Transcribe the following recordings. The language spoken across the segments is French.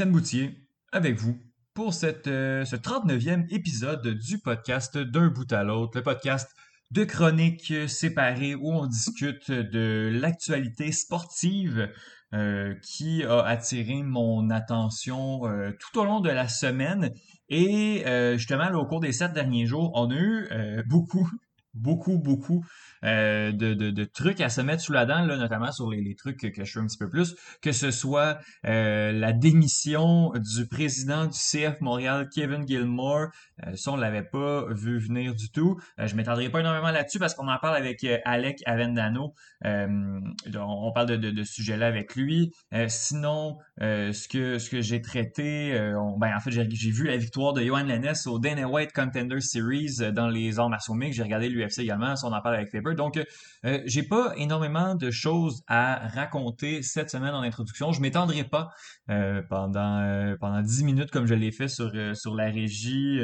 Étienne Boutier avec vous pour cette, euh, ce 39e épisode du podcast D'un bout à l'autre, le podcast de chroniques séparées où on discute de l'actualité sportive euh, qui a attiré mon attention euh, tout au long de la semaine. Et justement, au cours des sept derniers jours, on a eu beaucoup, beaucoup, beaucoup euh, de, de, trucs à se mettre sous la dent, là, notamment sur les, les trucs que, je fais un petit peu plus, que ce soit euh, la démission du président du CF Montréal, Kevin Gilmore. Euh, ça, on l'avait pas vu venir du tout. Euh, je m'étendrai pas énormément là-dessus parce qu'on en parle avec Alec Avendano. on parle de, de, de ce sujet-là avec lui. sinon, ce que ce que j'ai traité, ben en fait, j'ai vu la victoire de Johan Lennes au Dana White Contender Series dans les arts martiaux mixtes. J'ai regardé l'UFC également. Ça, on en parle avec Faber. Donc, euh, j'ai pas énormément de choses à raconter cette semaine en introduction. Je m'étendrai pas euh, pendant euh, pendant 10 minutes comme je l'ai fait sur sur la régie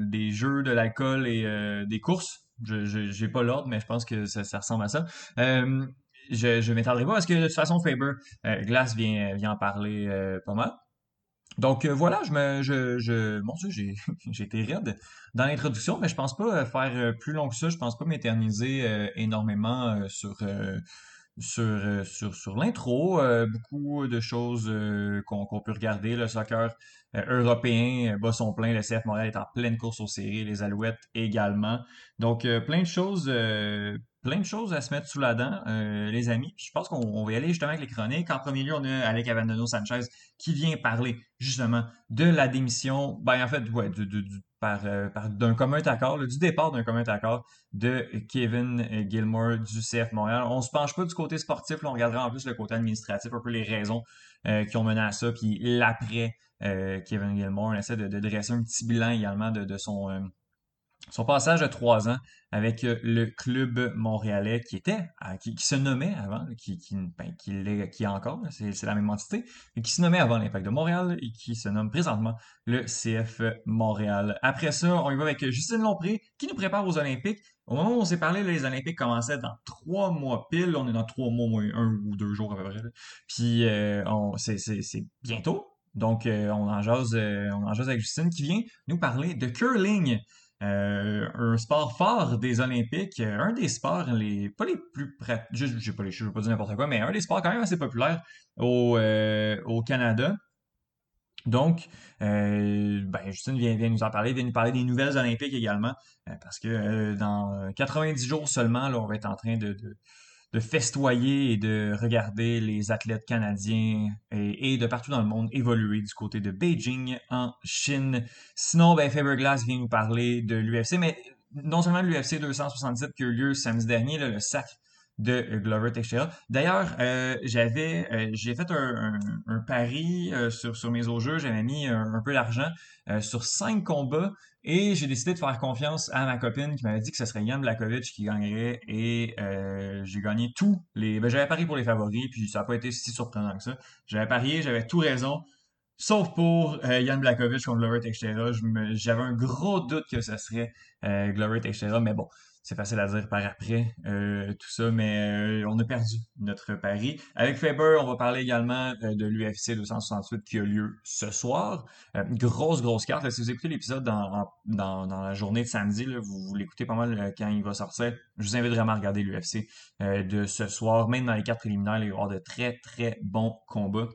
des jeux, de l'alcool et des courses. Je n'ai pas l'ordre, mais je pense que ça, ressemble à ça. je je m'étendrai pas parce que de toute façon, Faber, Glass vient, vient en parler pas mal. Donc euh, voilà, je me, je, je, j'ai, été raide dans l'introduction, mais je pense pas euh, faire euh, plus long que ça. Je pense pas m'éterniser énormément sur, sur, sur, sur l'intro. beaucoup de choses qu'on, qu'on peut regarder. Le soccer européen bat son plein. Le CF Montréal est en pleine course aux séries. Les Alouettes également. Donc plein de choses plein de choses à se mettre sous la dent, euh, les amis. je pense qu'on va y aller justement avec les chroniques. En premier lieu, on a Alec Avandano Sanchez qui vient parler justement de la démission, ben en fait, ouais, du, par, euh, par d'un commun accord, du départ d'un commun accord de Kevin Gilmore du CF Montréal. On se penche pas du côté sportif, on regardera en plus le côté administratif, un peu les raisons euh, qui ont mené à ça, puis l'après Kevin Gilmore. On essaie de, dresser un petit bilan également de son son passage de trois ans avec euh, le club montréalais qui était, qui, se nommait avant, qui, qui, ben, qui, est, encore, c'est la même entité, mais qui se nommait avant l'Impact de Montréal et qui se nomme présentement le CF Montréal. Après ça, on y va avec Justine Lompré qui nous prépare aux Olympiques. Au moment où on s'est parlé, les Olympiques commençaient dans trois mois pile. On est dans trois mois, un ou deux jours à peu près. Puis euh, c'est bientôt. Donc, euh, on, en jase, on en jase avec Justine qui vient nous parler de curling. Euh, un sport fort des Olympiques, euh, un des sports les pas les plus prêts, je j'ai pas les je veux pas dire n'importe quoi, mais un des sports quand même assez populaires au, euh, au Canada. Donc, ben, Justine vient, vient, nous en parler, vient nous parler des nouvelles Olympiques également, parce que dans 90 jours seulement, là, on va être en train de festoyer et de regarder les athlètes canadiens et, de partout dans le monde évoluer du côté de Beijing en Chine. Sinon, ben, Faberglass vient nous parler de l'UFC, mais non seulement l'UFC 267 qui a eu lieu samedi dernier, le sac de Glover Teixeira. D'ailleurs, euh, j'avais, euh, j'ai fait un, pari euh, sur, sur mes jeux, j'avais mis un, peu d'argent sur cinq combats et j'ai décidé de faire confiance à ma copine qui m'avait dit que ce serait Yann Blakovic qui gagnerait et j'ai gagné tous les. Ben, j'avais parié pour les favoris puis ça n'a pas été si surprenant que ça. J'avais parié, j'avais tout raison. Sauf pour Yann Blakovic contre Glover Teixeira. J'avais un gros doute que ce serait Glover Teixeira, mais bon, c'est facile à dire par après, euh, tout ça, mais euh, on a perdu notre pari. Avec Faber, on va parler également euh, de l'UFC 268 qui a lieu ce soir. grosse, grosse carte. si vous écoutez l'épisode dans, la journée de samedi, vous, l'écoutez pas mal quand il va sortir. Je vous invite vraiment à regarder l'UFC de ce soir. Même dans les cartes préliminaires, il y avoir de très, très bons combats.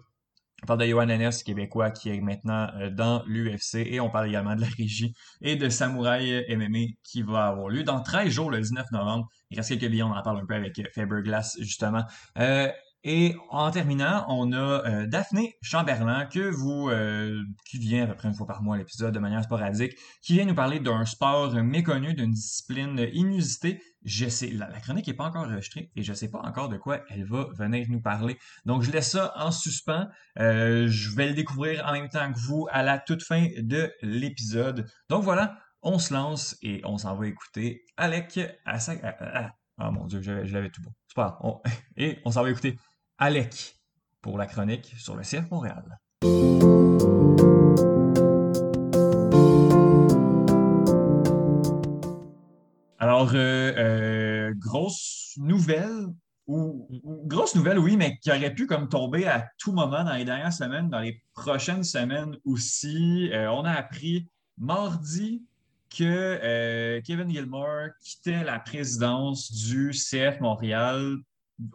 On parle de Johan québécois, qui est maintenant euh, dans l'UFC. Et on parle également de la régie et de Samouraï MMA qui va avoir lieu dans 13 jours, le 19 novembre. Il reste quelques billets, on en parle un peu avec Faber Glass, justement. Euh, et en terminant, on a euh, Daphné Chamberlain que vous euh, qui vient à peu près une fois par mois à l'épisode de manière sporadique, qui vient nous parler d'un sport méconnu, d'une discipline inusitée. Je sais, la, chronique n'est pas encore enregistrée et je sais pas encore de quoi elle va venir nous parler. Donc je laisse ça en suspens. Euh, je vais le découvrir en même temps que vous à la toute fin de l'épisode. Donc voilà, on se lance et on s'en va écouter Alec. Ah mon dieu, je, l'avais tout bon. C'est pas Et on s'en va écouter Alec pour la chronique sur le CF Montréal. Alors, euh, euh, grosse nouvelle ou, grosse nouvelle, oui, mais qui aurait pu comme tomber à tout moment dans les dernières semaines, dans les prochaines semaines aussi. Euh, on a appris mardi que euh, Kevin Gilmore quittait la présidence du CF Montréal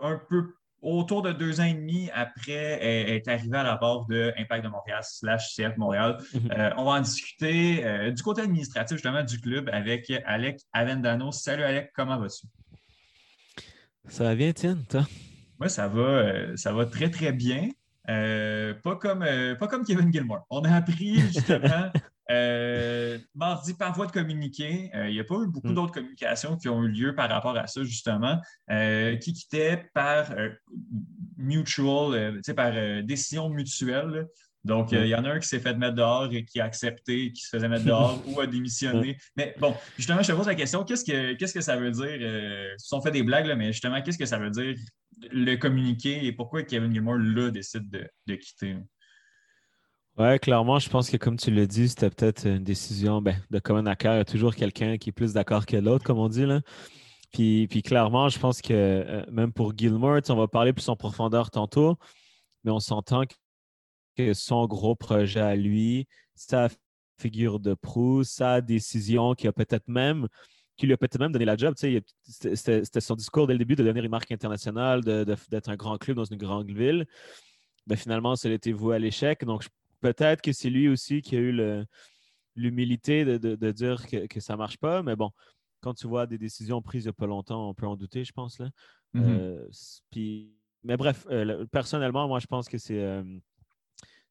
un peu autour de deux ans et demi après est arrivé à la barre de Impact de Montréal slash CF Montréal. Mhm. Euh, on va en discuter du côté administratif justement du club avec Alec Avendano. Salut Alec, comment vas-tu? Ça va bien, Tiens, toi? Moi, ça va, euh, ça va très, très bien. Euh, pas, comme, euh, pas comme Kevin Gilmore. On a appris justement mardi par voie de communiqué. il n'y a pas eu beaucoup hmm. d'autres communications qui ont eu lieu par rapport à ça, justement, qui quittait par mutual, par décision mutuelle. Donc, euh, il y en a un qui s'est fait mettre dehors et qui a accepté, qui se faisait mettre dehors ou a démissionné. Mais bon, justement, je te pose la question, qu'est-ce que, qu'est-ce que ça veut dire? Euh, ils sont fait des blagues, mais justement, qu'est-ce que ça veut dire le communiquer et pourquoi Kevin Gilmore, là, décide de, quitter? Oui, clairement, je pense que comme tu l'as dit, c'était peut-être une décision ben, de commun accord. Il y a toujours quelqu'un qui est plus d'accord que l'autre, comme on dit. Là. Puis, puis clairement, je pense que euh, même pour Gilmore, on va parler plus en profondeur tantôt, mais on s'entend que son gros projet à lui, sa figure de proue, sa décision qui a peut-être même qui lui a peut-être même donné la job. C'était son discours dès le début de devenir une marque internationale, d'être un grand club dans une grande ville. Ben, finalement, ça a été voué à l'échec. Donc, peut-être que c'est lui aussi qui a eu l'humilité de, dire que, ça ne marche pas. Mais bon, quand tu vois des décisions prises il n'y a pas longtemps, on peut en douter, je pense. Là. Mm-hmm. Euh, mais bref, euh, personnellement, moi, je pense que c'est. Euh,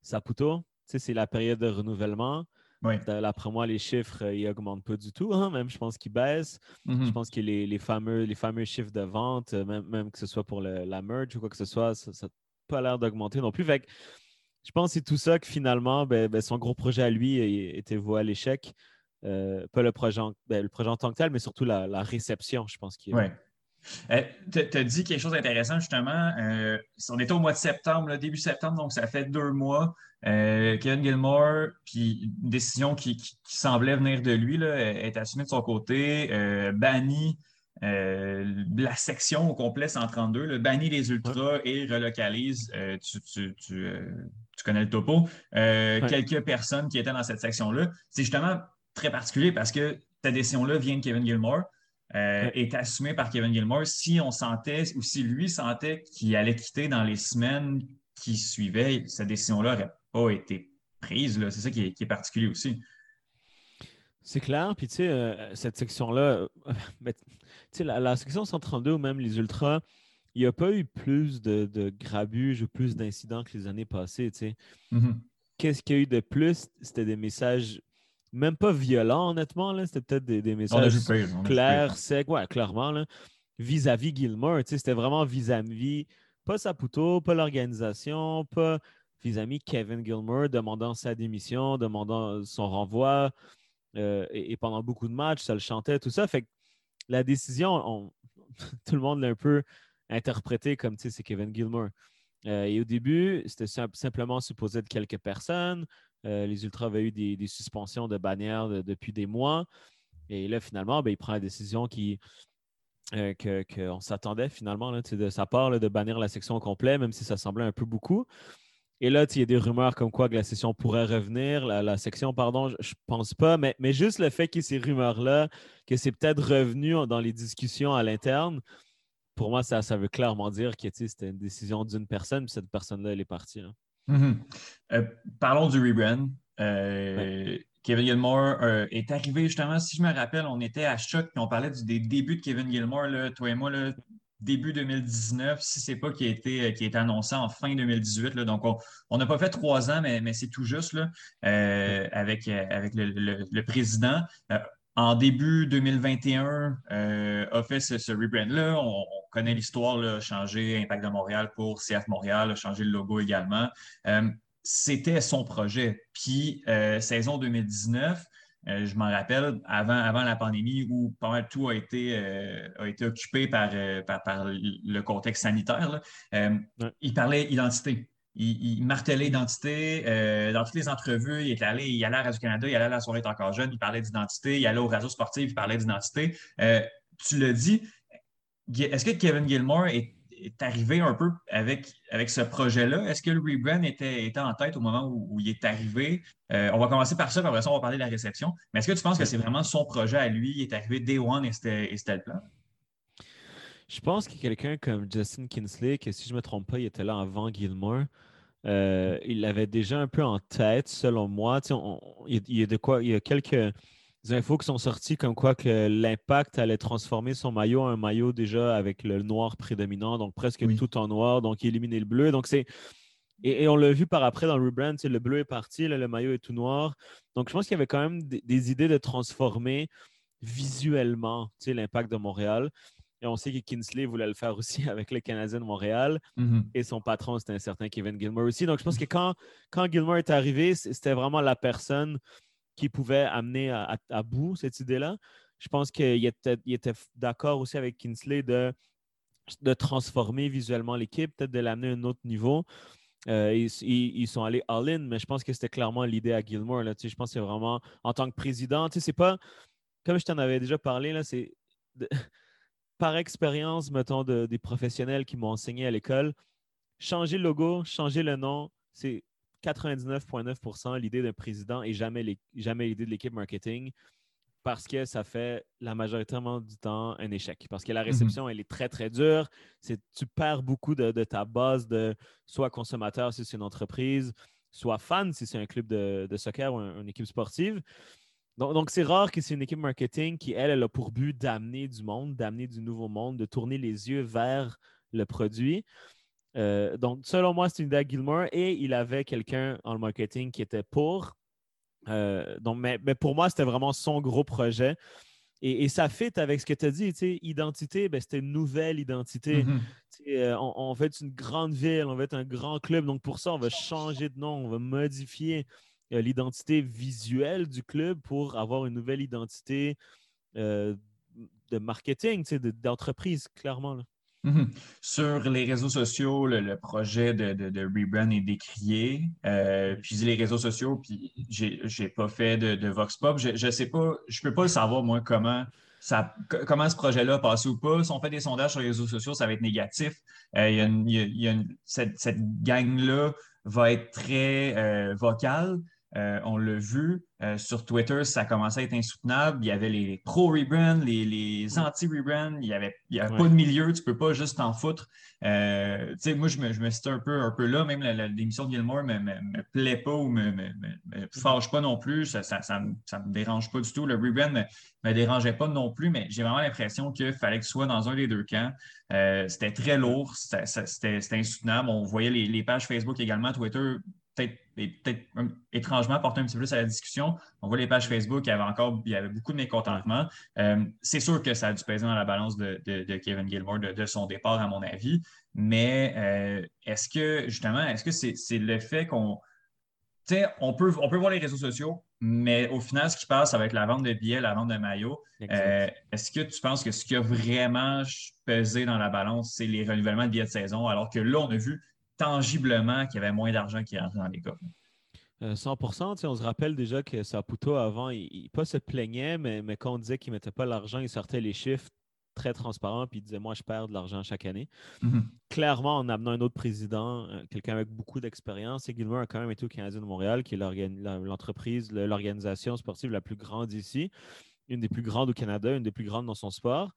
Saputo, c'est la période de renouvellement. D'après moi, les chiffres, ils n'augmentent pas du tout. Hein. Même, je pense qu'ils baissent. Mm-hmm. Je pense que les, fameux, les fameux chiffres de vente, même, même que ce soit pour la merge ou quoi que ce soit, ça n'a pas l'air d'augmenter non plus. Fait je pense que c'est tout ça que finalement, ben, ben, son gros projet à lui était voué à l'échec. Euh, pas le projet, en, ben, le projet en tant que tel, mais surtout la, réception, je pense qu'il euh, tu as dit quelque chose d'intéressant, justement. Euh, on était au mois de septembre, début septembre, donc ça fait deux mois. Euh, Kevin Gilmore, puis une décision qui, semblait venir de lui, là, est assumée de son côté, banni la section au complet 132, le banni les ultras et relocalise, tu, connais le topo, quelques personnes qui étaient dans cette section-là. C'est justement très particulier parce que cette décision-là vient de Kevin Gilmore. Euh, est assumé par Kevin Gilmore. Si on sentait, ou si lui sentait qu'il allait quitter dans les semaines qui suivaient, cette décision-là n'aurait pas été prise. C'est ça qui est, particulier aussi. C'est clair. Puis, tu sais, euh, cette section-là, la, la, section 132 ou même les Ultras, il n'y a pas eu plus de, de grabuges ou plus d'incidents que les années passées. Mm-hmm. Qu'est-ce qu'il y a eu de plus? C'était des messages même pas violent, honnêtement. C'était peut-être des, messages clairs, secs, ouais, clairement. Vis-à-vis Gilmore, c'était vraiment vis-à-vis, pas Saputo, pas l'organisation, pas vis-à-vis Kevin Gilmore demandant sa démission, demandant son renvoi. Euh, et, pendant beaucoup de matchs, ça le chantait, tout ça. Fait que la décision, tout le monde l'a un peu interprété comme c'est Kevin Gilmore. Euh, et au début, c'était simplement supposé être quelques personnes. Euh, les Ultras avaient eu des, suspensions de bannières depuis des mois. Et là, finalement, ben, il prend la décision qui, euh, qu'on s'attendait finalement de sa part de bannir la section au complet, même si ça semblait un peu beaucoup. Et là, il y a des rumeurs comme quoi que la session pourrait revenir, la, section, pardon, je, ne pense pas, mais, mais juste le fait qu'il y ait ces rumeurs-là, que c'est peut-être revenu dans les discussions à l'interne, pour moi, ça, ça veut clairement dire que c'était une décision d'une personne, puis cette personne-là, elle est partie. Mm-hmm. Euh, parlons du rebrand. Euh, Kevin Gilmore euh, est arrivé justement, si je me rappelle, on était à Choc et on parlait des débuts de Kevin Gilmore, toi et moi, début 2019, si ce n'est pas qui a, été, qui a été annoncé en fin 2018. donc, on n'a pas fait trois ans, mais, mais c'est tout juste là, avec, avec le, président. en début 2021, a fait ce, rebrand-là. On, connaît l'histoire, changer Impact de Montréal pour CF Montréal, changer le logo également. Euh, c'était son projet. Puis, euh, saison 2019, euh, je m'en rappelle, avant, avant la pandémie, où pas mal tout a été, a été occupé par, par, le contexte sanitaire, il parlait identité. Il, martelait identité. dans toutes les entrevues, il est allé, il allait à Radio-Canada, il allait à la soirée encore jeune, il parlait d'identité, il allait au réseau sportif, il parlait d'identité. tu l'as dit, est-ce que Kevin Gilmore est arrivé un peu avec, avec ce projet-là? Est-ce que le rebrand était, était en tête au moment où, il est arrivé? Euh, on va commencer par ça, puis après ça, on va parler de la réception. Mais est-ce que tu penses que c'est vraiment son projet à lui? Il est arrivé day one et c'était le plan? Je pense a quelqu'un comme Justin Kinsley, que si je ne me trompe pas, il était là avant Gilmore. Euh, il l'avait déjà un peu en tête, selon moi. il, y a de quoi, il y a quelques infos qui sont sorties comme quoi que l'impact allait transformer son maillot en un maillot déjà avec le noir prédominant, donc presque tout en noir, donc éliminer le bleu. Donc c'est et, on l'a vu par après dans le rebrand, le bleu est parti, le maillot est tout noir. Donc je pense qu'il y avait quand même des, idées de transformer visuellement l'impact de Montréal. Et on sait que Kinsley voulait le faire aussi avec les Canadiens de Montréal. Mm-hmm. Et son patron, c'était un certain Kevin Gilmore aussi. Donc, je pense que quand, quand Gilmore est arrivé, c'était vraiment la personne qui pouvait amener à, bout cette idée-là. Je pense qu'il était, d'accord aussi avec Kinsley de, transformer visuellement l'équipe, peut-être de l'amener à un autre niveau. Euh, ils, sont allés all-in, mais je pense que c'était clairement l'idée à Gilmore. Là, je pense que c'est vraiment, en tant que président, c'est pas, comme je t'en avais déjà parlé, là, c'est par expérience, mettons, des professionnels qui m'ont enseigné à l'école, changer le logo, changer le nom, c'est 99,9% l'idée d'un président et jamais l'idée de l'équipe marketing parce que ça fait la majorité du temps un échec. Parce que la mhm. réception, elle est très, très dure. Tu perds beaucoup de, ta base de soit consommateur si c'est une entreprise, soit fan si c'est un club de, soccer ou une équipe sportive. Donc, c'est rare que c'est une équipe marketing qui, elle, elle a pour but d'amener du monde, d'amener du nouveau monde, de tourner les yeux vers le produit. Euh, donc, selon moi, c'est une idée Gilmore et il avait quelqu'un en marketing qui était pour. Euh, donc, mais, pour moi, c'était vraiment son gros projet. Et, ça fit avec ce que tu as dit, identité, ben, c'était une nouvelle identité. Mm-hmm. Euh, on, on, va être une grande ville, on va être un grand club. Donc, pour ça, on va changer de nom, on va modifier euh, l'identité visuelle du club pour avoir une nouvelle identité de marketing, d'entreprise, clairement. Mhm. Sur les réseaux sociaux, le, projet de, rebrand est décrié. Euh, puis les réseaux sociaux, puis j'ai pas fait de, Vox Pop. Je ne sais pas, je peux pas le savoir, moi, comment ça, comment ce projet-là a passé ou pas. Si on fait des sondages sur les réseaux sociaux, ça va être négatif. cette, cette gang-là va être très vocale. Euh, on l'a vu euh, sur Twitter, ça commençait à être insoutenable. Il y avait les pro-rebrand, les, anti-rebrand. Il n'y avait, pas de milieu. Tu ne peux pas juste t'en foutre. Euh, moi, je me, je me cite un peu, un peu là. Même l'émission de Gilmore ne me, plaît pas ou me, me, fâche pas non plus. Ça ne me, dérange pas du tout. Le rebrand ne me, dérangeait pas non plus, mais j'ai vraiment l'impression qu'il fallait que ce soit dans un des deux camps. c'était très lourd. C'était insoutenable. On voyait les, les pages Facebook également, Twitter peut-être peut étrangement porté un petit peu plus à la discussion. On voit les pages Facebook, il y avait encore il y avait beaucoup de mécontentement. Euh, c'est sûr que ça a dû peser dans la balance de, Kevin Gilmore de, son départ, à mon avis. Mais euh, est-ce que, justement, est-ce que c'est le fait qu'on. Tu sais, on peut, on peut voir les réseaux sociaux, mais au final, ce qui passe, ça va être la vente de billets, la vente de maillots. Euh, est-ce que tu penses que ce qui a vraiment pesé dans la balance, c'est les renouvellements de billets de saison, alors que là, on a vu tangiblement qu'il y avait moins d'argent qui rentrait dans les coffres. 100% euh, on se rappelle déjà que Saputo, avant, il, pas se plaignait, mais, mais quand on disait qu'il ne mettait pas l'argent, il sortait les chiffres très transparents, puis il disait Moi, je perds de l'argent chaque année. Mm-hmm. Clairement, en amenant un autre président, euh, quelqu'un avec beaucoup d'expérience, et Gilmore a quand même été au Canadien de Montréal, qui est l'entreprise, l'organisation sportive la plus grande ici, une des plus grandes au Canada, une des plus grandes dans son sport.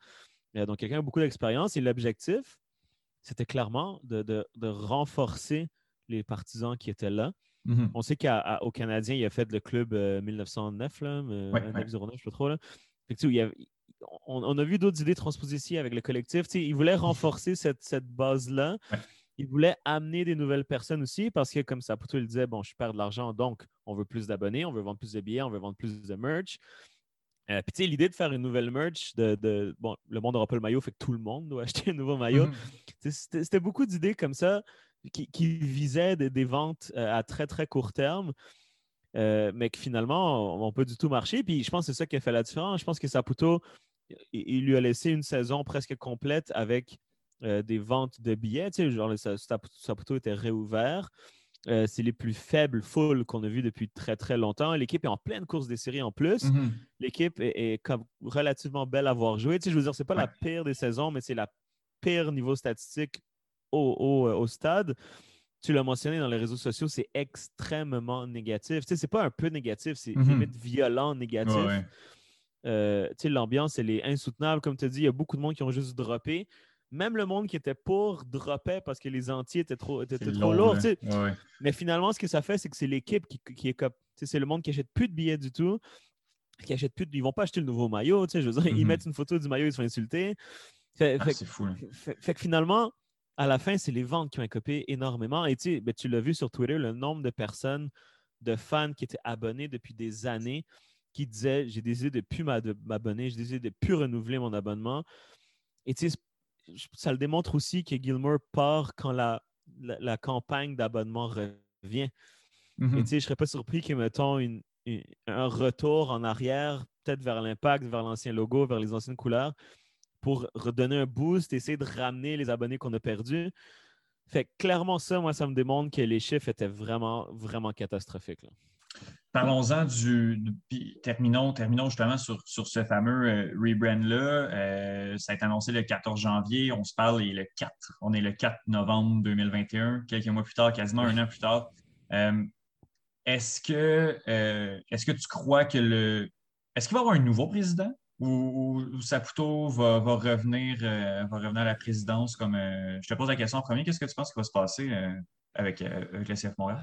Euh, donc, quelqu'un avec beaucoup d'expérience. Et l'objectif, c'était clairement de, renforcer les partisans qui étaient là. Mm-hmm. On sait qu'au Canadien, il a fait le club 1909, euh, là, 1909, je sais pas trop. Là. on, a vu d'autres idées transposées avec le collectif. il voulait renforcer cette, base-là. Il voulait amener des nouvelles personnes aussi parce que, comme Saputo le disait, bon, je perds de l'argent, donc on veut plus d'abonnés, on veut vendre plus de billets, on veut vendre plus de merch. Euh, puis, tu sais, l'idée de faire une nouvelle merch, de, bon, le monde n'aura pas le maillot, fait que tout le monde doit acheter un nouveau maillot. Mhm. C'était beaucoup d'idées comme ça qui, visaient des, ventes euh, à très, très court terme, euh, mais qui finalement n'ont pas du tout marché. Puis, je pense que c'est ça qui a fait la différence. Je pense que Saputo, il, lui a laissé une saison presque complète avec des ventes de billets. Tu sais, genre, Saputo était réouvert. Euh, c'est les plus faibles full qu'on a vu depuis très, très longtemps. L'équipe est en pleine course des séries en plus. Mm-hmm. L'équipe est, relativement belle à voir jouer. Tu sais, je veux dire, c'est pas la pire des saisons, mais c'est la pire niveau statistique au, au, stade, tu l'as mentionné dans les réseaux sociaux, c'est extrêmement négatif. Tu sais, c'est pas un peu négatif, c'est Mhm. limite violent négatif. Ouais, ouais. Euh, tu sais, l'ambiance, elle est insoutenable. Comme tu as dit, il y a beaucoup de monde qui ont juste droppé. Même le monde qui était pour droppait parce que les entiers étaient trop, étaient trop lourds. Ouais. Mais finalement, ce que ça fait, c'est que c'est l'équipe qui, qui est comme. C'est le monde qui achète plus de billets du tout, qui achète plus de- Ils vont pas acheter le nouveau maillot. Je veux dire, ils Mhm. mettent une photo du maillot, ils se font insulter. Fait, Ah, fait- c'est fou. fait- fait que finalement, à la fin, c'est les ventes qui ont écopé énormément. Et ben, tu l'as vu sur Twitter, le nombre de personnes, de fans qui étaient abonnés depuis des années, qui disaient J'ai décidé de plus m'abonner, j'ai décidé de plus renouveler mon abonnement. Et tu sais, c'est- ça le démontre aussi que Gilmore part quand la, la, la campagne d'abonnement revient. Mhm. Et sais, je serais pas surpris que, mettons, une- une- un retour en arrière, peut-être vers l'impact, vers l'ancien logo, vers les anciennes couleurs, pour redonner un boost, essayer de ramener les abonnés qu'on a perdus. Fait que clairement, ça, moi, ça me démontre que les chiffres étaient vraiment, vraiment catastrophiques. là. Parlons-en du. terminons, justement sur, sur ce fameux euh, rebrand-là. Euh, ça a été annoncé le 14 janvier. On se parle et le 4. On est le 4 novembre 2021, quelques mois plus tard, quasiment un an plus tard. Euh, est-ce que est-ce que tu crois que le. Est-ce qu'il va y avoir un nouveau président? Ou, Saputo va, va revenir, va revenir à la présidence comme. je te pose la question en premier. Qu'est-ce que tu penses qui va se passer avec, avec le CF Montréal?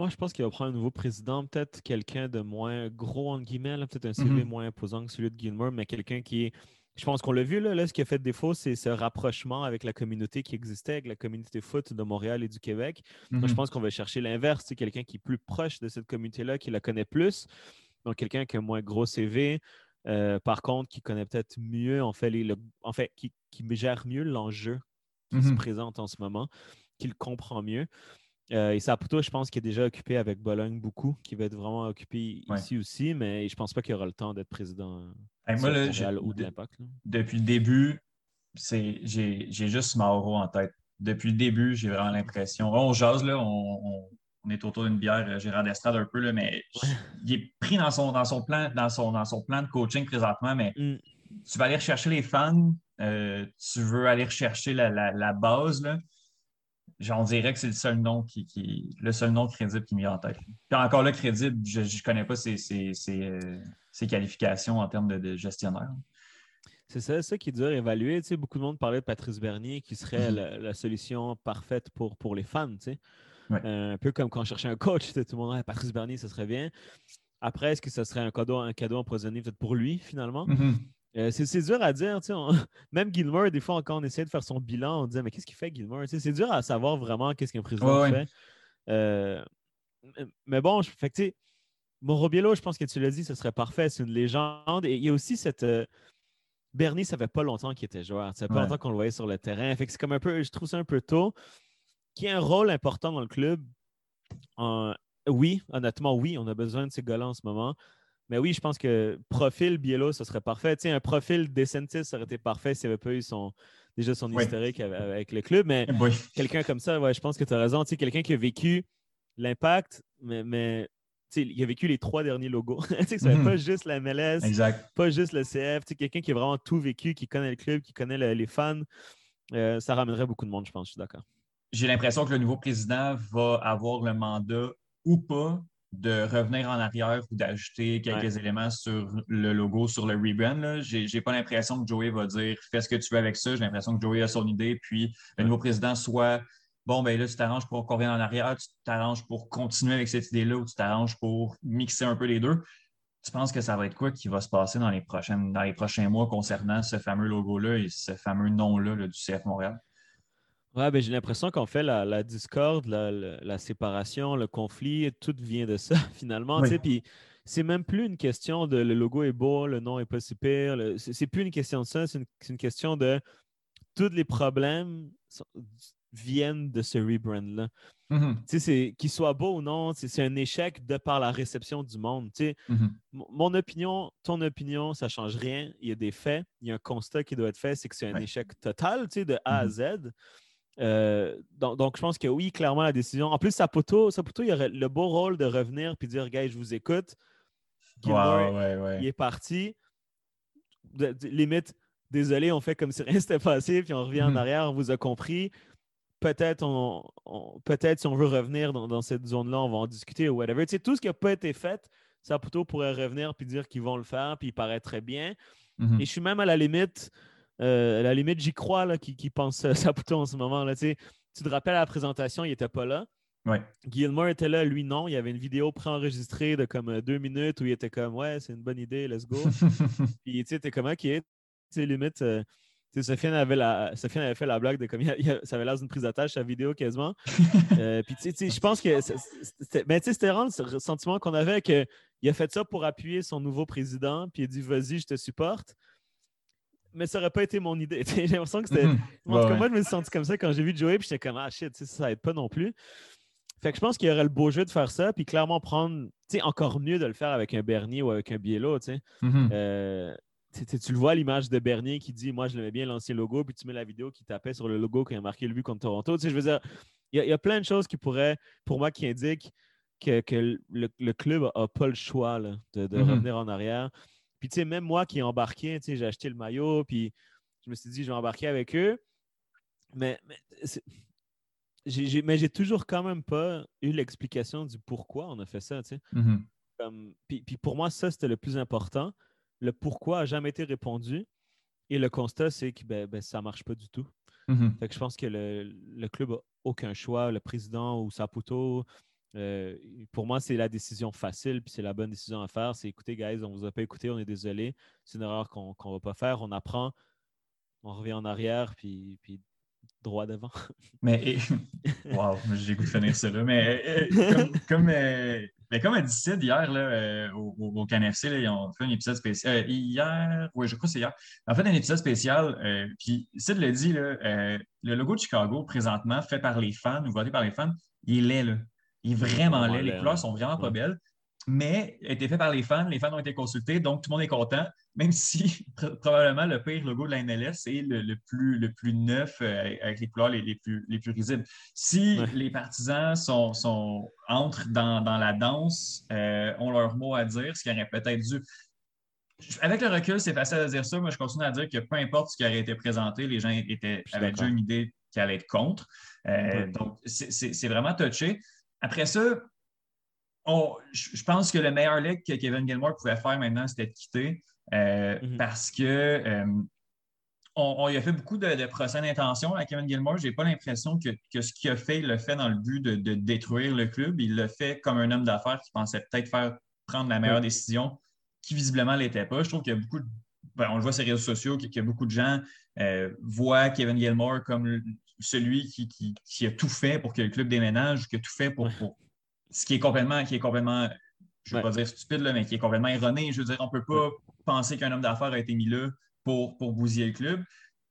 Moi, je pense qu'il va prendre un nouveau président, peut-être quelqu'un de moins gros, entre guillemets, peut-être un CV Mhm. moins imposant que celui de Gilmore, mais quelqu'un qui est. Je pense qu'on l'a vu, là, là, ce qui a fait défaut, c'est ce rapprochement avec la communauté qui existait, avec la communauté foot de Montréal et du Québec. Moi, je Mhm. pense qu'on va chercher l'inverse. C'est quelqu'un qui est plus proche de cette communauté-là, qui la connaît plus. Donc, quelqu'un qui a un moins gros CV. euh, par contre, qui connaît peut-être mieux, en fait, les, le- en fait qui, qui gère mieux l'enjeu qui se Mhm. présente en ce moment, qui le comprend mieux. Euh, et Saputo, je pense qu'il est déjà occupé avec Bologne beaucoup, qui va être vraiment occupé Ouais. ici aussi, mais je pense pas qu'il aura le temps d'être président Hey, moi, là, ou de l'Impact. depuis le début, j'ai, juste Mauro en tête. Depuis le début, j'ai vraiment l'impression. On jase, là, on, on- on est autour d'une bière euh, Gérard d'Estrade un peu, là, mais il est pris dans son, dans, son plan, dans, son, dans son plan de coaching présentement, mais Mm. tu vas aller rechercher les fans, euh, tu veux aller rechercher la, la, la base, là. On dirait que c'est le seul nom qui, qui- le seul nom crédible qui me vient en tête. Puis encore là, crédible, je ne connais pas ses, ses- ses, euh, ses qualifications en termes de, de gestionnaire. C'est ça, ça qui est dur à évaluer. Tu sais, beaucoup de monde parlait de Patrice Bernier qui serait Mhm. la, la solution parfaite pour, pour les fans. tu sais. Ouais. Euh, un peu comme quand on cherchait un coach, tu sais, tout le monde, Ah, Patrice Bernier, ça serait bien. Après, est-ce que ça serait un cadeau, un cadeau empoisonné peut-être pour lui, finalement? Mhm. Euh, c'est, dur à dire. tu sais, on- Même Gilmore, des fois, quand on essayait de faire son bilan, on disait Mais qu'est-ce qu'il fait, Gilmore? C'est dur à savoir vraiment qu'est-ce qu'un président Ouais, ouais. fait. Euh, mais bon, je, fait que, tu sais, Mauro Biello, je pense que tu l'as dit, ce serait parfait. C'est une légende. Et il y a aussi cette. euh, Bernie, ça fait pas longtemps qu'il était joueur. Ça fait pas Ouais. longtemps qu'on le voyait sur le terrain. Fait que c'est comme un peu, je trouve ça un peu tôt. Qui a un rôle important dans le club? En- oui, honnêtement, oui, on a besoin de ces gars-là en ce moment. Mais oui, je pense que profil Biello, ce serait parfait. Tu sais, un profil Decentis, ça aurait été parfait s'il n'y avait pas eu son, déjà son Oui. historique avec, le club. Mais Oui. quelqu'un comme ça, ouais, je pense que tu as raison. Tu sais, quelqu'un qui a vécu l'impact, mais, mais tu sais, il a vécu les trois derniers logos. tu sais, ça Mhm. pas juste la MLS, Exact. pas juste le CF. Tu sais, quelqu'un qui a vraiment tout vécu, qui connaît le club, qui connaît le- les fans. euh, ça ramènerait beaucoup de monde, je pense. Je suis d'accord. J'ai l'impression que le nouveau président va avoir le mandat ou pas de revenir en arrière ou d'ajouter quelques éléments sur le logo, sur le rebrand. J'ai j'ai pas l'impression que Joey va dire fais ce que tu veux avec ça. J'ai l'impression que Joey a son idée, puis le nouveau président soit bon, ben là, tu t'arranges pour qu'on revienne en arrière, tu t'arranges pour continuer avec cette idée-là ou tu t'arranges pour mixer un peu les deux. Tu penses que ça va être quoi qui va se passer dans les, prochaines, dans les prochains mois concernant ce fameux logo-là et ce fameux nom-là là, du CF Montréal? Ouais, ben, j'ai l'impression qu'on fait la, la discorde, la, la- la séparation, le conflit, tout vient de ça, finalement. Oui. Puis c'est même plus une question de le logo est beau, le nom est pas si pire. le- C'est plus une question de ça, c'est une, question de tous les problèmes sont- viennent de ce rebrand-là. C'est- Qu'il soit beau ou non, c'est un échec de par la réception du monde. Mhm. Mon- opinion, ton opinion, ça ne change rien. Il y a des faits, il y a un constat qui doit être fait, c'est que c'est un Ouais. échec total, de A à Mhm. Z. Euh, donc, donc, je pense que oui, clairement, la décision. En plus, Saputo, Saputo il aurait le beau rôle de revenir puis dire, gars, je vous écoute. Gilmore, Ouais, ouais, ouais. il est parti. De- de- limite, désolé, on fait comme si rien s'était passé, puis on revient en Mhm. arrière, on vous a compris. peut-être on, peut-être si on veut revenir dans, cette zone-là, on va en discuter ou whatever. Tu sais, tout ce qui n'a pas été fait, Saputo pourrait revenir puis dire qu'ils vont le faire, puis il paraît très bien. Mm-hmm. Et je suis même à la limite, euh, à la limite, j'y crois là, qui, qui pense Saputo en ce moment. Là, tu, sais, tu te rappelles à la présentation, il n'était pas là. Ouais. Gilmore était là, lui non. Il y avait une vidéo préenregistrée de comme euh, deux minutes où il était comme Ouais, c'est une bonne idée, let's go. puis tu sais, t'es comme Ok, tu sais, limite. Euh, Sofiane avait, la, Sofiane avait fait la blague de comme ça avait l'air d'une prise d'attache sa vidéo quasiment. euh, puis tu sais, je pense que mais c'était vraiment le sentiment qu'on avait qu'il a fait ça pour appuyer son nouveau président, puis il a dit vas-y, je te supporte. Mais ça n'aurait pas été mon idée. J'ai l'impression que c'était. Mm Moi, je me suis senti comme ça quand j'ai vu Joey, puis j'étais comme ah shit, ça aide pas non plus. Fait que je pense qu'il y aurait le beau jeu de faire ça, puis clairement prendre, tu sais, encore mieux de le faire avec un Bernier ou avec un Biello, tu sais. Mm-hmm. Euh, tu le vois l'image de Bernier qui dit Moi, je l'aimais bien l'ancien logo, puis tu mets la vidéo qui tapait sur le logo qui a marqué le but contre Toronto. Tu sais, je veux dire, il y, a plein de choses qui pourraient, pour moi, qui indiquent que, le, club n'a pas le choix de, mm-hmm. revenir en arrière. Puis, tu sais, même moi qui ai embarqué, tu sais, j'ai acheté le maillot, puis je me suis dit, je vais embarquer avec eux. Mais, mais j'ai toujours quand même pas eu l'explication du pourquoi on a fait ça, tu sais. Mm-hmm. puis, puis, pour moi, ça, c'était le plus important. Le pourquoi n'a jamais été répondu. Et le constat, c'est que ben, ben ça ne marche pas du tout. Mm-hmm. Fait que je pense que le, club n'a aucun choix. Le président ou Saputo, euh, pour moi, c'est la décision facile, puis c'est la bonne décision à faire. C'est écoutez, guys, on ne vous a pas écouté, on est désolé. C'est une erreur qu'on ne va pas faire. On apprend, on revient en arrière, puis, puis droit devant. Mais, wow, j'ai goût de finir là. Mais euh, comme, euh, mais comme a dit Sid hier là, euh, au, au, ils ont fait un épisode spécial. Euh, hier, oui, je crois que c'est hier. En fait, un épisode spécial. Euh, puis Sid l'a dit, là, le logo de Chicago, présentement, fait par les fans ou voté par les fans, il est. Là. Il est vraiment laid. Les couleurs sont vraiment pas belles mais a été fait par les fans. Les fans ont été consultés, donc tout le monde est content, même si probablement le pire logo de la NLS, c'est le, plus, le plus neuf euh, avec les couleurs les, plus, les plus risibles. Si les partisans sont, sont entrent dans, la danse, euh, ont leur mot à dire, ce qui aurait peut-être dû. Avec le recul, c'est facile de dire ça. Moi, je continue à dire que peu importe ce qui aurait été présenté, les gens étaient, avaient déjà une idée qui allait être contre. Euh, donc, c'est vraiment touché. Après ça, je pense que le meilleur leg que Kevin Gilmore pouvait faire maintenant, c'était de quitter euh, mhm. parce que euh, on, a fait beaucoup de, procès d'intention à Kevin Gilmore. Je n'ai pas l'impression que, ce qu'il a fait, il l'a fait dans le but de, détruire le club. Il l'a fait comme un homme d'affaires qui pensait peut-être faire prendre la meilleure décision, qui visiblement ne l'était pas. Je trouve qu'il y a beaucoup de, ben, on le voit sur les réseaux sociaux, qu'il y a beaucoup de gens euh, voient Kevin Gilmore comme celui qui, a tout fait pour que le club déménage, qui a tout fait pour ce qui est complètement, qui est complètement je ne veux pas dire stupide, là, mais qui est complètement erroné. Je veux dire, on ne peut pas penser qu'un homme d'affaires a été mis là pour, pour bousiller le club.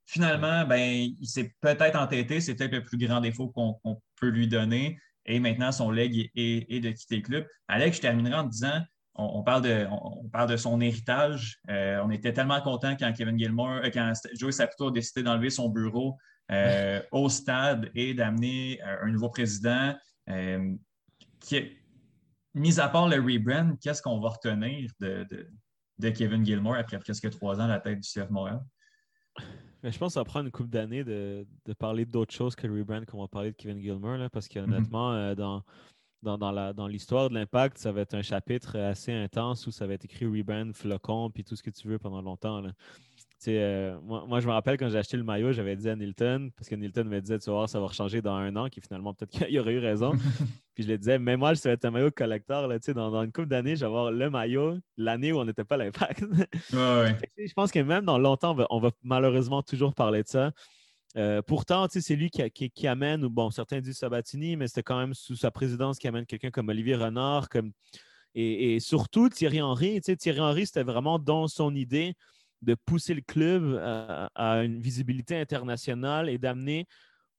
Finalement, ben, il s'est peut-être entêté, c'est peut-être le plus grand défaut qu'on peut lui donner. Et maintenant, son leg est, de quitter le club. Alex, je terminerai en disant on, parle, de, on, parle de son héritage. Euh, on était tellement contents quand Kevin Gilmore, euh, quand Joey Saputo a décidé d'enlever son bureau euh, au stade et d'amener un nouveau président qui, mis à part le rebrand, qu'est-ce qu'on va retenir de, Kevin Gilmore après presque trois ans à la tête du CF Montréal? je pense que ça prend une couple d'années de, parler d'autres choses que le rebrand qu'on va parler de Kevin Gilmore, là, parce qu'honnêtement, mm-hmm. euh, dans, dans, l'histoire de l'impact, ça va être un chapitre assez intense où ça va être écrit rebrand, flocon, puis tout ce que tu veux pendant longtemps. Là. Euh, moi, je me rappelle quand j'ai acheté le maillot, j'avais dit à Nilton, parce que Nilton me disait, tu vas voir, ça va changer dans un an, qui finalement, peut-être qu'il aurait eu raison. puis je lui disais, mais moi, je vais être un maillot collector. Là, dans, dans une couple d'années, je vais avoir le maillot l'année où on n'était pas l'impact. Je pense que même dans longtemps, on va, malheureusement toujours parler de ça. Euh, pourtant, c'est lui qui, amène, ou bon, certains disent Sabatini, mais c'était quand même sous sa présidence qui amène quelqu'un comme Olivier Renard, comme, et, et surtout Thierry Henry. Thierry Henry, c'était vraiment dans son idée de pousser le club à, une visibilité internationale et d'amener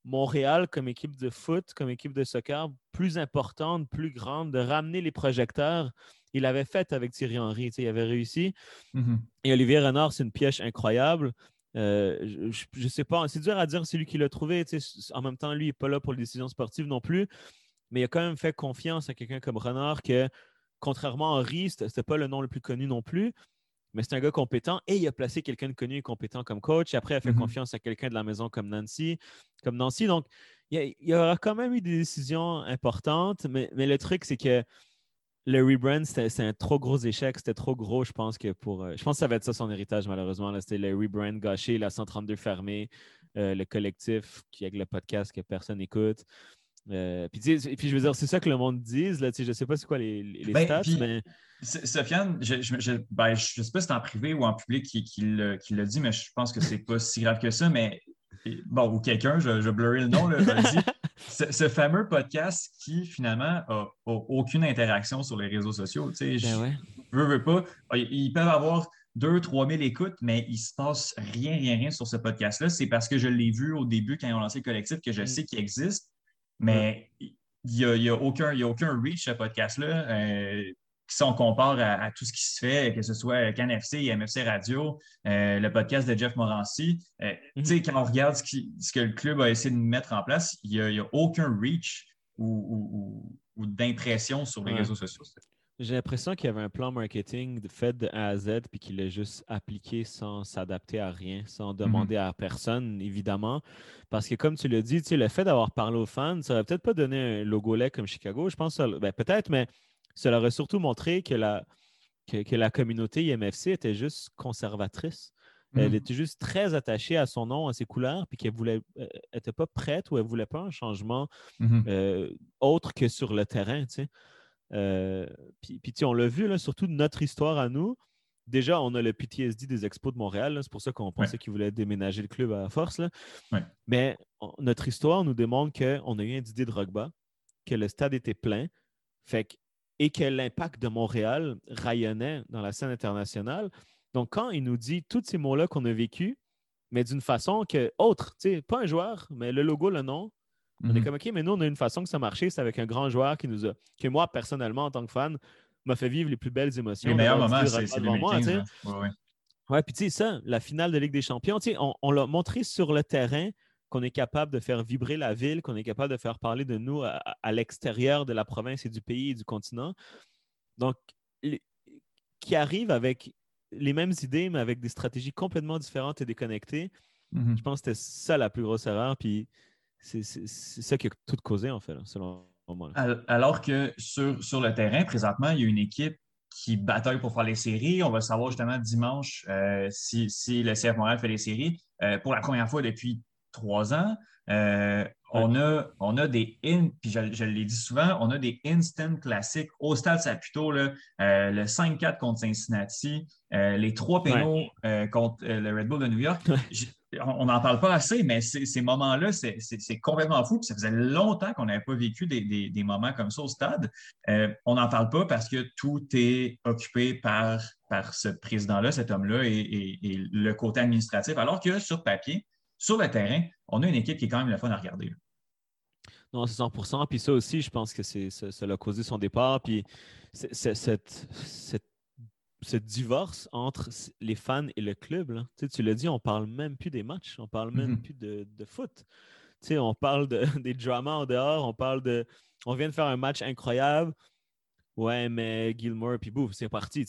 Montréal comme équipe de foot, comme équipe de soccer plus importante, plus grande, de ramener les projecteurs. Il avait fait avec Thierry Henry, il avait réussi. Mm-hmm. Et Olivier Renard, c'est une pièce incroyable. Euh, je ne sais pas, c'est dur à dire c'est lui qui l'a trouvé. En même temps, lui, il n'est pas là pour les décisions sportives non plus. Mais il a quand même fait confiance à quelqu'un comme Renard que, contrairement à Henry, ce n'était pas le nom le plus connu non plus mais c'est un gars compétent et il a placé quelqu'un de connu et compétent comme coach. Et après, il a fait mhm. confiance à quelqu'un de la maison comme Nancy. Comme Nancy. Donc, il y, aura quand même eu des décisions importantes, mais, mais le truc, c'est que le rebrand, c'était un trop gros échec. C'était trop gros, je pense, que pour. Euh, je pense que ça va être ça son héritage, malheureusement. C'était le rebrand gâché, la 132 fermée, euh, le collectif qui avec le podcast que personne n'écoute. Euh, puis, puis, je veux dire, c'est ça que le monde dise. Là, je ne sais pas c'est quoi les, les ben, stats, mais. Sofiane, je ne ben, sais pas si c'est en privé ou en public qui, qui l'a dit, mais je pense que c'est pas si grave que ça. Mais bon, ou quelqu'un, je, je le nom, là, ce, fameux podcast qui finalement a, aucune interaction sur les réseaux sociaux. Tu sais, ben veux, pas. Ah, ils peuvent avoir 2-3 000 écoutes, mais il ne se passe rien, rien, rien sur ce podcast-là. C'est parce que je l'ai vu au début quand ils ont lancé le collectif que je mm. sais qu'il existe, mais il n'y a, y a, aucun, a aucun reach ce podcast-là. Euh, si on compare à, tout ce qui se fait, que ce soit CanFC, MFC Radio, euh, le podcast de Jeff Morancy, euh, mhm. quand on regarde ce, que le club a essayé de mettre en place, il n'y a, aucun reach ou, d'impression sur les réseaux sociaux. J'ai l'impression qu'il y avait un plan marketing fait de A à Z puis qu'il l'a juste appliqué sans s'adapter à rien, sans demander mhm. à personne, évidemment. Parce que, comme tu l'as dit, le fait d'avoir parlé aux fans, ça n'aurait peut-être pas donné un logo lait comme Chicago. Je pense, ben, peut-être, mais cela aurait surtout montré que la, que, la communauté IMFC était juste conservatrice. Elle hmm. était juste très attachée à son nom, à ses couleurs, puis qu'elle voulait n'était pas prête ou elle ne voulait pas un changement hmm. euh, autre que sur le terrain. Euh, puis, puis on l'a vu, là, surtout notre histoire à nous. Déjà, on a le PTSD des Expos de Montréal. C'est pour ça qu'on pensait qu'ils voulaient déménager le club à force. Là. Mais notre histoire nous démontre qu'on a eu un idée de rugby, que le stade était plein. Fait que et que l'impact de Montréal rayonnait dans la scène internationale. Donc, quand il nous dit tous ces mots-là qu'on a vécu, mais d'une façon que autre, pas un joueur, mais le logo, le nom, on est mhm. comme OK, mais nous, on a une façon que ça marchait, c'est avec un grand joueur qui nous a, que moi, personnellement, en tant que fan, m'a fait vivre les plus belles émotions. Les meilleurs moments, c'est le moi. Hein. Ouais, puis tu sais, ça, la finale de Ligue des Champions, on, on l'a montré sur le terrain qu'on est capable de faire vibrer la ville, qu'on est capable de faire parler de nous à, l'extérieur de la province et du pays et du continent. Donc, qui arrive avec les mêmes idées, mais avec des stratégies complètement différentes et déconnectées. Mm-hmm. Je pense que c'était ça la plus grosse erreur. Puis c'est ça qui a tout causé, en fait, selon moi. Alors que sur, sur le terrain, présentement, il y a une équipe qui bataille pour faire les séries. On va savoir justement dimanche euh, si, le CF Montréal fait les séries. Euh, pour la première fois depuis trois ans. Euh, on, a, on a des in, puis je, l'ai dit souvent, on a des instant classiques au stade Saputo, là, euh, le 5-4 contre Cincinnati, euh, les trois pénaux contre le Red Bull de New York. on n'en parle pas assez, mais ces moments-là, c'est complètement fou. ça faisait longtemps qu'on n'avait pas vécu des, moments comme ça au stade. on n'en parle pas parce que tout est occupé par, par ce président-là, cet homme-là, et, le côté administratif. Alors que sur papier, sur le terrain, on a une équipe qui est quand même le fun à regarder. Non, c'est 100% Puis ça aussi, je pense que c'est, ça, l'a causé son départ. Puis cette, ce divorce entre les fans et le club, Tu, l'as dit, on parle même plus des matchs, on parle même mm-hmm. plus de, foot. on parle des dramas en dehors, on parle de. On vient de faire un match incroyable. Ouais, mais Gilmore, puis bouf, c'est parti.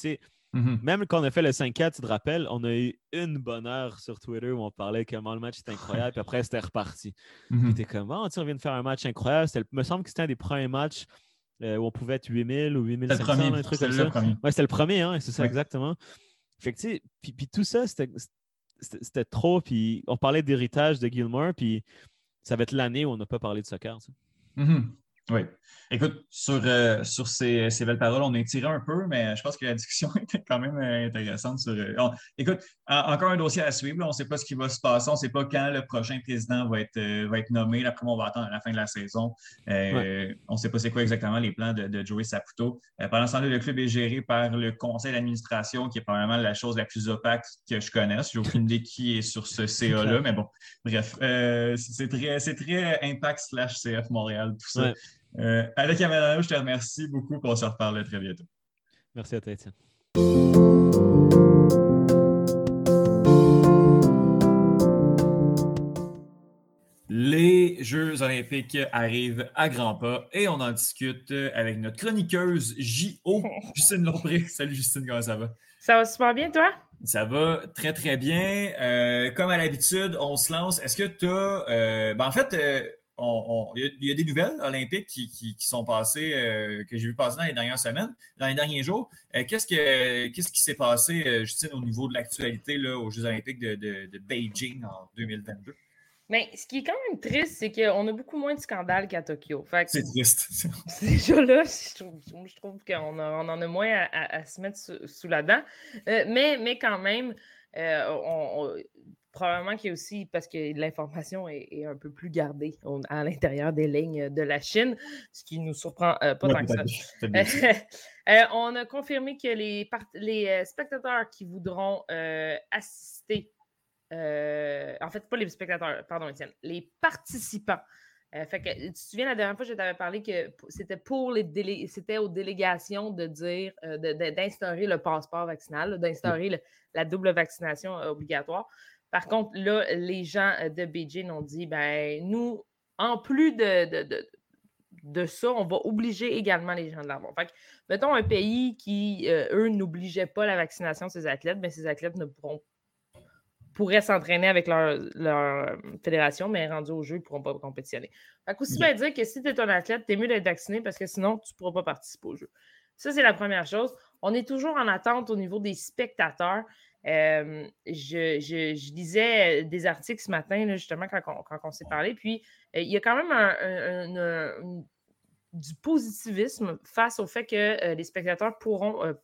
Mm-hmm. Même quand on a fait le 5-4, tu te rappelles, on a eu une bonne heure sur Twitter où on parlait comment le match était incroyable, puis après, c'était reparti. Mm -hmm. comme, oh, on vient de faire un match incroyable. Il me semble que c'était un des premiers matchs euh, où on pouvait être 8000 ou 8500, un truc comme ça. Ouais, c'était le premier, hein, c'est ça, exactement. Fait que, tu sais, puis, puis, tout ça, c'était trop. Puis on parlait d'héritage de Gilmore, puis ça va être l'année où on n'a pas parlé de soccer. Mm oui. Écoute, sur, euh, sur ces, belles paroles, on est tiré un peu, mais je pense que la discussion était quand même euh, intéressante. Sur, euh, écoute, encore un dossier à suivre. on ne sait pas ce qui va se passer. On ne sait pas quand le prochain président va être, va être nommé. Après, on va attendre à la fin de la saison. On ne sait pas c'est quoi exactement les plans de, de Joey Saputo. pendant ce temps-là, le club est géré par le conseil d'administration, qui est probablement la chose la plus opaque que je connaisse. Je n'ai aucune idée qui est sur ce CA-là, mais bon, bref, c'est très, très Impact slash CF Montréal, tout ça. Euh, Alec je te remercie beaucoup. On se reparle très bientôt. Merci à toi, Étienne. Les Jeux olympiques arrivent à grands pas et on en discute avec notre chroniqueuse J.O. Justine Lompré. Salut Justine, comment ça va? Ça va super bien, toi? Ça va très, très bien. Euh, comme à l'habitude, on se lance. Est-ce que tu as. Euh, ben, en fait, il, y a, des nouvelles olympiques qui, sont passées, euh, que j'ai vu passer dans les dernières semaines, dans les derniers jours. Euh, qu'est-ce, qui s'est passé, euh, Justine, au niveau de l'actualité aux Jeux olympiques de, Beijing en 2022? Mais ce qui est quand même triste, c'est qu'on a beaucoup moins de scandales qu'à Tokyo. c'est triste. Déjà là, je trouve, qu'on en a moins à, se mettre sous, la dent. mais, mais quand même, on, Probablement qu'il y a aussi, parce que l'information est, un peu plus gardée à l'intérieur des lignes de la Chine, ce qui nous surprend euh, pas tant que ça. Euh, on a confirmé que les, les euh, spectateurs qui voudront assister, en fait, pas les spectateurs, pardon, Étienne, les participants. fait que, tu te souviens, la dernière fois, je t'avais parlé que c'était pour les c'était aux délégations de dire, d'instaurer le passeport vaccinal, d'instaurer la double vaccination obligatoire. Par contre, là, les gens euh, de Beijing ont dit, ben, nous, en plus de, de, ça, on va obliger également les gens de l'avoir. Fait que, mettons un pays qui, euh, eux, n'obligeait pas la vaccination de ses athlètes, mais ces athlètes ne pourront pourraient s'entraîner avec leur, leur, fédération, mais rendus au jeu, ils ne pourront pas compétitionner. Fait aussi bien dire que si tu es un athlète, tu es mieux d'être vacciné parce que sinon, tu ne pourras pas participer au jeu. Ça, c'est la première chose. On est toujours en attente au niveau des spectateurs je, lisais des articles ce matin, justement, quand on, s'est parlé. Puis, il y a quand même du positivisme face au fait que les spectateurs pourront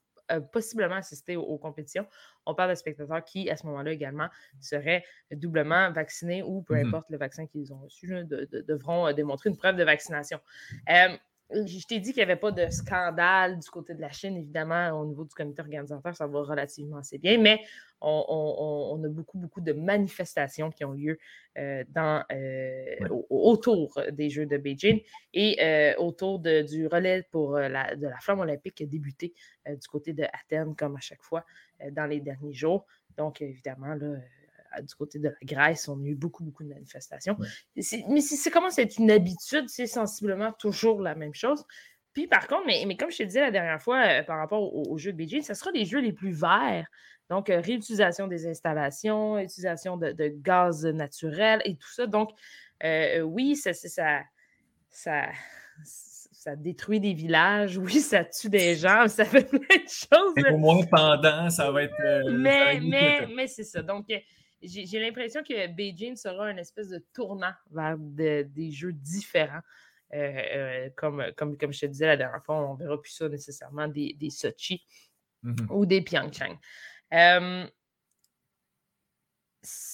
possiblement assister aux, compétitions. On parle de spectateurs qui, à ce moment-là également, seraient doublement vaccinés ou peu mmh importe le vaccin qu'ils ont reçu, devront démontrer une preuve de vaccination je t'ai dit qu'il n'y avait pas de scandale du côté de la Chine, évidemment, au niveau du comité organisateur, ça va relativement assez bien, mais on, a beaucoup, beaucoup de manifestations qui ont lieu euh, dans, euh, autour des Jeux de Beijing et euh, autour du relais pour la, de la flamme olympique qui a débuté du côté de Athènes, comme à chaque fois, dans les derniers jours. Donc, évidemment, là, du côté de la Grèce, on a eu beaucoup, beaucoup de manifestations. Mais c'est comment c'est une habitude, c'est sensiblement toujours la même chose. Puis par contre, mais, mais comme je te disais la dernière fois euh, par rapport aux, jeux de Beijing, ce sera les jeux les plus verts. Donc, euh, réutilisation des installations, utilisation de, gaz naturel et tout ça. Donc, euh, oui, ça, ça, ça, ça détruit des villages, oui, ça tue des gens, ça fait plein de choses. Au moins pendant, ça va être. mais, mais, mais c'est ça. Donc, j'ai l'impression que Beijing sera un espèce de tournant vers des jeux différents. Euh, euh, comme, comme, comme je te disais la dernière fois, on ne verra plus ça nécessairement des, des Sochi mm-hmm. ou des Pyeongchang. Euh,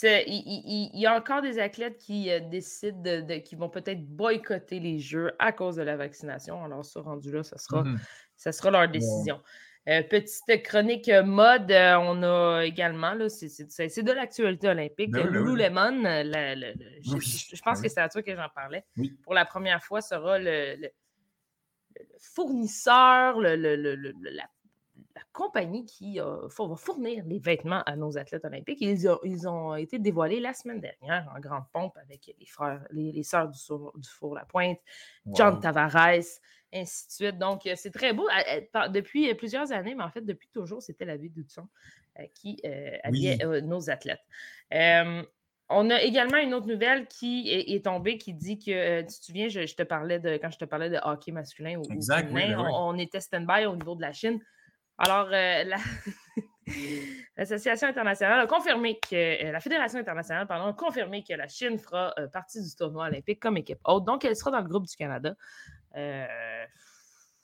il, y a encore des athlètes qui décident de, qui vont peut-être boycotter les jeux à cause de la vaccination. Alors, ça, rendu là, ça sera, mm-hmm. ça sera leur décision. Euh, petite chronique euh, mode, euh, on a également, c'est de l'actualité olympique. Lululemon, je, pense que c'est à toi que j'en parlais. Pour la première fois, sera le, fournisseur, la, compagnie qui va fournir les vêtements à nos athlètes olympiques. Ils, ils, ont été dévoilés la semaine dernière en grande pompe avec les frères, les, sœurs du, du Four-la-Pointe, John Tavares, ainsi de suite. Donc, euh, c'est très beau. Depuis euh, plusieurs années, mais en fait, depuis toujours, c'était la vie d'Hudson euh, qui habillait nos athlètes. on a également une autre nouvelle qui est, tombée qui dit que, tu te souviens, je, te parlais de, quand je te parlais de hockey masculin ou, exact, ben on, était stand-by au niveau de la Chine. Alors, l'Association internationale a confirmé que la Fédération internationale pardon, a confirmé que la Chine fera partie du tournoi olympique comme équipe haute. Donc, elle sera dans le groupe du Canada. Euh,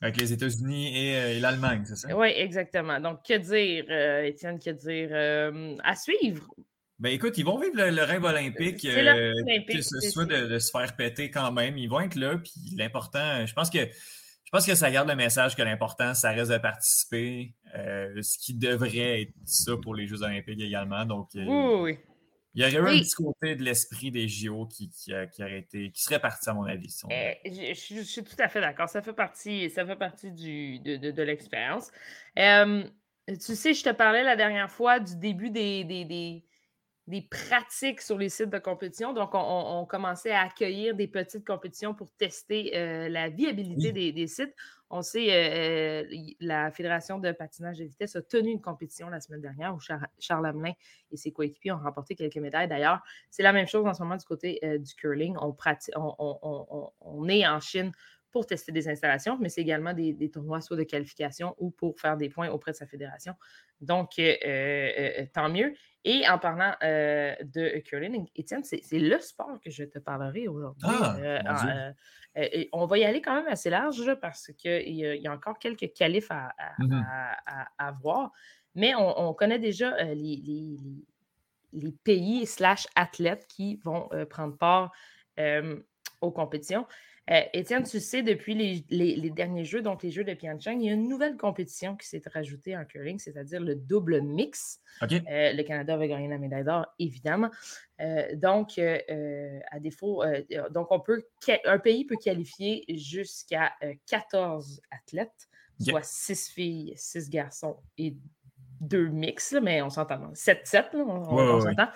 Avec les États-Unis euh, et, l'Allemagne, c'est ça? Oui, exactement. Donc, que dire, euh, Étienne, que dire? à suivre? Ben écoute, ils vont vivre le, rêve olympique, que ce soit de, se faire péter quand même. Ils vont être là, puis l'important, je pense que je pense que ça garde le message que l'important, ça reste de participer, ce qui devrait être ça pour les Jeux olympiques également. Donc, oui, oui. Il y aurait eu un petit côté de l'esprit des JO qui, qui, aurait été, qui serait parti, à mon avis. Eh, je, suis tout à fait d'accord. Ça fait partie, ça fait partie du, de, l'expérience. tu sais, je te parlais la dernière fois du début des, des, des pratiques sur les sites de compétition. Donc, on, commençait à accueillir des petites compétitions pour tester euh, la viabilité des, sites. On sait, euh, euh, la Fédération de patinage de vitesse a tenu une compétition la semaine dernière où Charles Hamelin et ses coéquipiers ont remporté quelques médailles. D'ailleurs, c'est la même chose en ce moment du côté du curling. On, on, est en Chine pour tester des installations, mais c'est également des, tournois soit de qualification ou pour faire des points auprès de sa fédération. Donc, tant mieux. Et en parlant de curling, Étienne, c'est le sport que je te parlerai aujourd'hui. Ah, on va y aller quand même assez large parce qu'il y, a encore quelques qualifs à, à, mmh voir. Mais on, connaît déjà les, les, pays slash athlètes qui vont prendre part aux compétitions. Euh, Étienne, tu sais, depuis les, derniers jeux, donc les jeux de Pyeongchang, il y a une nouvelle compétition qui s'est rajoutée en curling, c'est-à-dire le double mix. Euh, le Canada va gagner la médaille d'or, évidemment. Euh, donc, à défaut, donc on peut, un pays peut qualifier jusqu'à 14 athlètes, soit 6 filles, 6 garçons et 2 mix, mais on s'entend. 7-7, on, s'entend. Donc,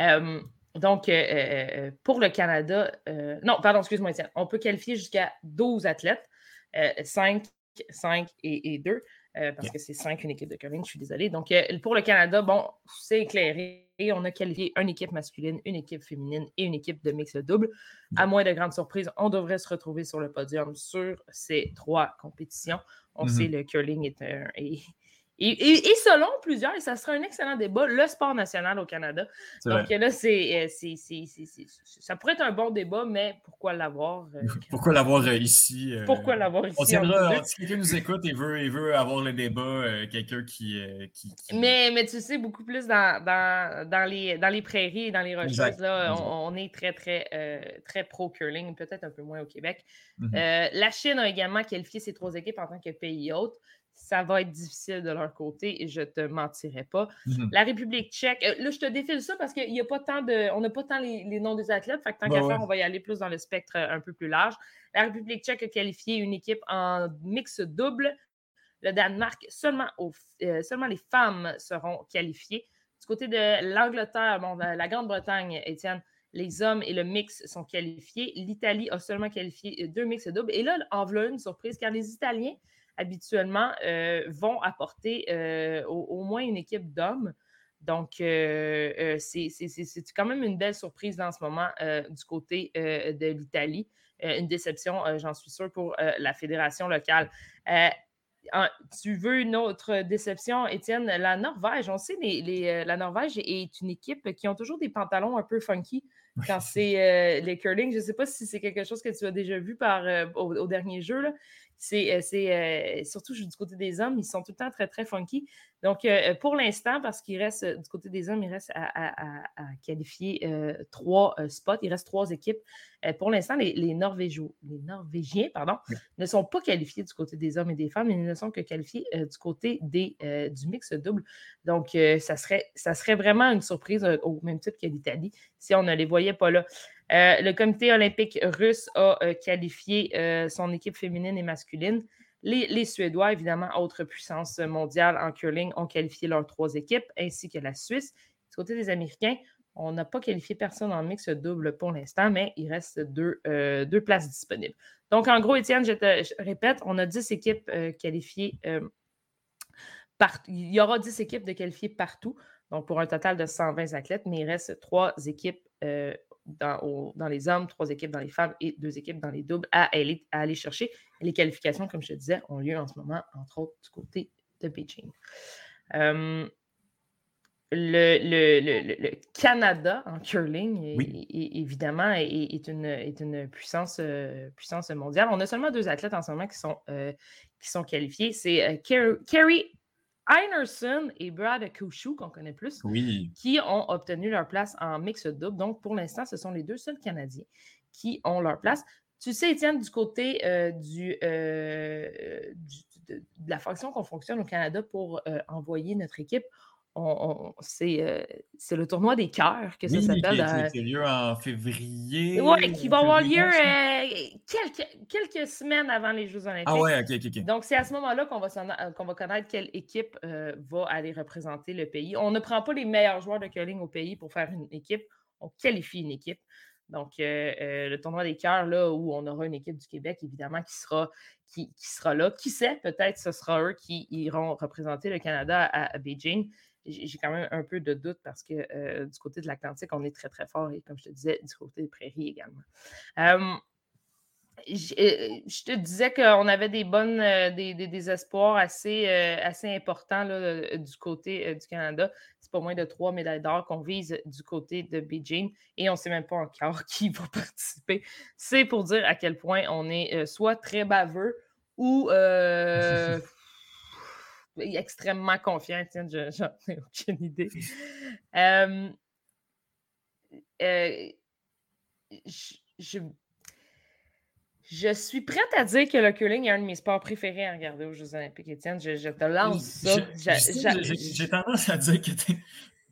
euh, euh, euh, pour le Canada, non, pardon, excuse-moi, on peut qualifier jusqu'à 12 athlètes, 5, 5 et, 2, parce que c'est 5 une équipe de curling, je suis désolée. Donc, pour le Canada, bon, c'est éclairé. On a qualifié une équipe masculine, une équipe féminine et une équipe de mix double. À moins de grandes surprises, on devrait se retrouver sur le podium sur ces trois compétitions. On mm-hmm. sait le curling est, un, et, selon plusieurs, et ça sera un excellent débat, le sport national au Canada. Donc là, c'est, euh, ça pourrait être un bon débat, mais pourquoi l'avoir? Euh, pourquoi l'avoir euh, ici? pourquoi l'avoir ici? si quelqu'un nous écoute et veut, veut avoir le débat, quelqu'un qui, Mais, mais tu sais, beaucoup plus dans, dans, les, dans les prairies et dans les rocheuses, là, on, est très, très, très pro-curling, peut-être un peu moins au Québec. Mm-hmm. la Chine a également qualifié ses trois équipes en tant que pays hôte ça va être difficile de leur côté et je ne te mentirai pas. Mhm. La République tchèque, euh, là, je te défile ça parce qu'il n'y a pas tant de. On n'a pas tant les, noms des athlètes. Fait que tant bah qu'à faire, on va y aller plus dans le spectre euh, un peu plus large. La République tchèque a qualifié une équipe en mix double. Le Danemark, seulement, euh, seulement les femmes seront qualifiées. Du côté de l'Angleterre, bon, la Grande-Bretagne, Étienne, les hommes et le mix sont qualifiés. L'Italie a seulement qualifié deux mix doubles. Et là, en voilà une surprise, car les Italiens habituellement, euh, vont apporter euh, au, moins une équipe d'hommes. Donc, euh, c'est quand même une belle surprise dans ce moment du côté de l'Italie. une déception, j'en suis sûre, pour la fédération locale. tu veux une autre déception, Étienne? La Norvège, on sait, les, la Norvège est une équipe qui ont toujours des pantalons un peu funky quand c'est les curling. Je ne sais pas si c'est quelque chose que tu as déjà vu par, au, au, dernier jeu. Là c'est, euh, euh, surtout du côté des hommes, ils sont tout le temps très, très funky. Donc, euh, pour l'instant, parce qu'il reste du côté des hommes, il reste à, qualifier trois spots, il reste trois équipes. pour l'instant, les, les, les Norvégiens pardon, ne sont pas qualifiés du côté des hommes et des femmes, ils ne sont que qualifiés du côté des, du mix double. Donc, ça, serait, ça serait vraiment une surprise au même titre que l'Italie si on ne les voyait pas là. Euh, le comité olympique russe a euh, qualifié euh, son équipe féminine et masculine. Les, Suédois, évidemment, autre puissance mondiale en curling, ont qualifié leurs trois équipes, ainsi que la Suisse. Du côté des Américains, on n'a pas qualifié personne en mix double pour l'instant, mais il reste deux, places disponibles. Donc, en gros, Étienne, je te répète, on a 10 équipes qualifiées. il y aura 10 équipes de qualifiées partout, donc pour un total de 120 athlètes, mais il reste trois équipes dans, les hommes, trois équipes dans les femmes et deux équipes dans les doubles à aller, à aller chercher. les qualifications, comme je te disais, ont lieu en ce moment, entre autres, du côté de Beijing. le, le, Canada en curling, évidemment, est, une, est une puissance, euh, puissance mondiale. On a seulement deux athlètes en ce moment qui sont, euh, qui sont qualifiés. C'est euh, Kerry Einerson et Brad Kushu, qu'on connaît plus, qui ont obtenu leur place en mix double. Donc, pour l'instant, ce sont les deux seuls Canadiens qui ont leur place. Tu sais, Étienne, du côté euh, du, euh, de, la façon qu'on fonctionne au Canada pour euh, envoyer notre équipe, c'est le tournoi des cœurs que ça s'appelle. Qui, a lieu en février. Oui, qui va avoir lieu quelques, quelques, semaines avant les Jeux Olympiques. Ah ouais, ok, ok, ok. Donc, c'est à ce moment-là qu'on va, qu'on va connaître quelle équipe va aller représenter le pays. On ne prend pas les meilleurs joueurs de curling au pays pour faire une équipe, on qualifie une équipe. Donc, le tournoi des cœurs, là, où on aura une équipe du Québec, évidemment, qui sera, qui, sera là. Qui sait, peut-être ce sera eux qui iront représenter le Canada à Beijing j'ai quand même un peu de doute parce que euh, du côté de l'Atlantique, on est très, très fort et comme je te disais, du côté des prairies également. Euh, je te disais qu'on avait des bonnes, euh, des, espoirs assez, assez importants du côté du Canada. C'est pas moins de trois médailles d'or qu'on vise du côté de Beijing et on ne sait même pas encore qui va participer. C'est pour dire à quel point on est soit très baveux ou extrêmement confiant. Tiens, j'en ai aucune idée. Euh, je, je, suis prête à dire que le curling est un de mes sports préférés à regarder aux Jeux Olympiques, Étienne. Je, te lance ça. J'ai tendance à dire que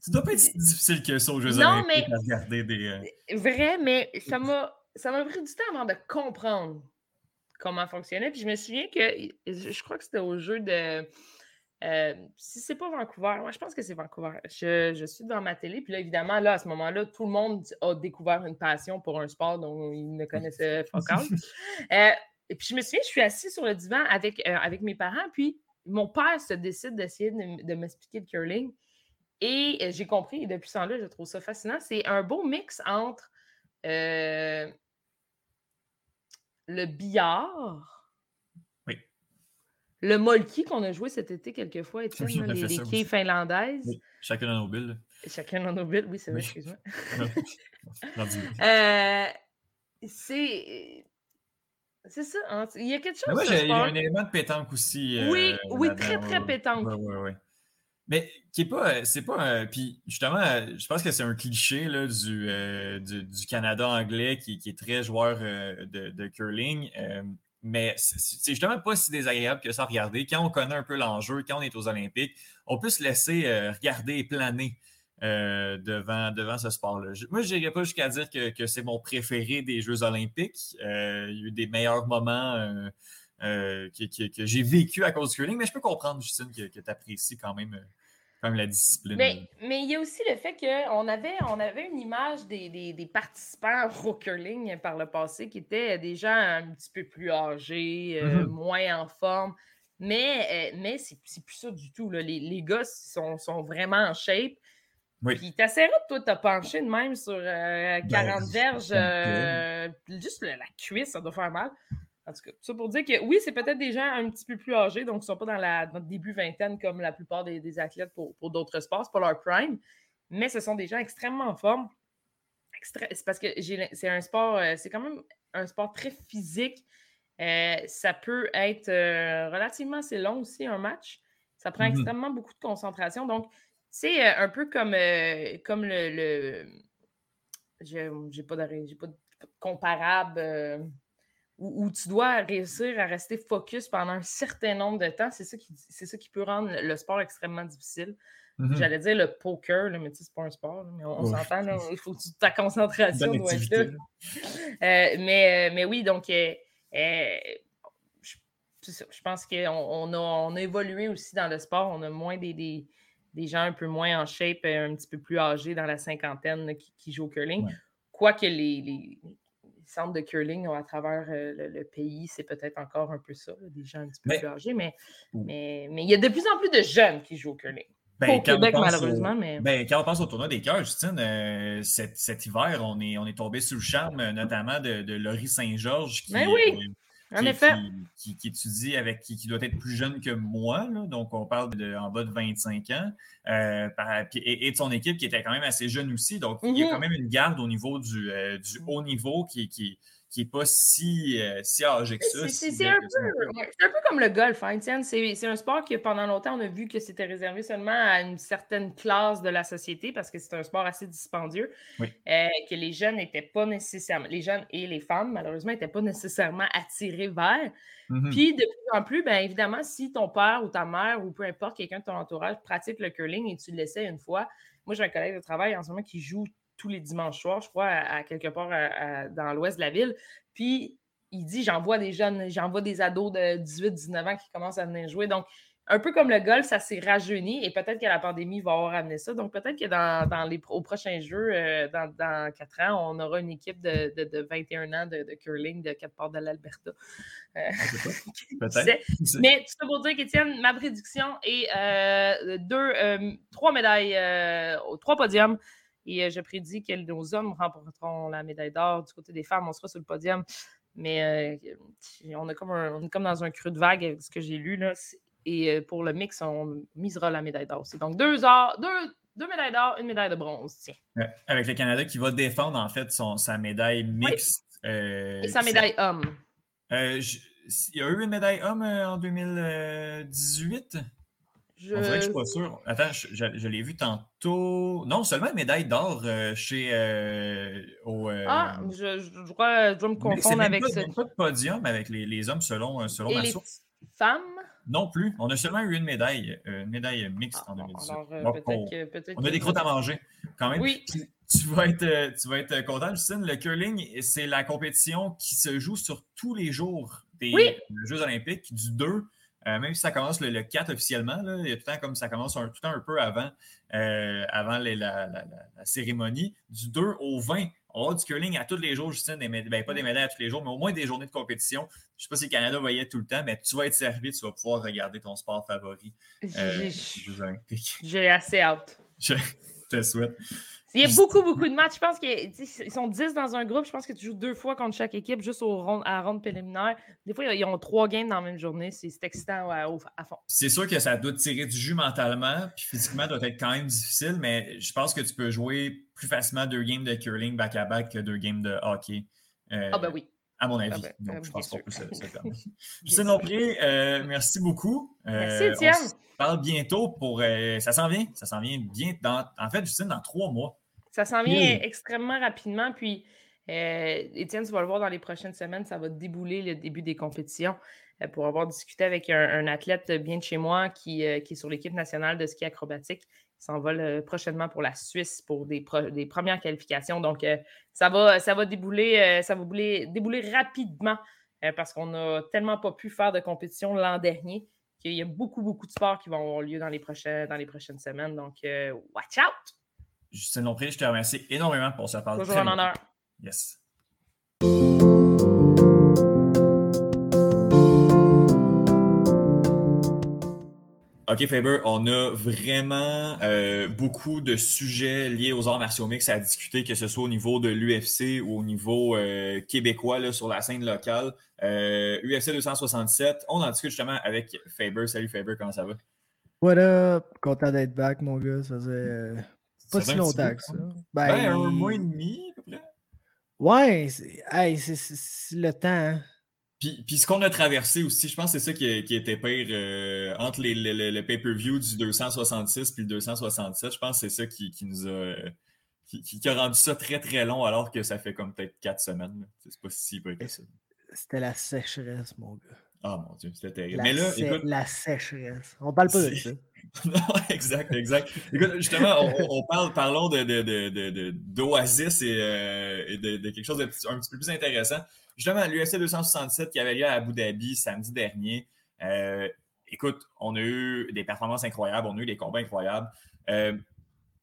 tu dois pas être si difficile que ça aux Jeux Olympiques à regarder des. Euh, vrai, mais ça m'a pris du temps avant de comprendre comment fonctionnait. Puis je me souviens que je crois que c'était au jeu de euh, si c'est pas Vancouver, moi je pense que c'est Vancouver. Je, suis dans ma télé, puis là, évidemment, là, à ce moment-là, tout le monde a découvert une passion pour un sport dont il ne connaissait pas euh, et puis je me souviens, je suis assise sur le divan avec, euh, avec mes parents, puis mon père se décide d'essayer de, m'expliquer le curling. Et j'ai compris, et depuis ce temps-là, je trouve ça fascinant. C'est un beau mix entre le billard le molki qu'on a joué cet été quelquefois, Étienne, les, les quilles finlandaises. Oui, chacun dans nos bulles. Chacun dans nos bulles, oui, c'est vrai, excuse-moi. euh, c'est. C'est ça. Hein? Il y a quelque chose. Moi, il y a un élément de pétanque aussi. oui, euh, oui, très, très pétanque. Oui, oui, oui. Mais qui est pas. Euh, c'est pas. puis justement, je pense que c'est un cliché là, du, du, Canada anglais qui, qui, est très joueur de, de, curling. Mais c'est justement pas si désagréable que ça regarder. Quand on connaît un peu l'enjeu, quand on est aux Olympiques, on peut se laisser euh, regarder et planer euh, devant, devant ce sport-là. Moi, je n'irais pas jusqu'à dire que, c'est mon préféré des Jeux Olympiques. Euh, il y a eu des meilleurs moments que, j'ai vécu à cause du curling, mais je peux comprendre, Justine, que, que tu apprécies quand même comme la discipline. Mais, mais, il y a aussi le fait qu'on avait, on avait une image des, des, participants au curling par le passé qui étaient des gens un petit peu plus âgés, euh, mm-hmm. moins en forme. Mais, euh, mais c'est plus ça du tout. Là. Les, les gars sont, sont, vraiment en shape. Oui. Puis t'essaieras de toi te pencher de même sur 40 euh, ben, verges, juste la cuisse, ça doit faire mal. En tout cas, ça pour dire que oui, c'est peut-être des gens un petit peu plus âgés, donc ils ne sont pas dans, la, le début vingtaine comme la plupart des, athlètes pour, d'autres sports, c'est pas leur prime, mais ce sont des gens extrêmement en forme. c'est parce que c'est un sport, euh, c'est quand même un sport très physique. Euh, ça peut être euh, relativement assez long aussi, un match. Ça prend mm-hmm. extrêmement beaucoup de concentration. Donc, c'est un peu comme, comme le. le j'ai pas, pas de comparable où, tu dois réussir à rester focus pendant un certain nombre de temps. C'est ça qui, c'est ça qui peut rendre le sport extrêmement difficile. Mm-hmm. J'allais dire le poker, là, mais c'est pas un sport, mais on, s'entend, il faut que ta concentration doit être là. Euh, mais, euh, mais oui, donc euh, je, je, pense qu'on on a, on a évolué aussi dans le sport. On a moins des, des, des, gens un peu moins en shape, un petit peu plus âgés dans la cinquantaine qui, jouent au curling. Quoique les, les, centres de curling à travers euh, le, pays, c'est peut-être encore un peu ça, des gens un petit peu plus âgés, mais, mais, mais, il y a de plus en plus de jeunes qui jouent au curling. Ben, au Québec, malheureusement. mais... Ben, quand on pense au tournoi des cœurs, Justine, euh, cet, hiver, on est, on est tombé sous le charme, euh, notamment de, de Laurie Saint-Georges, qui, ben oui. En effet. Qui, étudie avec, qui, doit être plus jeune que moi, donc on parle de, en bas de 25 ans, euh, et, de son équipe qui était quand même assez jeune aussi. Donc, il y a mm-hmm. quand même une garde au niveau du, euh, du haut niveau qui, qui, n'est pas si, euh, si âgé que ça. C'est un, un, peu comme le golf, hein, C'est un sport que pendant longtemps, on a vu que c'était réservé seulement à une certaine classe de la société parce que c'est un sport assez dispendieux. Euh, que les jeunes n'étaient pas nécessairement, les jeunes et les femmes, malheureusement, n'étaient pas nécessairement attirés vers. Mm-hmm. Puis, de plus en plus, bien évidemment, si ton père ou ta mère ou peu importe, quelqu'un de ton entourage pratique le curling et tu le laissais une fois, moi, j'ai un collègue de travail en ce moment qui joue tous les dimanches soirs, je crois, à, quelque part dans l'ouest de la ville. Puis il dit j'en vois des jeunes, j'en vois des ados de 18-19 ans qui commencent à venir jouer. Donc, un peu comme le golf, ça s'est rajeuni et peut-être que la pandémie va avoir amené ça. Donc, peut-être que dans, les, aux prochains jeux, euh, dans, dans 4 ans, on aura une équipe de, 21 ans de, curling de quatre parts de l'Alberta. Euh, peut-être. Mais tout ça pour dire qu'Étienne, ma prédiction est euh, deux, trois médailles, trois podiums. Et je prédis que nos hommes remporteront la médaille d'or. Du côté des femmes, on sera sur le podium. Mais on, est comme on est comme dans un creux de vague avec ce que j'ai lu. Là. Et euh, pour le mix, on misera la médaille d'or aussi. Donc, deux, or, deux, deux médailles d'or, une médaille de bronze. Tiens. avec le Canada qui va défendre, en fait, son, sa médaille mixte. Euh, Et sa médaille homme. Euh, il y a eu une médaille homme en 2018? Je... On dirait que je suis pas sûr. Attends, je, l'ai vu tantôt. Non, seulement une médaille d'or chez. au, ah, je, crois je dois me confondre avec ça. pas de podium avec les, les hommes selon, selon ma source. Femmes? Non plus. On a seulement eu une médaille, euh, une médaille mixte en 2018. Euh, on, a des croûtes à manger quand même. Oui. Tu, vas être, euh, tu vas être content, Justine. Le curling, c'est la compétition qui se joue sur tous les jours des Jeux olympiques, du 2 même si ça commence le, 4 officiellement, il y a tout le temps comme ça commence un, tout le temps un peu avant, avant la, cérémonie, du 2 au 20. On aura du curling à tous les jours, Justine, ben, pas des médailles à tous les jours, mais au moins des journées de compétition. Je ne sais pas si le Canada va y être tout le temps, mais tu vas être servi, tu vas pouvoir regarder ton sport favori. Euh, J'ai assez hâte. Je te souhaite. Il y a beaucoup, beaucoup de matchs. Je pense qu'ils sont 10 dans un groupe. Je pense que tu joues deux fois contre chaque équipe, juste au rond, à la ronde préliminaire. Des fois, ils ont trois games dans la même journée. C'est excitant à, à fond. C'est sûr que ça doit tirer du jus mentalement, puis physiquement, doit être quand même difficile, mais je pense que tu peux jouer plus facilement deux games de curling back-à-back que deux games de hockey. Euh, ah, ben oui. À mon avis. Ah ben, Donc, euh, je pense qu'on peut se, permettre. Justine Lomprier, euh, merci beaucoup. merci, Étienne. On se parle bientôt pour. ça s'en vient. Ça s'en vient bien. Dans, en fait, Justine, dans trois mois. Ça s'en vient extrêmement rapidement. Puis, Étienne, tu vas le voir dans les prochaines semaines, ça va débouler le début des compétitions. pour avoir discuté avec un, athlète bien de chez moi qui, qui est sur l'équipe nationale de ski acrobatique s'envole euh, prochainement pour la Suisse pour des, premières qualifications. Donc, euh, ça, va, ça va débouler, euh, ça va débouler rapidement parce qu'on n'a tellement pas pu faire de compétition l'an dernier qu'il y a beaucoup, beaucoup de sports qui vont avoir lieu dans les, prochaines, dans les prochaines semaines. Donc, watch out! Justin Lompré, je te remercie énormément pour ce parle. Toujours un honneur. Yes. OK, Faber, on a vraiment euh, beaucoup de sujets liés aux arts martiaux mix à discuter, que ce soit au niveau de l'UFC ou au niveau euh, québécois là, sur la scène locale. UFC euh, 267, on en discute justement avec Faber. Salut Faber, comment ça va? What up? Content d'être back, mon gars. Ça faisait pas si longtemps que ça. Ben, ben, un mois et demi, à peu près. Ouais, c'est le temps. Hein. Puis, ce qu'on a traversé aussi, je pense que c'est ça qui, était pire euh, entre les, le pay-per-view du 266 puis le 267. Je pense que c'est ça qui, nous a. Qui, a rendu ça très très long alors que ça fait comme peut-être quatre semaines. C'est pas si peu que ça. C'était la sécheresse, mon gars. Ah mon Dieu, c'était terrible. La, Mais là, la sécheresse. On parle pas de ça. non, exact, exact. Écoute, justement, on, parle, parlons d'Oasis de, de, euh, et, de, quelque chose d'un petit peu plus intéressant justement, l'UFC 267 qui avait lieu à Abu Dhabi samedi dernier. Euh, écoute, on a eu des performances incroyables, on a eu des combats incroyables. Euh,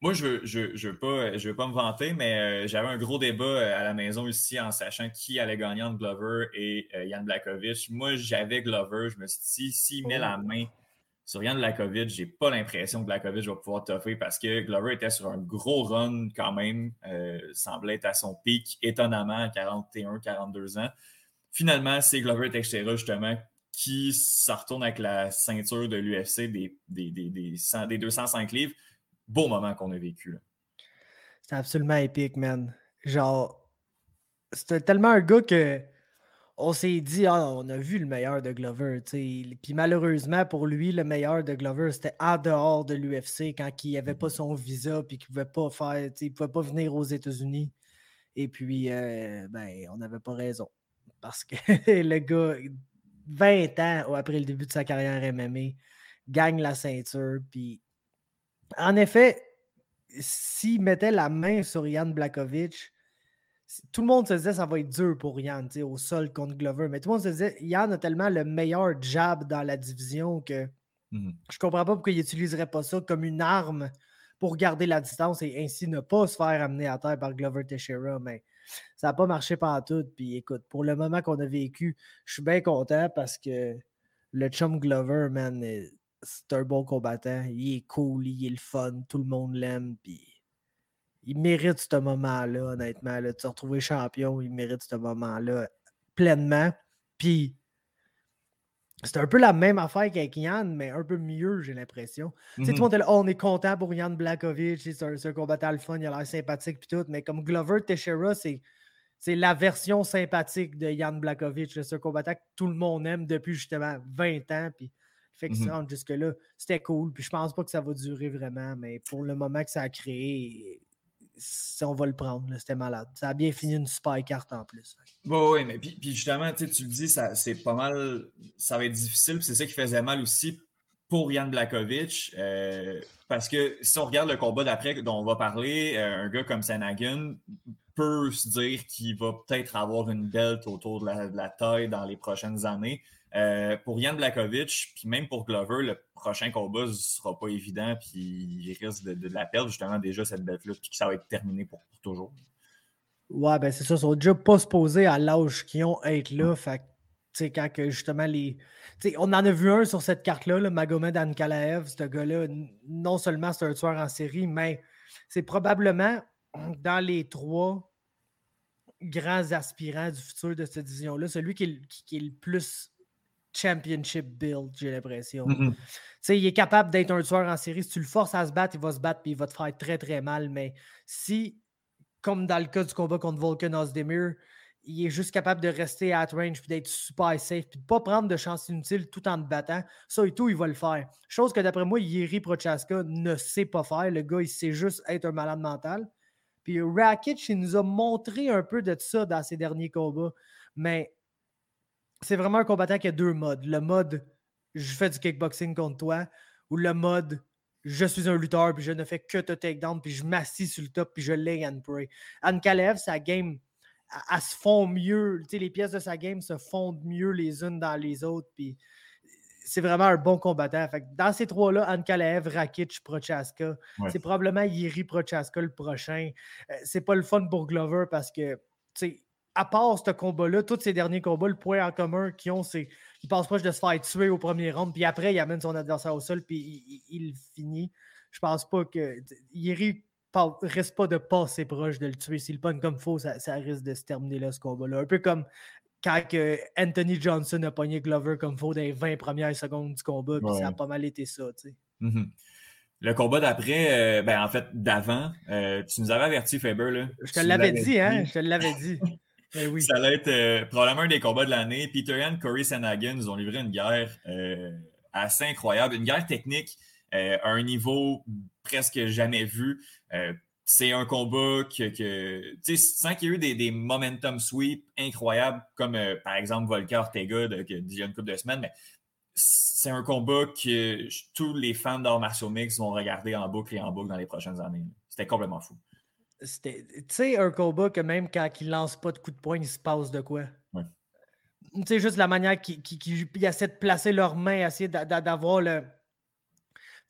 moi, je ne veux, je, pas, je veux pas me vanter, mais euh, j'avais un gros débat à la maison ici en sachant qui allait gagner entre Glover et Yann Blakovic. Moi, j'avais Glover. Je me suis dit, s'il met la main sur Yann Blakovic, j'ai pas l'impression que Blakovic va pouvoir toffer parce que Glover était sur un gros run quand même, euh, semblait être à son pic étonnamment à 41, 42 ans. Finalement, c'est Glover Teixeira justement qui s'en retourne avec la ceinture de l'UFC des, des, des, des, 205 livres. Beau moment qu'on a vécu. C'est absolument épique, man. Genre, c'était tellement un gars que on s'est dit, ah, on a vu le meilleur de Glover. Puis malheureusement, pour lui, le meilleur de Glover, c'était en dehors de l'UFC quand il n'avait pas son visa puis qu'il ne pouvait pas faire, il pouvait pas venir aux États-Unis. Et puis, euh, ben, on n'avait pas raison. Parce que le gars, 20 ans après le début de sa carrière MMA, gagne la ceinture. Puis, en effet, s'il mettait la main sur Yann Blakovic, tout le monde se disait ça va être dur pour Yann au sol contre Glover. Mais tout le monde se disait Yann a tellement le meilleur jab dans la division que mmh je comprends pas pourquoi il n'utiliserait pas ça comme une arme pour garder la distance et ainsi ne pas se faire amener à terre par Glover Teixeira. Mais ça n'a pas marché par tout. Puis écoute, pour le moment qu'on a vécu, je suis bien content parce que le chum Glover, man, c'est un bon combattant. Il est cool, il est le fun, tout le monde l'aime. Puis il mérite ce moment-là, honnêtement. Là, de se retrouver champion, il mérite ce moment-là pleinement. Puis, c'est un peu la même affaire qu'avec Yann, mais un peu mieux, j'ai l'impression. Tu sais, tout le monde est là, oh, on est content pour Yann Blakovic, c'est un, un, combattant le fun, il a l'air sympathique, puis tout. Mais comme Glover Teixeira, c'est. C'est la version sympathique de Yann Blakovic. Un combattant que tout le monde aime depuis justement 20 ans. Puis fait que ça rentre jusque-là, c'était cool. Puis je pense pas que ça va durer vraiment, mais pour le moment que ça a créé, on va le prendre. C'était malade. Ça a bien fini une super carte en plus. oui, mais puis, justement, tu le dis, c'est pas mal. Ça va être difficile. C'est ça qui faisait mal aussi pour Yann Blakovic. Euh, parce que si on regarde le combat d'après dont on va parler, euh, un gars comme Sanagan peut se dire qu'il va peut-être avoir une belt autour de la, taille dans les prochaines années. Euh, pour Yann Blakovic, puis même pour Glover, le prochain combat ne sera pas évident, puis il risque de, la perdre justement déjà cette bête-là, puis que ça va être terminé pour, toujours. Ouais, ben c'est ça, ils sont déjà pas supposés à l'âge qu'ils ont être là. Fait sais, quand que justement les. on en a vu un sur cette carte-là, le Magomed Ankalaev, ce gars-là, non seulement c'est un tueur en série, mais c'est probablement dans les trois grands aspirants du futur de cette division-là, celui qui est le plus championship build, j'ai l'impression. Mm-hmm. Il est capable d'être un tueur en série. Si tu le forces à se battre, il va se battre et il va te faire très très mal. Mais si, comme dans le cas du combat contre Vulcan Ozdemir, il est juste capable de rester at range puis d'être super safe puis de ne pas prendre de chance inutile tout en te battant, ça et tout, il va le faire. Chose que d'après moi, Yeri Prochaska ne sait pas faire. Le gars, il sait juste être un malade mental. Puis Rakic, il nous a montré un peu de ça dans ses derniers combats. Mais c'est vraiment un combattant qui a deux modes. Le mode je fais du kickboxing contre toi ou le mode je suis un lutteur puis je ne fais que te take down puis je m'assis sur le top puis je lay and pray. Anne Kalev, sa game, elle, se fond mieux. les pièces de sa game se fondent mieux les unes dans les autres. Puis c'est vraiment un bon combattant. dans ces trois-là, Anne Kalev, Rakic, Prochaska, c'est probablement Yeri Prochaska le prochain. Euh, c'est pas le fun pour Glover parce que à part ce combat-là, tous ces derniers combats, le point en commun qu'ils ont, c'est qu'ils passent proche de se faire tuer au premier round, puis après, il amène son adversaire au sol, puis il, finit. Je pense pas que. Yeri reste pas de passer proche de le tuer. S'il pogne comme faux, ça, risque de se terminer là, ce combat-là. Un peu comme quand Anthony Johnson a pogné Glover comme faux dans les 20 premières secondes du combat, puis ça a pas mal été ça, tu sais. Mm-hmm. Le combat d'après, euh, ben en fait d'avant, euh, tu nous avais averti, Faber. Là. Je te l'avais dit, hein? Je te l'avais dit. Ben ça allait être euh, probablement un des combats de l'année. Peter Yan, Corey Sanagan nous ont livré une guerre euh, assez incroyable, une guerre technique euh, à un niveau presque jamais vu. c'est un combat que, que sans qu'il y ait eu des, momentum sweep incroyables, comme par exemple Volker Ortega d'il y a une couple de semaines, mais c'est un combat que tous les fans d'art martial mix vont regarder en boucle et en boucle dans les prochaines années. C'était complètement fou. C'était, tu sais, un combat que même quand il lance pas de coup de poing, il se passe de quoi? Tu sais, juste la manière qu'ils essaient de placer leurs mains, essayer d'avoir le,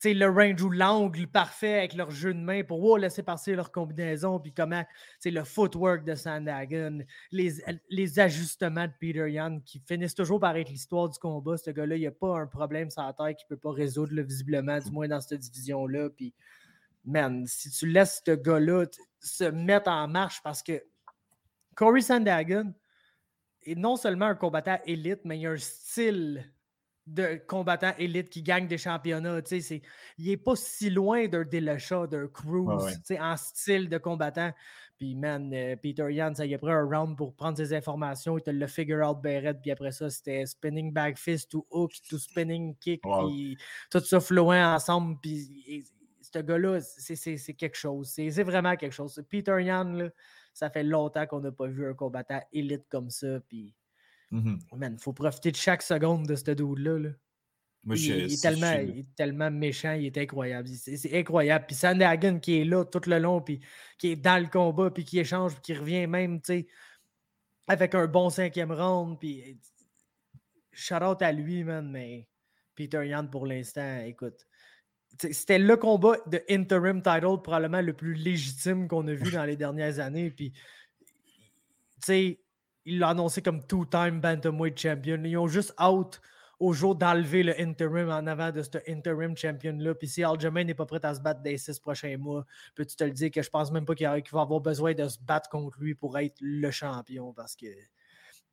le range ou l'angle parfait avec leur jeu de main pour laisser passer leur combinaison, puis comment le footwork de Sandagon, les, les ajustements de Peter Young qui finissent toujours par être l'histoire du combat. Ce gars-là, il n'y a pas un problème sur la terre qu'il ne peut pas résoudre, visiblement, du moins dans cette division-là. Puis man, si tu laisses ce gars-là se mettre en marche parce que Corey Sandagon est non seulement un combattant élite, mais il a un style de combattant élite qui gagne des championnats. il n'est pas si loin d'un Dillashaw, d'un Cruz en style de combattant. Puis, man, euh, Peter Yan, ça y a pris un round pour prendre ses informations. Il te le figure out Barrett. Puis après ça, c'était spinning back fist to hook to spinning kick. Puis tout ça flouant ensemble. Puis ce gars-là, c'est quelque chose. C'est vraiment quelque chose. Peter Yan, là, ça fait longtemps qu'on n'a pas vu un combattant élite comme ça. Puis, man, il faut profiter de chaque seconde de ce dude-là. Là il, est tellement, tellement méchant, il est incroyable. C'est incroyable. Puis Sandhagen qui est là tout le long, puis qui est dans le combat, puis qui échange, puis qui revient même, tu sais, avec un bon cinquième round. Puis shout out à lui, man, mais Peter Yan pour l'instant, écoute. C'était le combat de interim title probablement le plus légitime qu'on a vu dans les dernières années. Puis, tu sais, il l'a annoncé comme two-time Bantamweight champion. Ils ont juste out au jour d'enlever le interim en avant de ce interim champion-là. Puis si Aljamain n'est pas prêt à se battre dans les six prochains mois, peux-tu te le dire que je pense même pas qu'il va avoir besoin de se battre contre lui pour être le champion parce que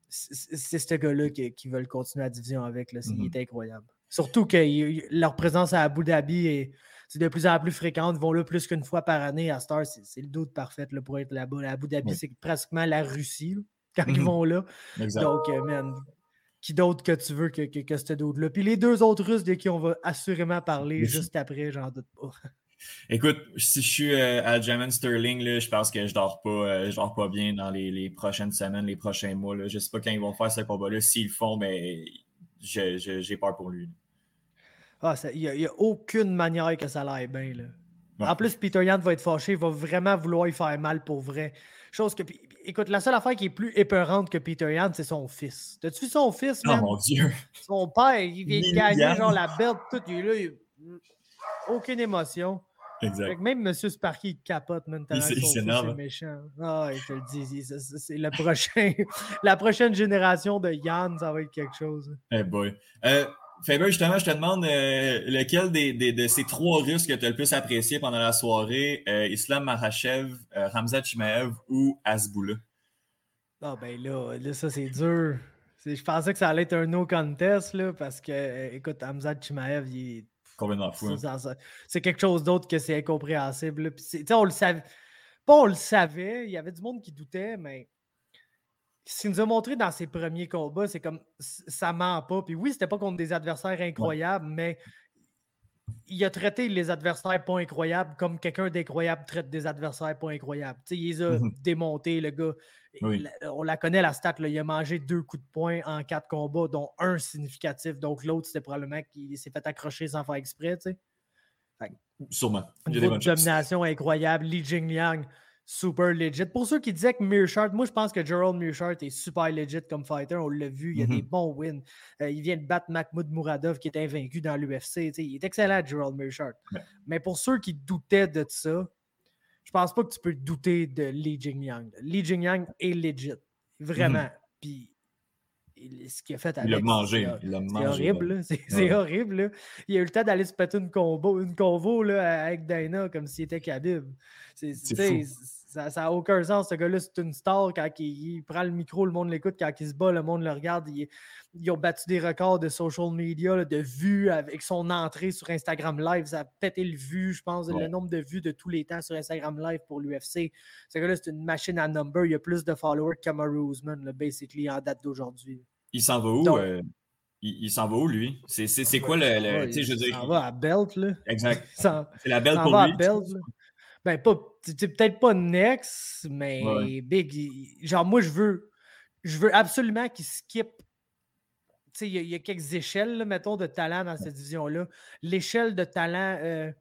c'est ce gars-là qui, qui veut continuer la division avec. Là. Il est mm-hmm. incroyable. Surtout que leur présence à Abu Dhabi est, de plus en plus fréquente. Ils vont là plus qu'une fois par année à Star. C'est le doute parfait là, pour être là-bas. Abu Dhabi, c'est pratiquement la Russie quand ils mm-hmm. vont là. Donc, euh, man, qui d'autre que tu veux que, que, que ce là Puis les deux autres Russes de qui on va assurément parler juste après, j'en doute pas. Écoute, si je suis euh, à German Sterling, là, je pense que je dors pas, euh, je dors pas bien dans les, les, prochaines semaines, les prochains mois. Là. Je sais pas quand ils vont faire ce combat-là. S'ils le font, mais ben, j'ai peur pour lui. Ah, il n'y a, aucune manière que ça aille bien. Là. En plus, Peter Yan va être fâché, il va vraiment vouloir y faire mal pour vrai. Chose que écoute, la seule affaire qui est plus épeurante que Peter Yan, c'est son fils. T'as-tu vu son fils, Oh mon Dieu! Son père, il vient de gagner genre la belle, tout, il là, il... aucune émotion. Exact. même M. Sparky capote maintenant. C'est méchant. Ah, je te le dis, c'est le prochain, la prochaine génération de Yann, ça va être quelque chose. Eh boy. Euh, Faber, justement, je te demande euh, lequel des, de ces trois Russes que tu as le plus apprécié pendant la soirée, euh, Islam Marachev, Ramzat Chimaev ou Asboula? Ah ben là, là ça c'est dur. Je pensais que ça allait être un no contest là, parce que, écoute, Hamzat Chimaev, il est. Complètement fou. Hein. C'est quelque chose d'autre que c'est incompréhensible. on le savait. Pas on le savait, il y avait du monde qui doutait, mais ce qu'il nous a montré dans ses premiers combats, c'est comme ça ment pas. Puis oui, c'était pas contre des adversaires incroyables, mais il a traité les adversaires pas incroyables comme quelqu'un d'incroyable traite des adversaires pas incroyables. il les a mhm. démontés, le gars. on la connaît, la stat. Là, il a mangé deux coups de poing en quatre combats, dont un significatif. Donc l'autre, c'était probablement qu'il s'est fait accrocher sans faire exprès. Sûrement. Une domination incroyable. Li Jingliang, super legit. Pour ceux qui disaient que Mearshart, moi je pense que Gerald Mearshart est super legit comme fighter. On l'a vu, il y a des mm-hmm. bons wins. Euh, il vient de battre Mahmoud Mouradov qui est invaincu dans l'UFC. Il est excellent, Gerald Mearshart. Mais pour ceux qui doutaient de ça, je pense pas que tu peux douter de Li Jingyang. Li Jingyang est legit. Vraiment. Mm-hmm. Puis ce qu'il a fait avec. Il l'a mangé. C'est horrible. C'est horrible. Il a eu le temps d'aller se péter une combo, une convo là, avec Dana comme s'il était Khabib. C'est ça n'a aucun sens. Ce gars-là, c'est une star. Quand il, prend le micro, le monde l'écoute. Quand il se bat, le monde le regarde. ils ont battu des records de social media, de vues avec son entrée sur Instagram Live. Ça a pété le vue, je pense, le nombre de vues de tous les temps sur Instagram Live pour l'UFC. Ce gars-là, c'est une machine à number. Il y a plus de followers que Kamaru Usman, basically, en date d'aujourd'hui. Il s'en va où? Euh, il, s'en va où, lui? C'est quoi le. le il, je s'en va à Belt, là. Exact. C'est la Belt pour lui. Belt, ben, pas, peut-être pas Next, mais Big. genre, moi, je veux, je veux absolument qu'il skip. Il y, y, a quelques échelles, mettons, de talent dans cette division-là. L'échelle de talent euh,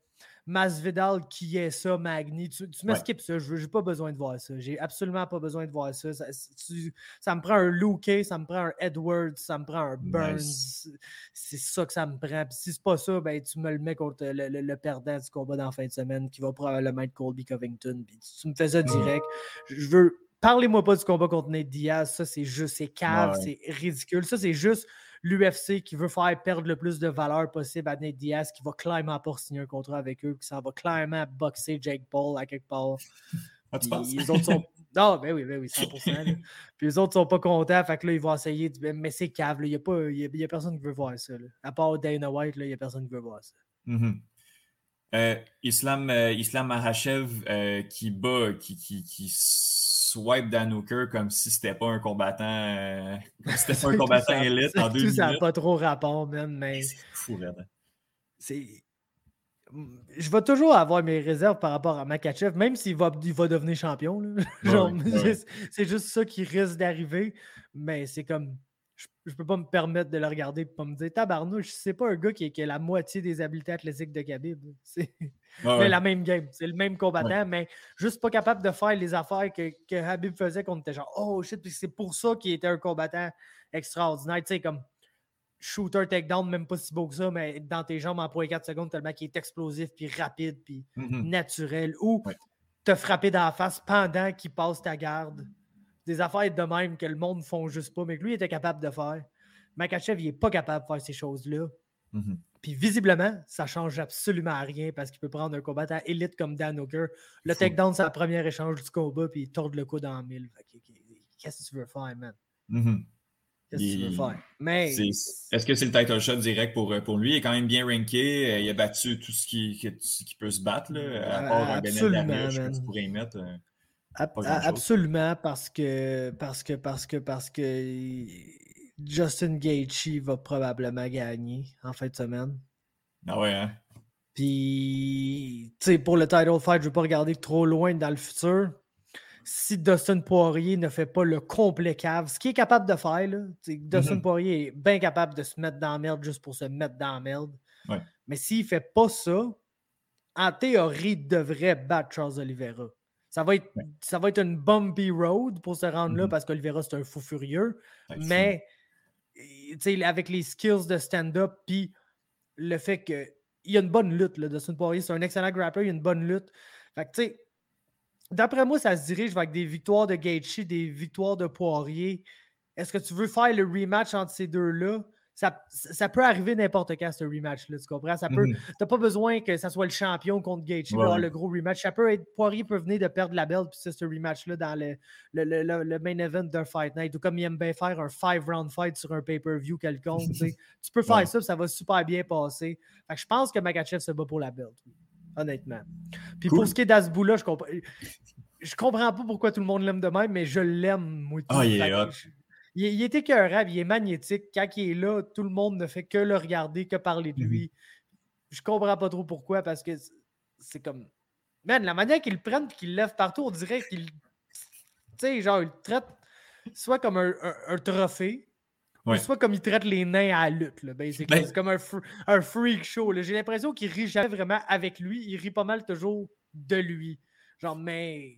Masvidal, qui est ça, Magni? Tu, tu me skips ça. Je n'ai pas besoin de voir ça. J'ai absolument pas besoin de voir ça. Ça, me prend un Luke, ça me prend un Edwards, ça me prend un Burns. C'est ça que ça me prend. Puis si c'est pas ça, ben, tu me le mets contre le, perdant du combat dans la fin de semaine qui va probablement être Colby Covington. Puis tu, me fais ça direct. Je veux. Parlez-moi pas du combat contre Nate Diaz. Ça, c'est juste, c'est cave, c'est ridicule. Ça, c'est juste l'UFC qui veut faire perdre le plus de valeur possible à Nate Diaz, qui va clairement pas signer un contrat avec eux, qui s'en va clairement boxer Jake Paul à quelque part. Ah, tu penses? Les autres sont. Non, ben oui, ben oui, 100%. Puis les autres sont pas contents, fait que là, ils vont essayer. De... Mais c'est cave, il n'y a, pas... y a, personne qui veut voir ça. À part Dana White, il n'y a personne qui veut voir ça. Mm-hmm. Euh, Islam, euh, Islam Mahachev euh, qui bat, qui, qui, qui swipe Dan Hooker comme si c'était pas un combattant, euh, comme si c'était pas un combattant ça- élite en deux tout ça n'a minutes. pas trop rapport, man, mais C'est fou, raide. c'est. Je vais toujours avoir mes réserves par rapport à Makachev, même s'il va, il va devenir champion. Genre, c'est- juste ça qui risque d'arriver. Mais c'est comme. Je, je peux pas me permettre de le regarder et pas me dire Tabarnouche, c'est pas un gars qui, qui a la moitié des habiletés athlétiques de Khabib. C'est Ouais, mais la même game. C'est le même combattant, mais juste pas capable de faire les affaires que, que Habib faisait qu'on était genre Oh shit, puis c'est pour ça qu'il était un combattant extraordinaire. Tu sais, comme shooter takedown, même pas si beau que ça, mais dans tes jambes en 0.4 secondes, tellement qu'il est explosif, puis rapide, puis Mhm. naturel. Ou te frapper dans la face pendant qu'il passe ta garde. Des affaires de même que le monde ne font juste pas, mais que lui il était capable de faire. Makachev, il n'est pas capable de faire ces choses-là. Mhm. Puis visiblement, ça change absolument rien parce qu'il peut prendre un combattant élite comme Dan Hooker. Le takedown, c'est le premier échange du combat, puis il torde le coude en mille. Qu'est-ce que tu veux faire, man? Mhm. Qu'est-ce que tu veux faire? Mais Est-ce que c'est le title shot direct pour, euh, pour lui? Il est quand même bien ranké. euh, Il a battu tout ce qui, peut se battre. Là, à part un Benet absolument, Darius, je pense man. qu'il pourrait y mettre. euh, Ab- absolument parce que parce que parce que parce que Justin Gaethje va probablement gagner en fin de semaine. Ah ouais, hein? Puis, tu sais, pour le title fight, je ne veux pas regarder trop loin dans le futur. Si Dustin Poirier ne fait pas le complet cave, ce qu'il est capable de faire, là, Dustin Mhm. Poirier est bien capable de se mettre dans la merde juste pour se mettre dans la merde. Ouais. Mais s'il ne fait pas ça, en théorie, il devrait battre Charles Oliveira. Ça va être, Ouais. ça va être une bumpy road pour se rendre là Mhm. parce qu'Oliveira, c'est un fou furieux. Ouais. Mais avec les skills de stand-up, puis le fait qu'il y a une bonne lutte, là, Dustin Poirier, c'est un excellent grappler, il y a une bonne lutte. Fait tu sais, d'après moi, ça se dirige avec des victoires de Gaethje, des victoires de Poirier. Est-ce que tu veux faire le rematch entre ces deux-là? Ça, ça peut arriver n'importe quand, ce rematch-là, tu comprends? Ça peut, Mhm. T'as pas besoin que ça soit le champion contre Gaethje, Ouais, pour avoir ouais. le gros rematch. Ça peut être, Poirier peut venir de perdre la belt, puis c'est ce rematch-là dans le, le, le- le- le main event d'un Fight Night. Ou comme il aime bien faire un five-round fight sur un pay-per-view quelconque. tu peux faire Ouais. ça, puis ça va super bien passer. Fait que je pense que Makachev se bat pour la belt, oui, honnêtement. Puis Cool. pour ce qui est d'Asboula, je comprends. Je comprends pas pourquoi tout le monde l'aime de même, mais je l'aime, moi. Ah, il est hot. Il, il est écœurant, puis il est magnétique. Quand il est là, tout le monde ne fait que le regarder, que parler de Mhm. lui. Je comprends pas trop pourquoi, parce que c'est- comme. Man, la manière qu'il le prenne et qu'il le lève partout, on dirait qu'il. Tu sais, genre, il le traite soit comme un, un- un trophée, Ouais. soit comme il traite les nains à la lutte, là. Ben- C'est comme un, un freak show. J'ai l'impression qu'il rit jamais vraiment avec lui, il rit pas mal toujours de lui. Genre, mais.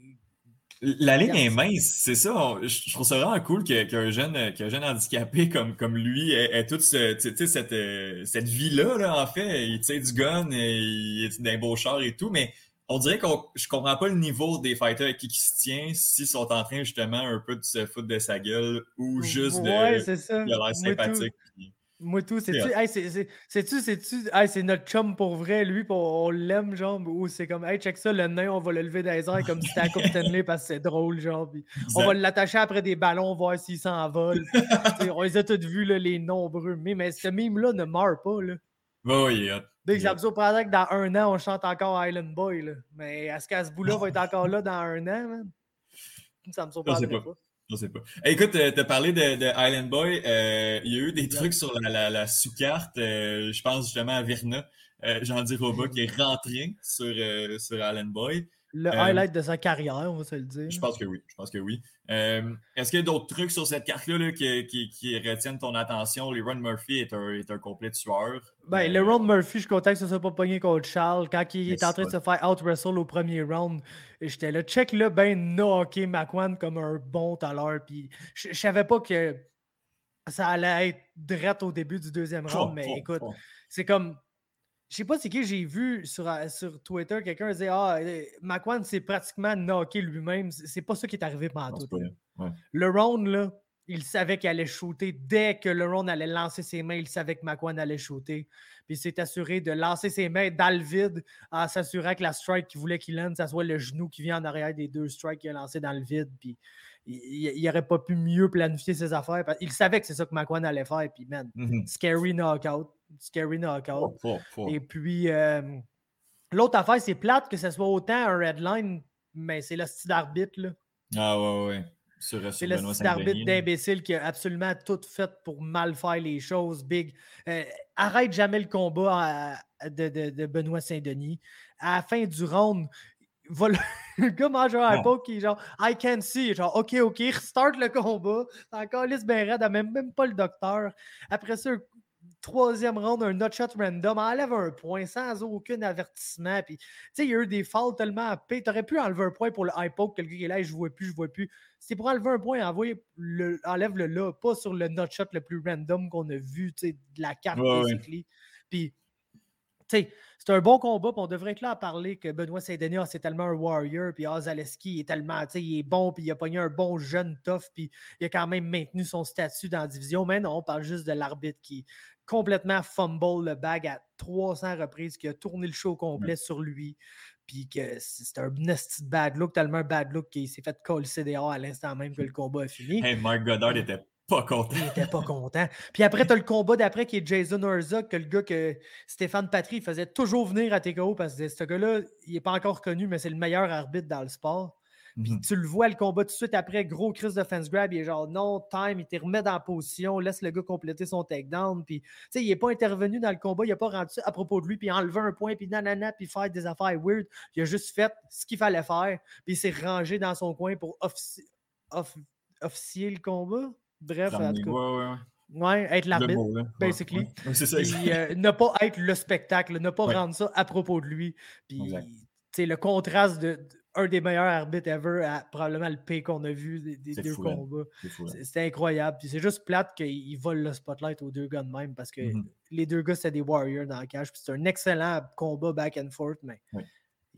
La ligne est mince, c'est ça. on- je, trouve ça vraiment cool qu'un jeune, euh, qu'un jeune handicapé comme, comme lui ait, ait toute ce- cette, euh, cette vie-là, là, en fait. Il tient du gun, et il est d'un beau char et tout, mais on dirait que je comprends pas le niveau des fighters avec qui il se tient s'ils sont en train justement un peu de se foutre de sa gueule ou juste de. Ouais, a l'air tout. Moi tout, c'est-tu, hey, c'est- c'est- c'est-tu, c'est-tu, hey, c'est notre chum pour vrai, lui, pis on, on l'aime, genre, ou c'est comme, hey, check ça, le nain, on va le lever dans les airs comme si c'était à Coupe Stanley parce que c'est drôle, genre, pis on va l'attacher après des ballons, voir s'il s'envole. On les a tous vus, là, les nombreux mais, mais ce mime-là ne meurt pas, là. Est hot. Dès que ça surprendrait que dans un an, on chante encore Island Boy, là. Mais est-ce qu'à ce bout-là va être encore là dans un an, man? Ça me surprendrait pas. pas. Je sais pas. Hey, écoute, euh, t'as parlé de, de Island Boy. euh, il y a eu des trucs sur la, la, la sous-carte. euh, je pense justement à Virna. Euh, Jean-Di Roba qui est rentré sur, euh, sur Island Boy. Le Euh, highlight de sa carrière, on va se le dire. Je pense que oui. Je pense que oui. Euh, Est-ce qu'il y a d'autres trucs sur cette carte-là là, qui, qui, qui retiennent ton attention? Les Ron Murphy est un, est un complet tueur. Ben, Euh, le Ron Murphy, je suis content que ça soit pas pogné contre Charles. Quand il est en train de se faire out-wrestle au premier round, j'étais là, check là, ben knocké McQuan comme un bon tout à l'heure. Puis je je savais pas que ça allait être drette au début du deuxième round, oh, mais oh, écoute, oh. c'est comme. Je sais pas c'est qui j'ai vu sur, euh, sur Twitter, quelqu'un disait Ah, euh, McQuan s'est pratiquement knocké lui-même. C'est pas ça qui est arrivé pendant tout. Ouais. Le round, là, il savait qu'il allait shooter. Dès que le round allait lancer ses mains, il savait que McQuan allait shooter. Puis il s'est assuré de lancer ses mains dans le vide en s'assurant que la strike qu'il voulait qu'il lance, ça soit le genou qui vient en arrière des deux strikes qu'il a lancé dans le vide. Puis il n'aurait pas pu mieux planifier ses affaires. Il savait que c'est ça que McQuan allait faire. Puis man, Mhm. scary knockout. Scary knockout. Et puis, euh, L'autre affaire, c'est plate que ce soit autant un redline, mais c'est le style d'arbitre. là. Ah ouais, ouais. Sur C'est le style d'arbitre d'imbécile qui a absolument tout fait pour mal faire les choses. Big. Euh, arrête jamais le combat à- de, de- de Benoît Saint-Denis. À la fin du round, va le, le gars mange un iPod qui est genre I can see. Genre OK, OK, restart le combat. Encore raide, elle même, même pas le docteur. Après ça, troisième round, un nut shot random, enlève un point sans aucun avertissement. Puis, tu sais, il y a eu des fouls tellement à paix. T'aurais pu enlever un point pour le iPod, quelqu'un qui est là, je vois plus, je vois plus. C'est pour enlever un point, envoyer le, enlève-le là, pas sur le nut shot le plus random qu'on a vu, tu sais, de la carte, Ouais, basically. Puis, tu sais, c'est un bon combat, puis on devrait être là à parler que Benoît Saint-Denis, ah, c'est tellement un warrior, puis Zaleski est tellement, tu sais, il est bon, puis il a pogné un bon jeune tough, puis il a quand même maintenu son statut dans la division. Mais non, on parle juste de l'arbitre qui complètement fumble le bag à 300 reprises, qui a tourné le show complet sur lui, puis que c'est un nasty bad look, tellement un bad look qu'il s'est fait coller CDA à l'instant même que le combat a fini. Hey, Mark Goddard était pas content. Il était pas content. Puis après, tu as le combat d'après qui est Jason Herzog, que le gars que Stéphane Patry faisait toujours venir à TKO parce que ce gars-là, il n'est pas encore connu, mais c'est le meilleur arbitre dans le sport. Puis Mhm. tu le vois, le combat tout de suite après, gros Chris de fence grab, il est genre non, time, il te remet dans la position, laisse le gars compléter son takedown. Puis, tu sais, il n'est pas intervenu dans le combat, il n'a pas rendu ça à propos de lui, puis enlever un point, puis nanana, puis faire des affaires weird. Il a juste fait ce qu'il fallait faire, puis il s'est rangé dans son coin pour offici- off- officier le combat. Bref, en tout cas, Ouais, ouais, ouais. être l'arbitre. Ouais, basically. ouais. Ouais, C'est ça, exact. Puis euh, ne pas être le spectacle, ne pas rendre ça à propos de lui. Puis, Exact. tu sais, le contraste de- un des meilleurs arbitres ever à probablement le pay qu'on a vu des, deux fou, là. combats. C'était incroyable. Puis c'est juste plate qu'ils volent le spotlight aux deux gars de même parce que Mhm. les deux gars, c'était des warriors dans la cage. Puis c'est un excellent combat back and forth, mais Oui.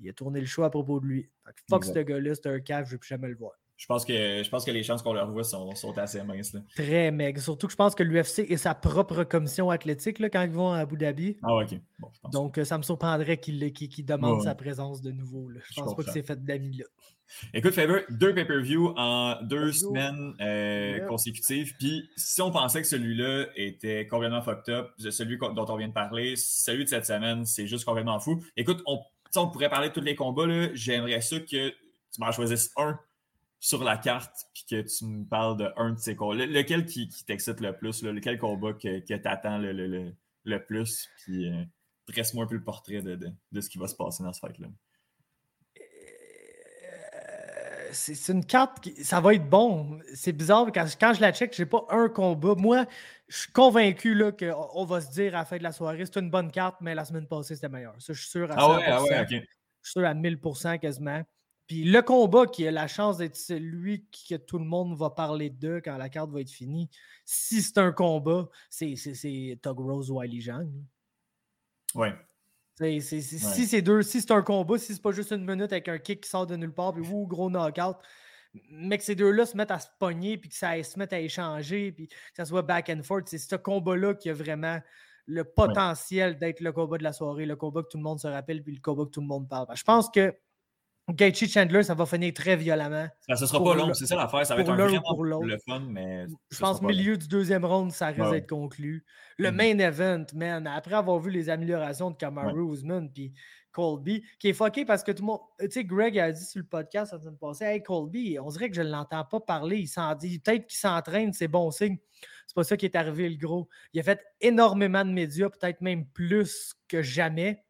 il a tourné le choix à propos de lui. Fait que fuck Exact. ce gars-là, c'est un cave, je ne veux plus jamais le voir. Je pense que, je pense que les chances qu'on le revoie sont, sont assez minces. Là. Très meg. Surtout que je pense que l'UFC est sa propre commission athlétique là, quand ils vont à Abu Dhabi. Ah, ok. Bon, je pense. Donc, euh, ça me surprendrait qu'il l'ait- qu'il- qu'il demande Ouais, sa présence de nouveau. là. Je Je pense pas que c'est fait d'amis là. Écoute, Faber, deux pay-per-view en deux semaines euh, Yeah. consécutives. Puis, si on pensait que celui-là était complètement fucked up, celui dont on vient de parler, celui de cette semaine, c'est juste complètement fou. Écoute, on, on pourrait parler de tous les combats. J'aimerais ça que tu m'en choisisses un sur la carte, puis que tu me parles de un de ces combats. Le- lequel qui, qui t'excite le plus, là? lequel combat que, que tu attends le, le- le- le plus, puis euh, dresse-moi un peu le portrait de, de- de ce qui va se passer dans ce fight-là? Euh, c'est une carte qui ça va être bon. C'est bizarre, quand, quand je la check, j'ai pas un combat. Moi, je suis convaincu qu'on on va se dire à la fin de la soirée, c'est une bonne carte, mais la semaine passée, c'était meilleur. Ça, je suis sûr à 100%. Ah ouais, ah ouais. Je suis sûr à 1000% quasiment. Puis le combat qui a la chance d'être celui que tout le monde va parler de quand la carte va être finie, si c'est un combat, c'est c'est- c'est Tug Rose ou Ali Zhang. Ouais. Si c'est deux, si c'est un combat, si c'est pas juste une minute avec un kick qui sort de nulle part, puis ouh, gros knockout, mais que ces deux-là se mettent à se pogner, puis que ça se mette à échanger, puis que ça soit back and forth, c'est ce combat-là qui a vraiment le potentiel d'être le combat de la soirée, le combat que tout le monde se rappelle, puis le combat que tout le monde parle. Je pense que Gaethje Chandler, ça va finir très violemment. Ça, ce sera pas long, c'est ça l'affaire. Ça va être un vraiment le fun, mais. Je pense long. milieu du deuxième round, ça risque Ouais, ouais. d'être conclu. Le Mhm. main event, man, après avoir vu les améliorations de Kamaru Usman puis Colby, qui est fucké parce que tout le monde. Tu sais, Greg a dit sur le podcast la semaine passée Hey Colby, on dirait que je ne l'entends pas parler. Il s'en dit peut-être qu'il s'entraîne, c'est bon signe. C'est pas ça qui est arrivé, le gros. Il a fait énormément de médias, peut-être même plus que jamais,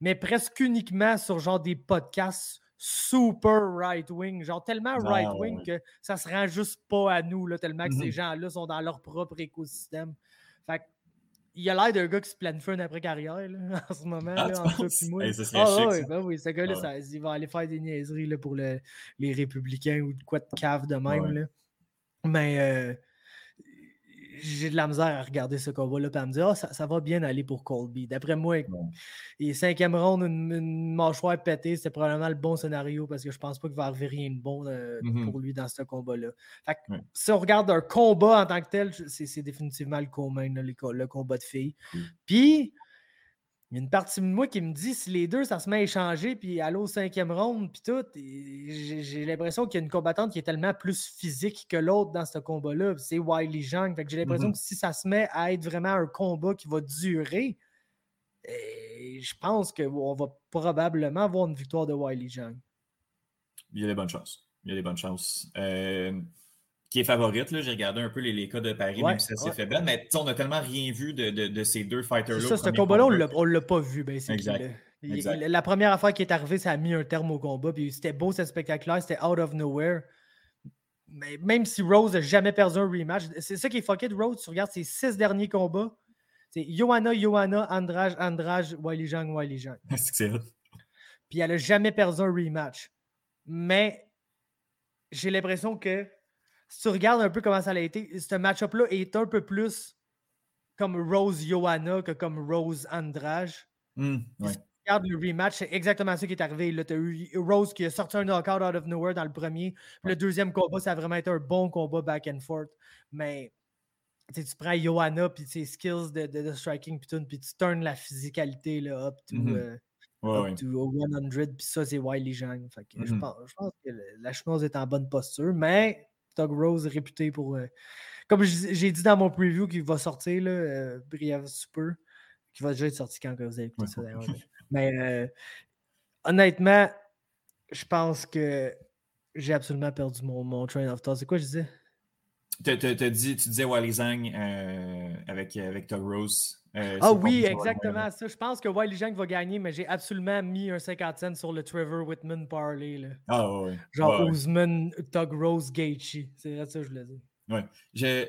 mais presque uniquement sur genre des podcasts super right-wing, genre tellement Ah, right-wing ouais. que ça se rend juste pas à nous, là, tellement que ces Mhm. gens-là sont dans leur propre écosystème. Fait il a l'air d'un gars qui se planifie une après-carrière là, en ce moment. Ah, là, puis moi. Hey, ça serait Ah, chic, ouais, ça. ben oui, ce gars-là, Ah ouais. il va aller faire des niaiseries là, pour le- les républicains ou de quoi de cave de même. Là. Mais euh, j'ai de la misère à regarder ce combat-là et à me dire Ah, ça, ça va bien aller pour Colby. D'après moi, et cinquième round, une, une mâchoire pétée, c'est probablement le bon scénario parce que je pense pas qu'il va arriver rien de bon euh, Mhm. pour lui dans ce combat-là. Ouais. si on regarde un combat en tant que tel, c'est définitivement le co- le combat de filles. Puis, il y a une partie de moi qui me dit si les deux, ça se met à échanger, puis aller au cinquième round, puis tout, j'ai l'impression qu'il y a une combattante qui est tellement plus physique que l'autre dans ce combat-là. C'est Wiley. Fait que j'ai l'impression Mhm. que si ça se met à être vraiment un combat qui va durer, eh, je pense qu'on va probablement avoir une victoire de Wiley Jang. Il y a des bonnes chances. Il y a des bonnes chances. Euh, qui est favorite, j'ai regardé un peu les, cas de Paris, même si ça s'est fait bien, mais on n'a tellement rien vu de, ces deux fighters-là. Ça, ce combat-là, on ne l'a pas vu. Ben, exact. La première affaire qui est arrivée, ça a mis un terme au combat. Puis c'était beau, c'était spectaculaire, c'était out of nowhere. Mais même si Rose n'a jamais perdu un rematch, c'est ça qui est fucké de Rose. Tu regardes ses six derniers combats. C'est Johanna, Johanna, Andrage, Andrage, Wiley Jang, Wiley Jang. c'est Puis elle n'a jamais perdu un rematch. Mais j'ai l'impression que si tu regardes un peu comment ça a été, ce match-up-là est un peu plus comme Rose Johanna que comme Rose Andrage. Mmh, regarde le rematch, c'est exactement ça qui est arrivé. Tu as eu Rose qui a sorti un knockout out of nowhere dans le premier. Le deuxième combat, ça a vraiment été un bon combat back and forth. Mais tu prends Johanna puis ses skills de, de, striking puis puis tu turns la physicalité là, up to, mm-hmm. euh, up to 100 puis ça c'est Wiley je, mm-hmm. pense, je, pense, que la chinoise est en bonne posture, mais Doug Rose est réputé pour euh, comme j'ai dit dans mon preview qui va sortir là, euh, super qui va déjà être sorti quand vous avez écouté ça d'ailleurs. Mais euh, honnêtement, je pense que j'ai absolument perdu mon, mon train of thought. C'est quoi je disais? Dit, tu disais Wally Zhang euh, avec, avec Todd Rose. Euh, ah oui, exactement ça. Je pense que Wally Zhang va gagner, mais j'ai absolument mis un 50 cents sur le Trevor Whitman parlay. Là. Ah oui. Genre Ousmane, Tug Rose, Gaethje. C'est ça que je voulais dire. Oui.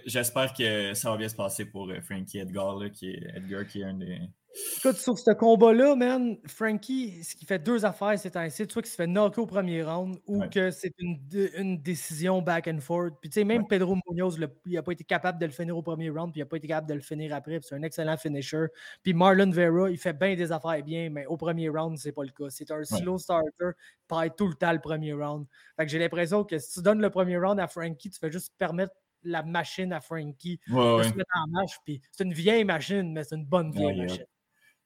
J'espère que ça va bien se passer pour Frankie Edgar, là, qui est, Edgar, qui est un des Écoute, sur ce combat-là, man, Frankie, ce qui fait deux affaires, c'est un soit qu'il se fait knocker au premier round ou que c'est une, décision back and forth. Puis, tu sais, même Pedro Munoz, il n'a pas été capable de le finir au premier round, puis il n'a pas été capable de le finir après. C'est un excellent finisher. Puis, Marlon Vera, il fait bien des affaires bien, mais au premier round, c'est pas le cas. C'est un slow starter, pareil tout le temps le premier round. Fait que j'ai l'impression que si tu donnes le premier round à Frankie, tu fais juste permettre la machine à Frankie de se mettre en marche. Puis, c'est une vieille machine, mais c'est une bonne vieille machine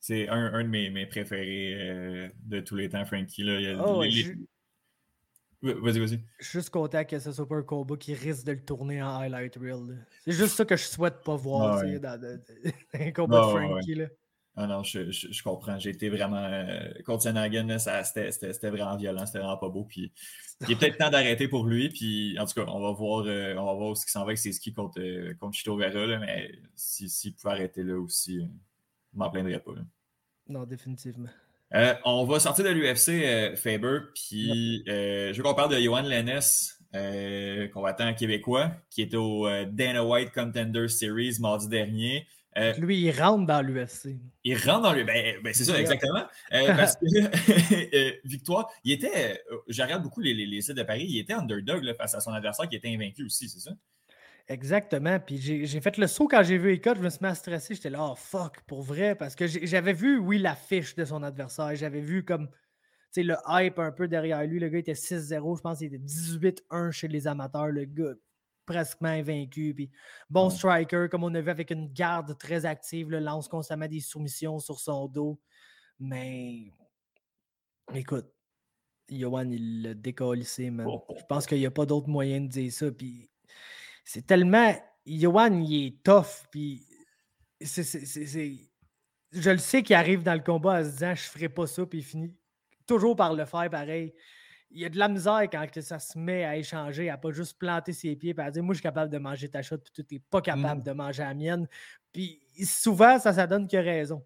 c'est un, de mes, préférés euh, de tous les temps, Frankie. Là. Oh, vas-y, vas-y. Je suis juste content que ce soit pas un combat qui risque de le tourner en highlight reel. C'est juste ça que je souhaite pas voir ah, dans, un combat de Frankie. Là. Ah non, je, comprends. J'ai été vraiment. Euh, contre c'était vraiment violent, c'était vraiment pas beau. Puis, il est peut-être temps d'arrêter pour lui. Puis, en tout cas, on va voir, euh, on va voir ce qui s'en va avec ses skis contre, contre Chito Vera. mais s'il si, pouvait arrêter là aussi, je m'en plaindrais pas. Non, définitivement. Euh, on va sortir de l'UFC, euh, Faber, puis euh, je veux qu'on parle de Johan Lennes, combattant québécois, qui était au Dana White Contender Series mardi dernier. Lui, il rentre dans l'UFC. Il rentre dans l'UFC. Ben, ben, c'est ça, exactement. parce que Victoire, il était, regarde beaucoup les, les, sites de Paris, il était underdog face à son adversaire qui était invaincu aussi, c'est ça? Exactement. Puis j'ai fait le saut quand j'ai vu Ecott, je me suis mis à stresser. J'étais là, oh fuck, pour vrai. Parce que j'avais vu, oui, la fiche de son adversaire. J'avais vu comme le hype un peu derrière lui. Le gars était 6-0. Je pense qu'il était 18-1 chez les amateurs. Le gars presque invaincu. Puis bon striker, comme on a vu avec une garde très active, le lance constamment des soumissions sur son dos. Mais écoute, Johan, il l'a décollissé, man. Oh, oh. Je pense qu'il n'y a pas d'autre moyen de dire ça. Puis c'est tellement. Yohan, il est tough. Puis c'est, je le sais qu'il arrive dans le combat en se disant je ferai pas ça, puis il finit toujours par le faire pareil. Il y a de la misère quand ça se met à échanger, à pas juste planter ses pieds et à dire Moi, je suis capable de manger ta shot, puis tu n'es pas capable mmh. de manger la mienne. Puis souvent, ça, ça donne que raison.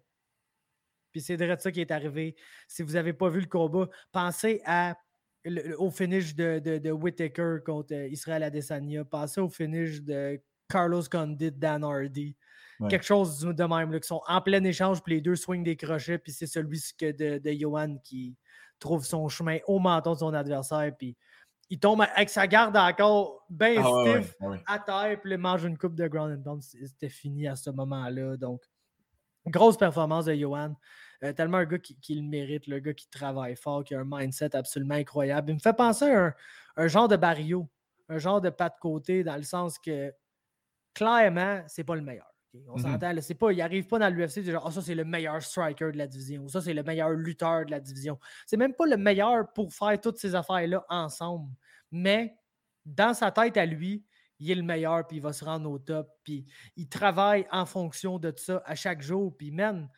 Puis c'est de ça qui est arrivé. Si vous n'avez pas vu le combat, pensez à au finish de, de, Whitaker contre euh, Israël Adesanya, passer au finish de Carlos Condit, Dan Hardy. Quelque chose de même, là, qui sont en plein échange, puis les deux swing des crochets, puis c'est celui de, de Johan qui trouve son chemin au menton de son adversaire, puis il tombe avec sa garde encore bien ah stiff à terre, puis il mange une coupe de ground and pound. C'était fini à ce moment-là. Donc, grosse performance de Johan. Euh, tellement un gars qui, le mérite, le gars qui travaille fort, qui a un mindset absolument incroyable. Il me fait penser à un, genre de Barrio, un genre de pas de côté, dans le sens que clairement, c'est pas le meilleur. On mm-hmm. s'entend, c'est pas, il n'arrive pas dans l'UFC genre, oh, ça c'est le meilleur striker de la division, ou ça c'est le meilleur lutteur de la division. C'est même pas le meilleur pour faire toutes ces affaires-là ensemble. Mais dans sa tête à lui, il est le meilleur, puis il va se rendre au top, puis il travaille en fonction de ça à chaque jour, puis même,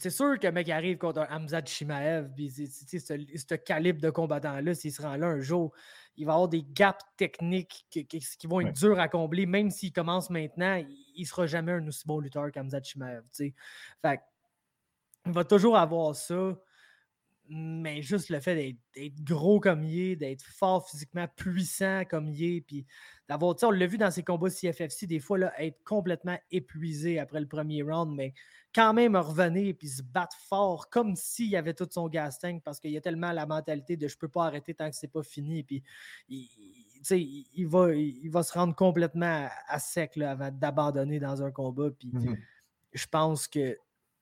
c'est sûr que mec arrive contre un Hamza Chimaev, puis ce, calibre de combattant-là, s'il se rend là un jour, il va avoir des gaps techniques qui, vont être durs à combler, même s'il commence maintenant, il ne sera jamais un aussi bon lutteur qu'Hamza Chimaev. Fait il va toujours avoir ça mais juste le fait d'être gros comme il est, d'être fort physiquement, puissant comme il est, puis d'avoir, tu sais, on l'a vu dans ses combats CFFC, des fois, là, être complètement épuisé après le premier round, mais quand même revenir puis se battre fort, comme s'il y avait tout son gas tank, parce qu'il y a tellement la mentalité de je peux pas arrêter tant que c'est pas fini, puis il, il, va, il va se rendre complètement à, sec là, avant d'abandonner dans un combat, puis mmh je pense que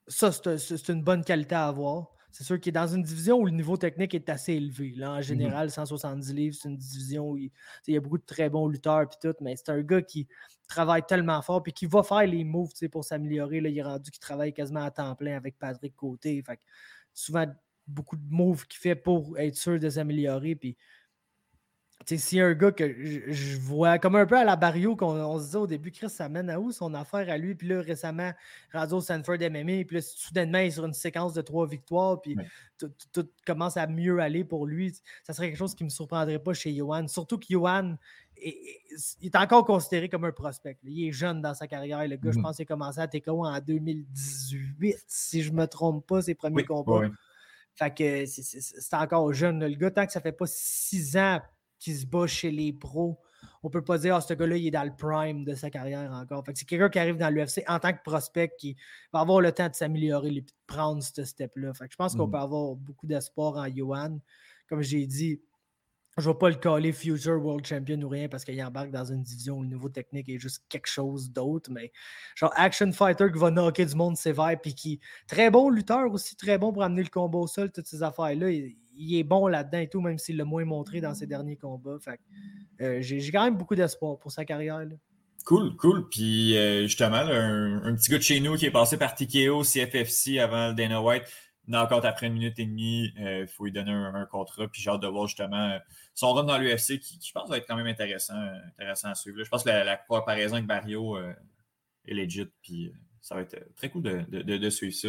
ça, c'est une bonne qualité à avoir. C'est sûr qu'il est dans une division où le niveau technique est assez élevé. Là, en mmh général, 170 livres, c'est une division où il, y a beaucoup de très bons lutteurs et tout, mais c'est un gars qui travaille tellement fort et qui va faire les moves pour s'améliorer. Il est rendu qu'il travaille quasiment à temps plein avec Patrick Côté. Fait souvent, beaucoup de moves qu'il fait pour être sûr de s'améliorer. Puis si un gars que je, vois comme un peu à la Barrio qu'on se disait au début, Chris, ça mène à où son affaire à lui? Puis là, récemment, Radio Sanford MMA, puis là, soudainement, il est sur une séquence de trois victoires, puis tout, commence à mieux aller pour lui. Ça serait quelque chose qui ne me surprendrait pas chez Johan. Surtout que Johan est, est, encore considéré comme un prospect. Il est jeune dans sa carrière. Le gars, je mm-hmm. pense qu'il a commencé à TKO en 2018, si je ne me trompe pas, ses premiers combats. Fait que c'est encore jeune. Le gars, tant que ça fait pas six ans qui se bat chez les pros. On peut pas dire, ah, ce gars-là, il est dans le prime de sa carrière encore. c'est quelqu'un qui arrive dans l'UFC en tant que prospect qui va avoir le temps de s'améliorer et de prendre ce step-là. je pense qu'on mm. peut avoir beaucoup d'espoir en Johan. Comme j'ai dit, je ne vais pas le caller Future World Champion ou rien parce qu'il embarque dans une division où le niveau technique est juste quelque chose d'autre. Mais genre Action Fighter qui va knocker du monde sévère puis qui très bon lutteur aussi, très bon pour amener le combat au sol, toutes ces affaires-là. Il, est bon là-dedans et tout, même s'il l'a moins montré dans ses derniers combats. Euh, j'ai quand même beaucoup d'espoir pour sa carrière. Cool, cool. Puis euh, justement, un, petit gars de chez nous qui est passé par TKO, CFFC avant Dana White encore après une minute et demie, il euh, faut lui donner un, contrat. Puis j'ai hâte de voir justement euh, son run dans l'UFC qui, je pense, va être quand même intéressant, intéressant à suivre. Je pense que la, comparaison avec Barrio euh, est legit. Puis ça va être très cool de, suivre ça.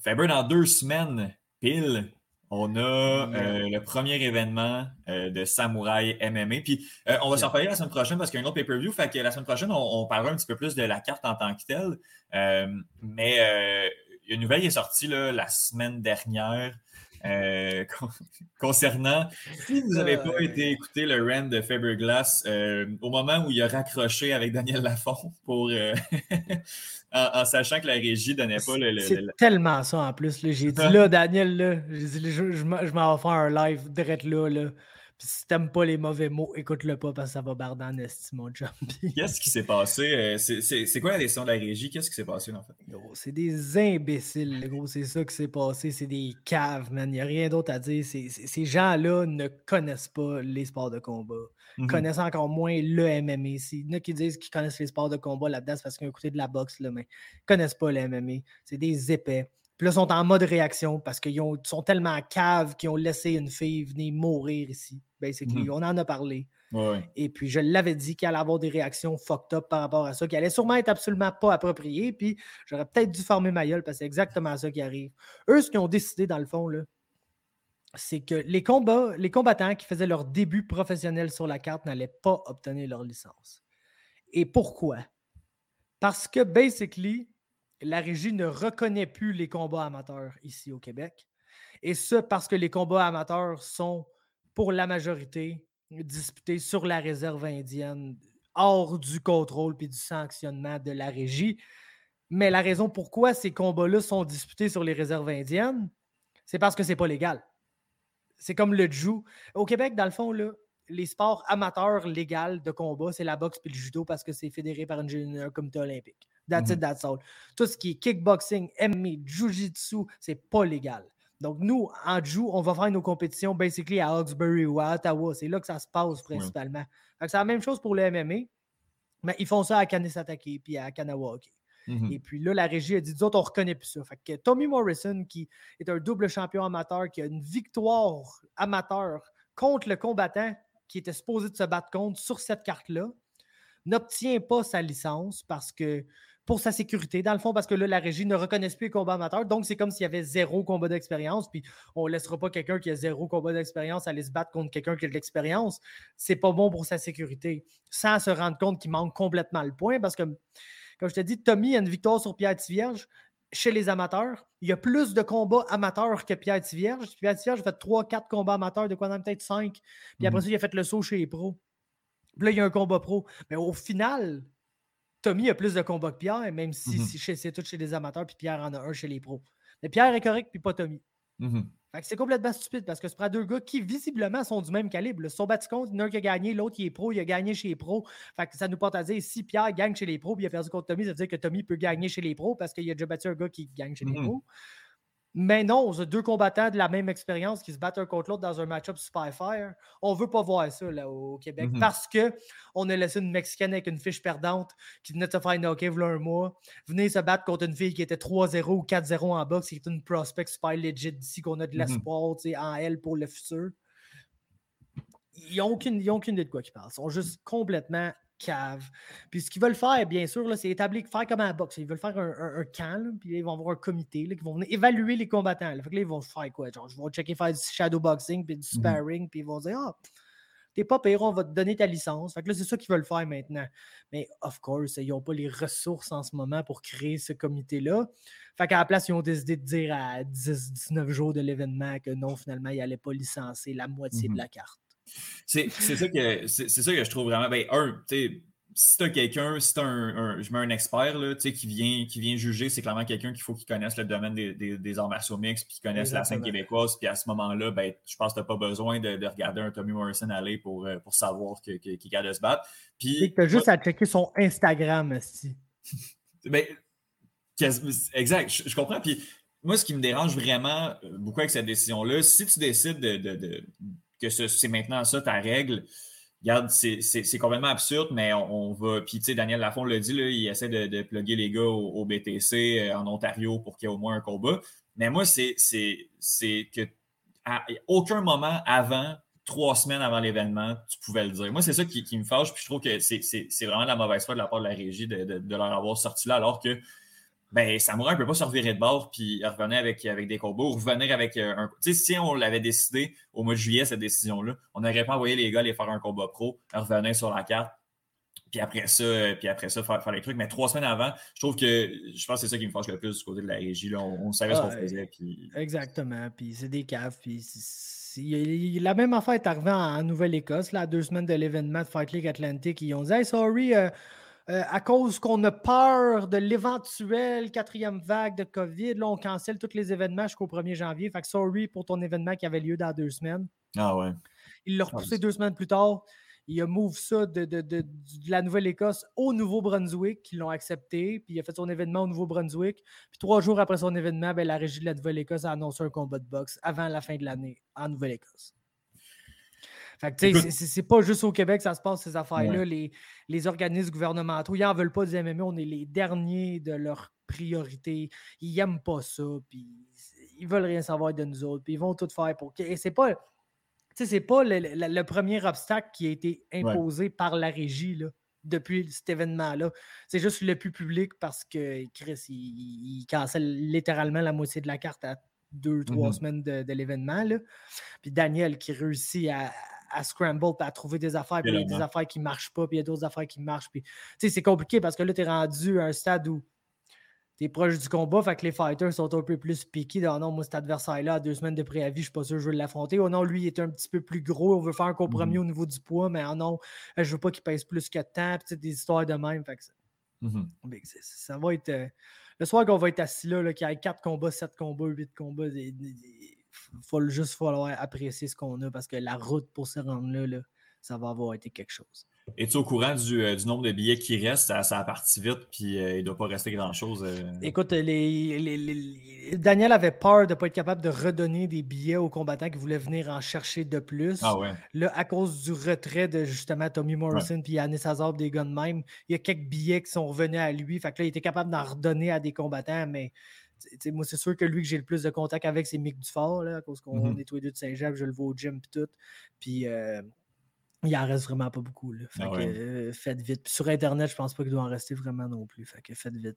Faber, dans deux semaines, pile, on a le premier événement de Samouraï MMA. Puis on va s'en parler la semaine prochaine parce qu'il y a un autre pay-per-view. Fait que la semaine prochaine, on, on, parlera un petit peu plus de la carte en tant que telle. mais une nouvelle qui est sortie la semaine dernière euh, concernant si vous n'avez pas été écouter le run de Faberglass euh, au moment où il a raccroché avec Daniel Lafont pour euh, en, sachant que la régie donnait pas le. c'est tellement ça en plus. J'ai dit là, Daniel, là, dit, je, je m'en vais faire un live direct là. là si t'aimes pas les mauvais mots, écoute-le pas parce que ça va barder en estime, mon Qu'est-ce qui s'est passé? Euh, c'est quoi la décision de la régie? Qu'est-ce qui s'est passé, en fait? C'est des imbéciles, gros. C'est ça qui s'est passé. C'est des caves, man. Il n'y a rien d'autre à dire. ces gens-là ne connaissent pas les sports de combat. Ils mhm. connaissent encore moins le MMA. Il y en a qui disent qu'ils connaissent les sports de combat là-dedans, c'est parce qu'ils ont écouté de la boxe, là, mais ils connaissent pas le MMA. C'est des épais. Puis là, ils sont en mode réaction parce qu'ils sont tellement caves qu'ils ont laissé une fille venir mourir ici. Basically. Mhm. On en a parlé. Et puis, je l'avais dit qu'il allait avoir des réactions fucked up par rapport à ça, qui allait sûrement être absolument pas appropriées. Puis, j'aurais peut-être dû former ma gueule parce que c'est exactement ça qui arrive. Eux, ce qu'ils ont décidé, dans le fond, là, c'est que les, combats, les combattants qui faisaient leur début professionnel sur la carte n'allaient pas obtenir leur licence. Et pourquoi? Parce que, basically, la régie ne reconnaît plus les combats amateurs ici au Québec. Et ce, parce que les combats amateurs sont, pour la majorité, disputés sur la réserve indienne, hors du contrôle et du sanctionnement de la régie. Mais la raison pourquoi ces combats-là sont disputés sur les réserves indiennes, c'est parce que c'est pas légal. C'est comme le jiu. Au Québec, dans le fond, là, les sports amateurs légaux de combat, c'est la boxe et le judo parce que c'est fédéré par un comité olympique. That's it, mhm. that's all. Tout ce qui est kickboxing, MMA, jiu-jitsu, c'est pas légal. Donc, nous, en Jiu, on va faire nos compétitions basically à Hawkesbury ou à Ottawa. C'est là que ça se passe principalement. C'est la même chose pour le MMA, mais ils font ça à Kanesatake puis à Kanawaki. Mhm. Et puis là, la régie a dit, d'autres, on ne reconnaît plus ça. Fait que Tommy Morrison, qui est un double champion amateur, qui a une victoire amateur contre le combattant qui était supposé de se battre contre sur cette carte-là, n'obtient pas sa licence parce que pour sa sécurité, dans le fond, parce que là, la régie ne reconnaît plus les combats amateurs. Donc, c'est comme s'il y avait zéro combat d'expérience, puis on ne laissera pas quelqu'un qui a zéro combat d'expérience aller se battre contre quelqu'un qui a de l'expérience. C'est pas bon pour sa sécurité. Sans se rendre compte qu'il manque complètement le point, parce que, comme je te dis, Tommy a une victoire sur Pierre Tivierge chez les amateurs. Il y a plus de combats amateurs que Pierre Tivierge. Pierre Tivierge a fait 3-4 combats amateurs, de quoi même peut-être 5. Puis après mhm. ça, il a fait le saut chez les pros. Puis là, il y a un combat pro. Mais au final, Tommy a plus de combats que Pierre, même si, mhm. c'est tout chez les amateurs, puis Pierre en a un chez les pros. Mais Pierre est correct, puis pas Tommy. Mhm. c'est complètement stupide parce que c'est prend deux gars qui visiblement sont du même calibre. Son Son il y en a un qui a gagné, l'autre qui est pro, il a gagné chez les pros. Fait que ça nous porte à dire si Pierre gagne chez les pros puis il a perdu contre Tommy, ça veut dire que Tommy peut gagner chez les pros parce qu'il a déjà battu un gars qui gagne chez les pros. Mais non, on a deux combattants de la même expérience qui se battent un contre l'autre dans un match-up Spyfire. On ne veut pas voir ça là, au Québec mm-hmm. parce qu'on a laissé une Mexicaine avec une fiche perdante qui venait de se faire knocker il un mois, venir se battre contre une fille qui était 3-0 ou 4-0 en boxe, qui est une prospect super legit d'ici qu'on a de mm-hmm. l'espoir en elle pour le futur. Ils n'ont aucune, aucune idée de quoi ils parlent. Ils sont juste complètement cave. Puis ce qu'ils veulent faire, bien sûr, c'est établir, faire comme un boxe. Ils veulent faire un, camp, puis ils vont avoir un comité qui vont venir évaluer les combattants. Fait que là, ils vont faire quoi? Genre, ils vont checker faire du shadowboxing, puis du mmh sparring, puis ils vont dire Ah, t'es pas pire, on va te donner ta licence. Fait que là, c'est ça qu'ils veulent faire maintenant. Mais, of course, ils n'ont pas les ressources en ce moment pour créer ce comité-là. Fait qu'à la place, ils ont décidé de dire à 10-19 jours de l'événement que non, finalement, ils n'allaient pas licencer la moitié de mmh la carte. C'est ça, que, ça que je trouve vraiment. Ben, un, si tu as quelqu'un, si tu un, je mets un expert là, qui, vient, qui vient juger, c'est clairement quelqu'un qu'il faut qu'il connaisse le domaine des, des, arts martiaux mixtes, puis qu'il connaisse la scène québécoise. Puis à ce moment-là, ben, je pense que tu n'as pas besoin de, regarder un Tommy Morrison aller pour, euh, pour savoir qu'il qu qu de se battre. Puis. Tu as juste à checker son Instagram, aussi. ben, exact, je, comprends. Puis moi, ce qui me dérange vraiment beaucoup avec cette décision-là, si tu décides de que c'est maintenant ça ta règle. Regarde, c'est complètement absurde, mais on, va. Puis, tu sais, Daniel Lafont l'a dit, là, il essaie de, de plugger les gars au, BTC euh, en Ontario pour qu'il y ait au moins un combat. Mais moi, c'est que à aucun moment avant, trois semaines avant l'événement, tu pouvais le dire. Moi, c'est ça qui, me fâche. Puis je trouve que c'est vraiment la mauvaise foi de la part de la régie de, de leur avoir sorti là, alors que ben, Samouraï ne peut pas se revirer de bord puis revenir avec, avec des combats ou revenir avec euh, un. Tu sais, si on l'avait décidé au mois de juillet, cette décision-là, on n'aurait pas envoyé les gars aller faire un combat pro, revenir sur la carte, puis après ça, euh, puis après ça, faire, les trucs. Mais trois semaines avant, je trouve que je pense que c'est ça qui me fâche le plus du côté de la régie. Là. On, savait ce qu'on faisait. Puis... Exactement. Puis c'est des caves. Puis la même affaire est arrivée en, Nouvelle-Écosse, là, deux semaines de l'événement de Fight League Atlantic. Ils ont dit Hey, sorry, euh, euh, à cause qu'on a peur de l'éventuelle quatrième vague de COVID. Là, on cancelle tous les événements jusqu'au 1er janvier. Fait que sorry pour ton événement qui avait lieu dans deux semaines. Ah ouais. Il l'a repoussé deux semaines plus tard. Il a move ça de, la Nouvelle-Écosse au Nouveau-Brunswick, qui l'ont accepté. Puis il a fait son événement au Nouveau-Brunswick. Puis trois jours après son événement, ben, la régie de la Nouvelle-Écosse a annoncé un combat de boxe avant la fin de l'année en Nouvelle-Écosse c'est pas juste au Québec que ça se passe, ces affaires-là. Les, organismes gouvernementaux, ils n'en veulent pas du MMA. On est les derniers de leur priorité. Ils n'aiment pas ça. Puis ils veulent rien savoir de nous autres. Puis ils vont tout faire pour. c'est pas. c'est pas le, premier obstacle qui a été imposé par la régie là, depuis cet événement-là. C'est juste le plus public parce que Chris, il, cancelle littéralement la moitié de la carte à deux, trois mm-hmm. semaines de, de l'événement. Puis Daniel qui réussit à, à scramble, puis à trouver des affaires, puis il y a des affaires qui ne marchent pas, puis il y a d'autres affaires qui marchent. Puis, c'est compliqué parce que là, tu es rendu à un stade où tu es proche du combat, fait que les fighters sont un peu plus piqués. Non, non, moi, cet adversaire-là, deux semaines de préavis, je ne suis pas sûr que je veux l'affronter. Oh non, lui, il est un petit peu plus gros, on veut faire un compromis mmh au niveau du poids, mais oh non, je ne veux pas qu'il pèse plus que tant, puis des histoires de même. Fait que ça, mmh ça va être. Euh, le soir qu'on va être assis là, qu'il y ait 4 combats, 7 combats, 8 combats, faut juste falloir apprécier ce qu'on a parce que la route pour se rendre là, ça va avoir été quelque chose. Es-tu au courant du, euh, nombre de billets qui restent? Ça, ça a parti vite, puis euh, il ne doit pas rester grand-chose. Euh. Écoute, les, Daniel avait peur de ne pas être capable de redonner des billets aux combattants qui voulaient venir en chercher de plus. Ah ouais. Là, à cause du retrait de justement Tommy Morrison et puis Yannis Hazard des guns même, il y a quelques billets qui sont revenus à lui. Fait que là, il était capable d'en redonner à des combattants, mais moi, c'est sûr que lui que j'ai le plus de contact avec, c'est Mick Dufort, là, à cause qu'on est tous les deux de Saint-Jacques, je le vois au gym et tout. Puis, euh, Il en reste vraiment pas beaucoup. Là. Fait Ah que, euh, faites vite. Puis sur Internet, je pense pas qu'il doit en rester vraiment non plus. Fait que faites vite.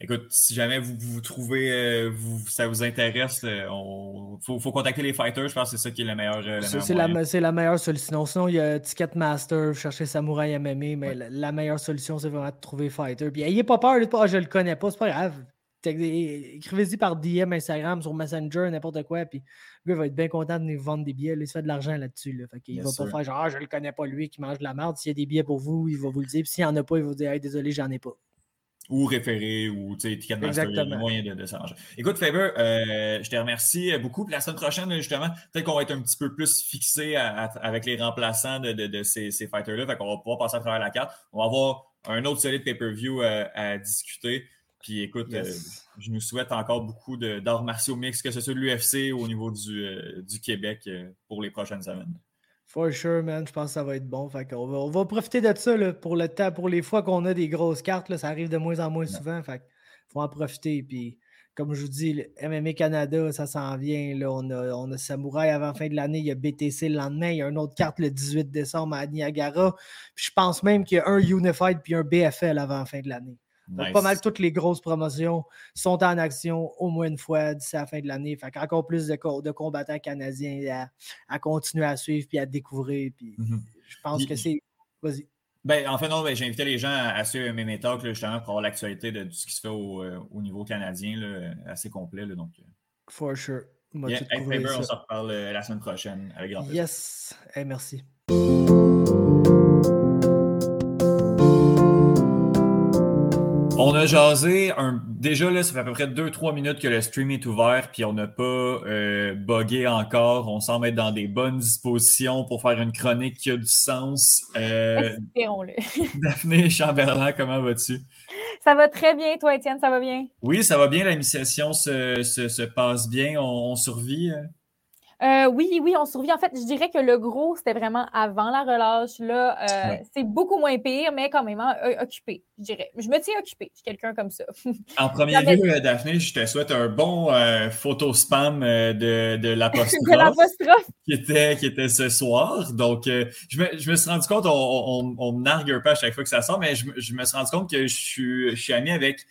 Écoute, si jamais vous vous trouvez, euh, vous, ça vous intéresse, il faut, faut contacter les fighters. Je pense que c'est ça qui est le meilleur. euh, le C'est la, meilleure solution. Sinon, il y a Ticketmaster, chercher Samurai MMA, mais Ouais. la, la meilleure solution, c'est vraiment de trouver Fighter. Puis ayez pas peur, pas, Ah, je le connais pas, c'est pas grave. É- Écrivez-y par DM, Instagram, sur Messenger, n'importe quoi. Puis le gars va être bien content de nous vendre des billets. là, il se fait de l'argent là-dessus. Là. Fait qu'il Bien va sûr. pas faire genre, ah, je le connais pas lui qui mange de la merde. S'il y a des billets pour vous, il va vous le dire. Puis s'il y en a pas, il va vous dire, hey, désolé, j'en ai pas. Ou référer, ou tu sais, Ticketmaster, il y a moyen de, de s'arranger. Écoute, Faber, euh, je te remercie beaucoup. Puis la semaine prochaine, justement, peut-être qu'on va être un petit peu plus fixé à- à- avec les remplaçants de, de- de ces, ces fighters-là. Fait qu'on va pouvoir passer à travers la carte. On va avoir un autre solide pay-per-view euh, à discuter. Puis écoute, Yes. euh, je nous souhaite encore beaucoup d'arts martiaux mix, que ce soit de l'UFC ou au niveau du, euh, du Québec euh, pour les prochaines semaines. For sure, man. Je pense que ça va être bon. Fait qu'on va, on va profiter de ça là, pour le temps, pour les fois qu'on a des grosses cartes. Là, ça arrive de moins en moins souvent. Fait faut en profiter. Puis, comme je vous dis, le MMA Canada, ça s'en vient. Là. On, a, on a Samouraï avant la fin de l'année. Il y a BTC le lendemain. Il y a une autre carte le 18 décembre à Niagara. Puis je pense même qu'il y a un Unified puis un BFL avant la fin de l'année. Nice. pas mal toutes les grosses promotions sont en action au moins une fois d'ici la fin de l'année. Fait qu'encore plus de, co- de combattants canadiens à, à continuer à suivre puis à découvrir. Puis Mhm. je pense que c'est. Vas-y. Ben, en fait, non, ben, j'ai invité les gens à, à suivre MMA Talk, là, justement, pour avoir l'actualité de, de ce qui se fait au, euh, au niveau canadien, là, assez complet. là, donc, euh, For sure. On yeah. Hey, Faber, se reparle euh, la semaine prochaine avec grand plaisir. Yes. Hey, merci. On a jasé un... déjà là, ça fait à peu près 2-3 minutes que le stream est ouvert, puis on n'a pas euh, buggé encore. On semble être dans des bonnes dispositions pour faire une chronique qui a du sens. Euh, Espérons-le. Daphné Chamberlain, comment vas-tu? Ça va très bien, toi, Étienne, ça va bien? Oui, ça va bien, la se, se- se passe bien, on, on survit. euh? Euh, oui, oui, on survit. En fait, je dirais que le gros, c'était vraiment avant la relâche. Là, euh, Ouais. c'est beaucoup moins pire, mais quand même hein, euh, occupé, je dirais. Je me tiens occupée. Je suis quelqu'un comme ça. En premier lieu, Daphné, je te souhaite un bon euh, photo spam de, de l'apostrophe qui, était, qui était ce soir. Donc, je, me, je me suis rendu compte, on, on, on me nargue un peu à chaque fois que ça sort, mais je, me- je me suis rendu compte que je suis, je suis ami avec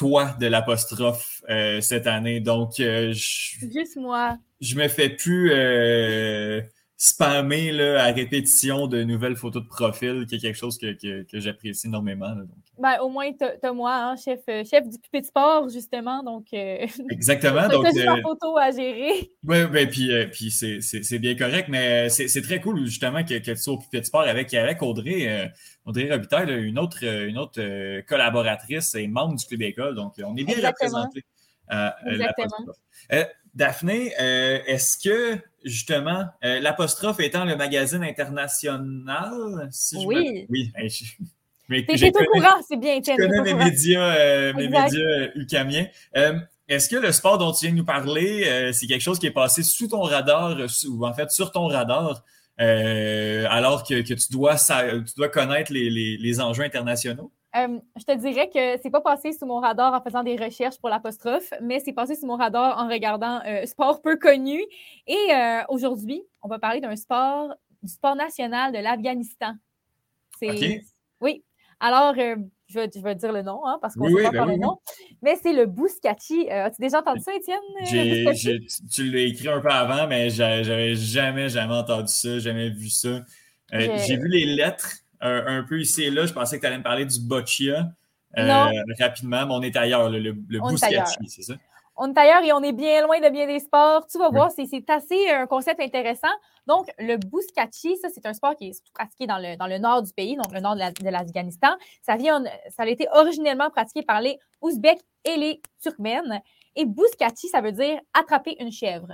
toi de l'apostrophe euh, cette année. Donc, euh, je, Juste moi. je me fais plus euh, spammer là, à répétition de nouvelles photos de profil, qui est quelque chose que, que, que j'apprécie énormément. là. Donc, Ben, au moins, t'as moi, hein, chef, euh, chef du pupé de sport, justement. Donc, euh, exactement. Donc, juste euh, photo à gérer. Oui, ben, puis, euh, puis c'est, bien correct, mais c'est, très cool justement que, que tu sois au Pupitre Sport avec, avec Audrey, Audrey Robitaille, une autre, une autre collaboratrice et membre du Club École. Donc, on est bien Exactement. représenté. à euh, Exactement. Daphné, est-ce que justement, euh, l'apostrophe étant le magazine international, si je me- Oui. Oui, hey, je- mais T'es au courant, c'est bien, je connais mes courant. médias, euh, mes médias ukamiens. Euh, Est-ce que le sport dont tu viens de nous parler, c'est quelque chose qui est passé sous ton radar, ou en fait sur ton radar, alors que, que tu, dois, sa- tu dois connaître les, les- les enjeux internationaux? Euh, je te dirais que c'est pas passé sous mon radar en faisant des recherches pour l'apostrophe, mais c'est passé sous mon radar en regardant euh, sport peu connu. Et euh, aujourd'hui, on va parler d'un sport, du sport national de l'Afghanistan. C'est OK. oui. Alors, euh, je, vais, je vais dire le nom, hein, parce qu'on ne oui, sait pas ben oui, le nom. Mais c'est le Bouskati. Euh, As-tu déjà entendu ça, Étienne? J'ai- tu- l'as écrit un peu avant, mais j'a- j'avais jamais, jamais entendu ça, jamais vu ça. Euh, J'ai vu les lettres euh, un peu ici et là. Je pensais que tu allais me parler du boccia euh, rapidement, mais on est ailleurs, le, le Bouscati, c'est ça? On est ailleurs et on est bien loin de bien des sports. Tu vas voir, c'est c'est assez un concept intéressant. Donc, le Bouskati, ça, c'est un sport qui est surtout pratiqué dans le, dans le nord du pays, donc le nord de la- de l'Afghanistan. ça, vient, ça a été originellement pratiqué par les Ouzbeks et les Turkmènes. Et Bouskati, ça veut dire attraper une chèvre.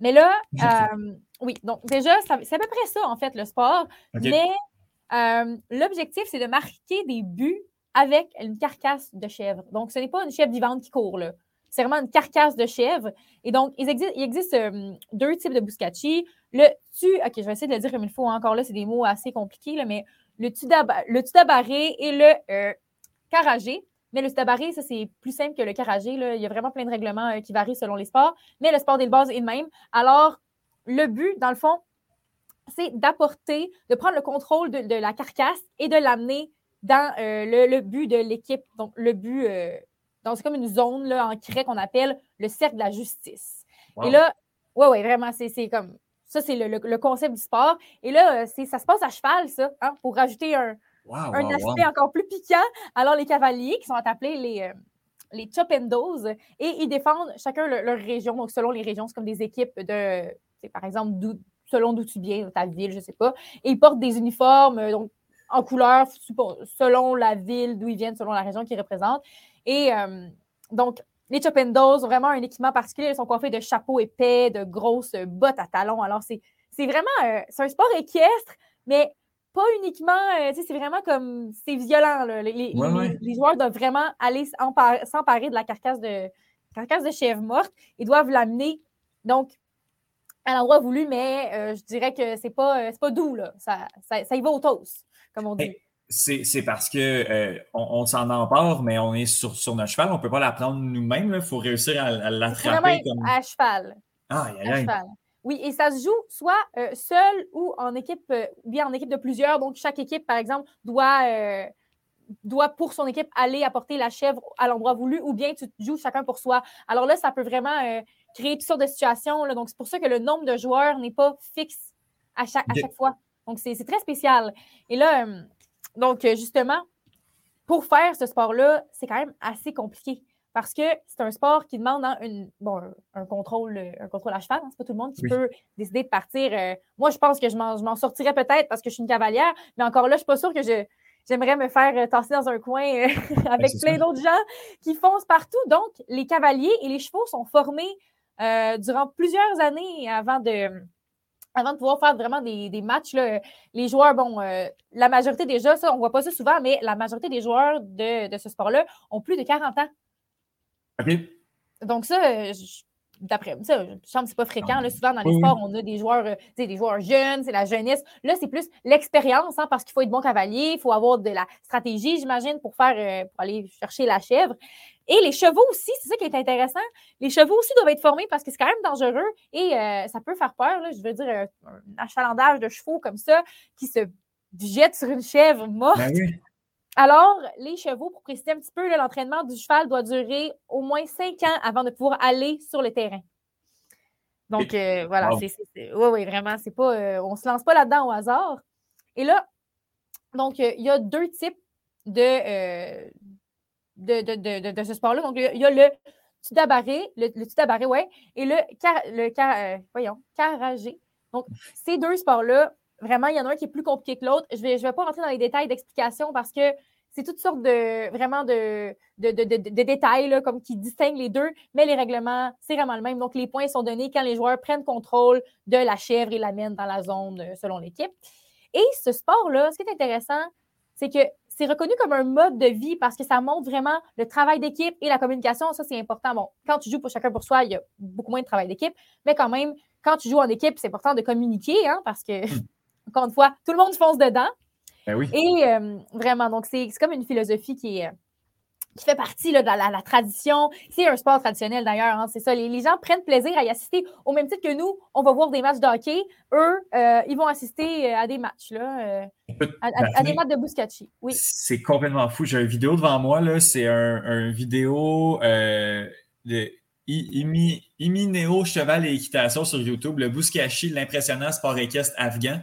Mais là, euh, oui, donc déjà, c'est à peu près ça, en fait, le sport. Mais euh, l'objectif, c'est de marquer des buts avec une carcasse de chèvre. Donc, ce n'est pas une chèvre vivante qui court, là. C'est vraiment une carcasse de chèvre. Et donc, il existe, euh, deux types de Bouskati. Le tu, OK, je vais essayer de le dire comme il faut. Encore là, c'est des mots assez compliqués, là, mais le tudaba- le et le euh, karagé. Mais le tudabaré, ça, c'est plus simple que le karagé. là. Il y a vraiment plein de règlements euh, qui varient selon les sports. Mais le sport des bases est le même. Alors, le but, dans le fond, c'est d'apporter, de prendre le contrôle de, de la carcasse et de l'amener dans euh, le, le but de l'équipe. Donc, le but, euh, c'est comme une zone là, en craie qu'on appelle le cercle de la justice. Wow. Et là, ouais, ouais, vraiment, c'est c'est comme ça, c'est le, le- le concept du sport. Et là, euh, ça se passe à cheval, ça, hein, pour rajouter un, Wow, un wow, aspect encore plus piquant. Alors, les cavaliers, qui sont appelés les, euh, les Chopendos, et ils défendent chacun leur, leur région. Donc, selon les régions, c'est comme des équipes de, par exemple, d'où- selon d'où tu viens, ta ville, je ne sais pas. Et ils portent des uniformes, euh, donc en couleur, selon la ville d'où ils viennent, selon la région qu'ils représentent. Et euh, donc, les Chopendos ont vraiment un équipement particulier. Ils sont coiffés de chapeaux épais, de grosses bottes à talons. Alors, c'est vraiment euh, c'est un sport équestre, mais pas uniquement, euh, tu sais, c'est vraiment comme, c'est violent. là. Les, les- Ouais, les- ouais. les joueurs doivent vraiment aller s'empar- s'emparer de la carcasse de, carcasse de chèvre morte. Ils doivent l'amener, donc, à l'endroit voulu, mais euh, je dirais que c'est pas, euh, pas doux, là. Ça, ça, ça y va au toast, comme on dit. Hey, C'est parce que euh, on, on s'en empare, mais on est sur, sur notre cheval, on ne peut pas la prendre nous-mêmes. Il faut réussir à, à l'attraper comme. à cheval. Aïe, aïe, à aïe. cheval. Oui, et ça se joue soit euh, seul ou en équipe, ou bien en équipe de plusieurs. Donc, chaque équipe, par exemple, doit, doit pour son équipe aller apporter la chèvre à l'endroit voulu, ou bien tu joues chacun pour soi. Alors là, ça peut vraiment euh, créer toutes sortes de situations. là. Donc, c'est pour ça que le nombre de joueurs n'est pas fixe à chaque, à chaque fois. Donc, c'est c'est très spécial. Et là, euh, donc, euh, justement, pour faire ce sport-là, c'est quand même assez compliqué parce que c'est un sport qui demande hein, une, bon, un, contrôle, euh, un contrôle à cheval. hein. C'est pas tout le monde qui Oui. peut décider de partir. euh, moi, je pense que je m'en je m'en sortirais peut-être parce que je suis une cavalière, mais encore là, je suis pas sûre que je. J'aimerais me faire tasser dans un coin euh, avec plein d'autres gens qui foncent partout. Donc, les cavaliers et les chevaux sont formés euh, durant plusieurs années avant de, avant de pouvoir faire vraiment des, des matchs. là. Les joueurs, bon, euh, la majorité déjà, ça, on voit pas ça souvent, mais la majorité des joueurs de, de ce sport-là ont plus de 40 ans. OK. Donc, ça, euh, je- d'après ça, que c'est pas fréquent. Là, souvent, dans les Oui, sports, on a des joueurs, euh, des joueurs jeunes, c'est la jeunesse. Là, c'est plus l'expérience, hein, parce qu'il faut être bon cavalier, il faut avoir de la stratégie, j'imagine, pour faire euh, pour aller chercher la chèvre. Et les chevaux aussi, c'est ça qui est intéressant. Les chevaux aussi doivent être formés parce que c'est quand même dangereux et euh, ça peut faire peur. là. je veux dire, un achalandage de chevaux comme ça qui se jette sur une chèvre morte. Ben oui. Alors, les chevaux, pour préciser un petit peu, l'entraînement du cheval doit durer au moins cinq ans avant de pouvoir aller sur le terrain. Donc, euh, voilà, Wow. c'est, oui, oui, vraiment, c'est pas, euh, on ne se lance pas là-dedans au hasard. Et là, donc, euh, il y a deux types de, de, de, de, ce sport-là. Donc, il y a- le tudabaré, le, le tudabaré, ouais, et le, car, le car- voyons, caragé. Donc, ces deux sports-là, vraiment, il y en a un qui est plus compliqué que l'autre. Je ne vais, je vais pas rentrer dans les détails d'explication parce que c'est toutes sortes de vraiment de, de, de- détails là, comme qui distinguent les deux, mais les règlements, c'est vraiment le même. Donc, les points sont donnés quand les joueurs prennent contrôle de la chèvre et l'amènent dans la zone euh, selon l'équipe. Et ce sport-là, ce qui est intéressant, c'est que c'est reconnu comme un mode de vie parce que ça montre vraiment le travail d'équipe et la communication. Ça, c'est important. Bon, quand tu joues pour chacun pour soi, il y a beaucoup moins de travail d'équipe, mais quand même, quand tu joues en équipe, c'est important de communiquer hein, parce que, encore une fois, tout le monde fonce dedans. Ben oui. Et euh, vraiment, donc c'est comme une philosophie qui est. euh, qui fait partie là, de la, la- la tradition. C'est un sport traditionnel d'ailleurs, hein, c'est ça. Les, les gens prennent plaisir à y assister au même titre que nous, on va voir des matchs de hockey. Eux, euh, ils vont assister à des matchs, là, euh, à, à- à des matchs de Buscacci. Oui. C'est complètement fou. J'ai une vidéo devant moi. C'est un, un vidéo euh, de I- Imi, Imineo Cheval et Équitation sur YouTube, le Bouskashi, l'impressionnant sport équestre afghan.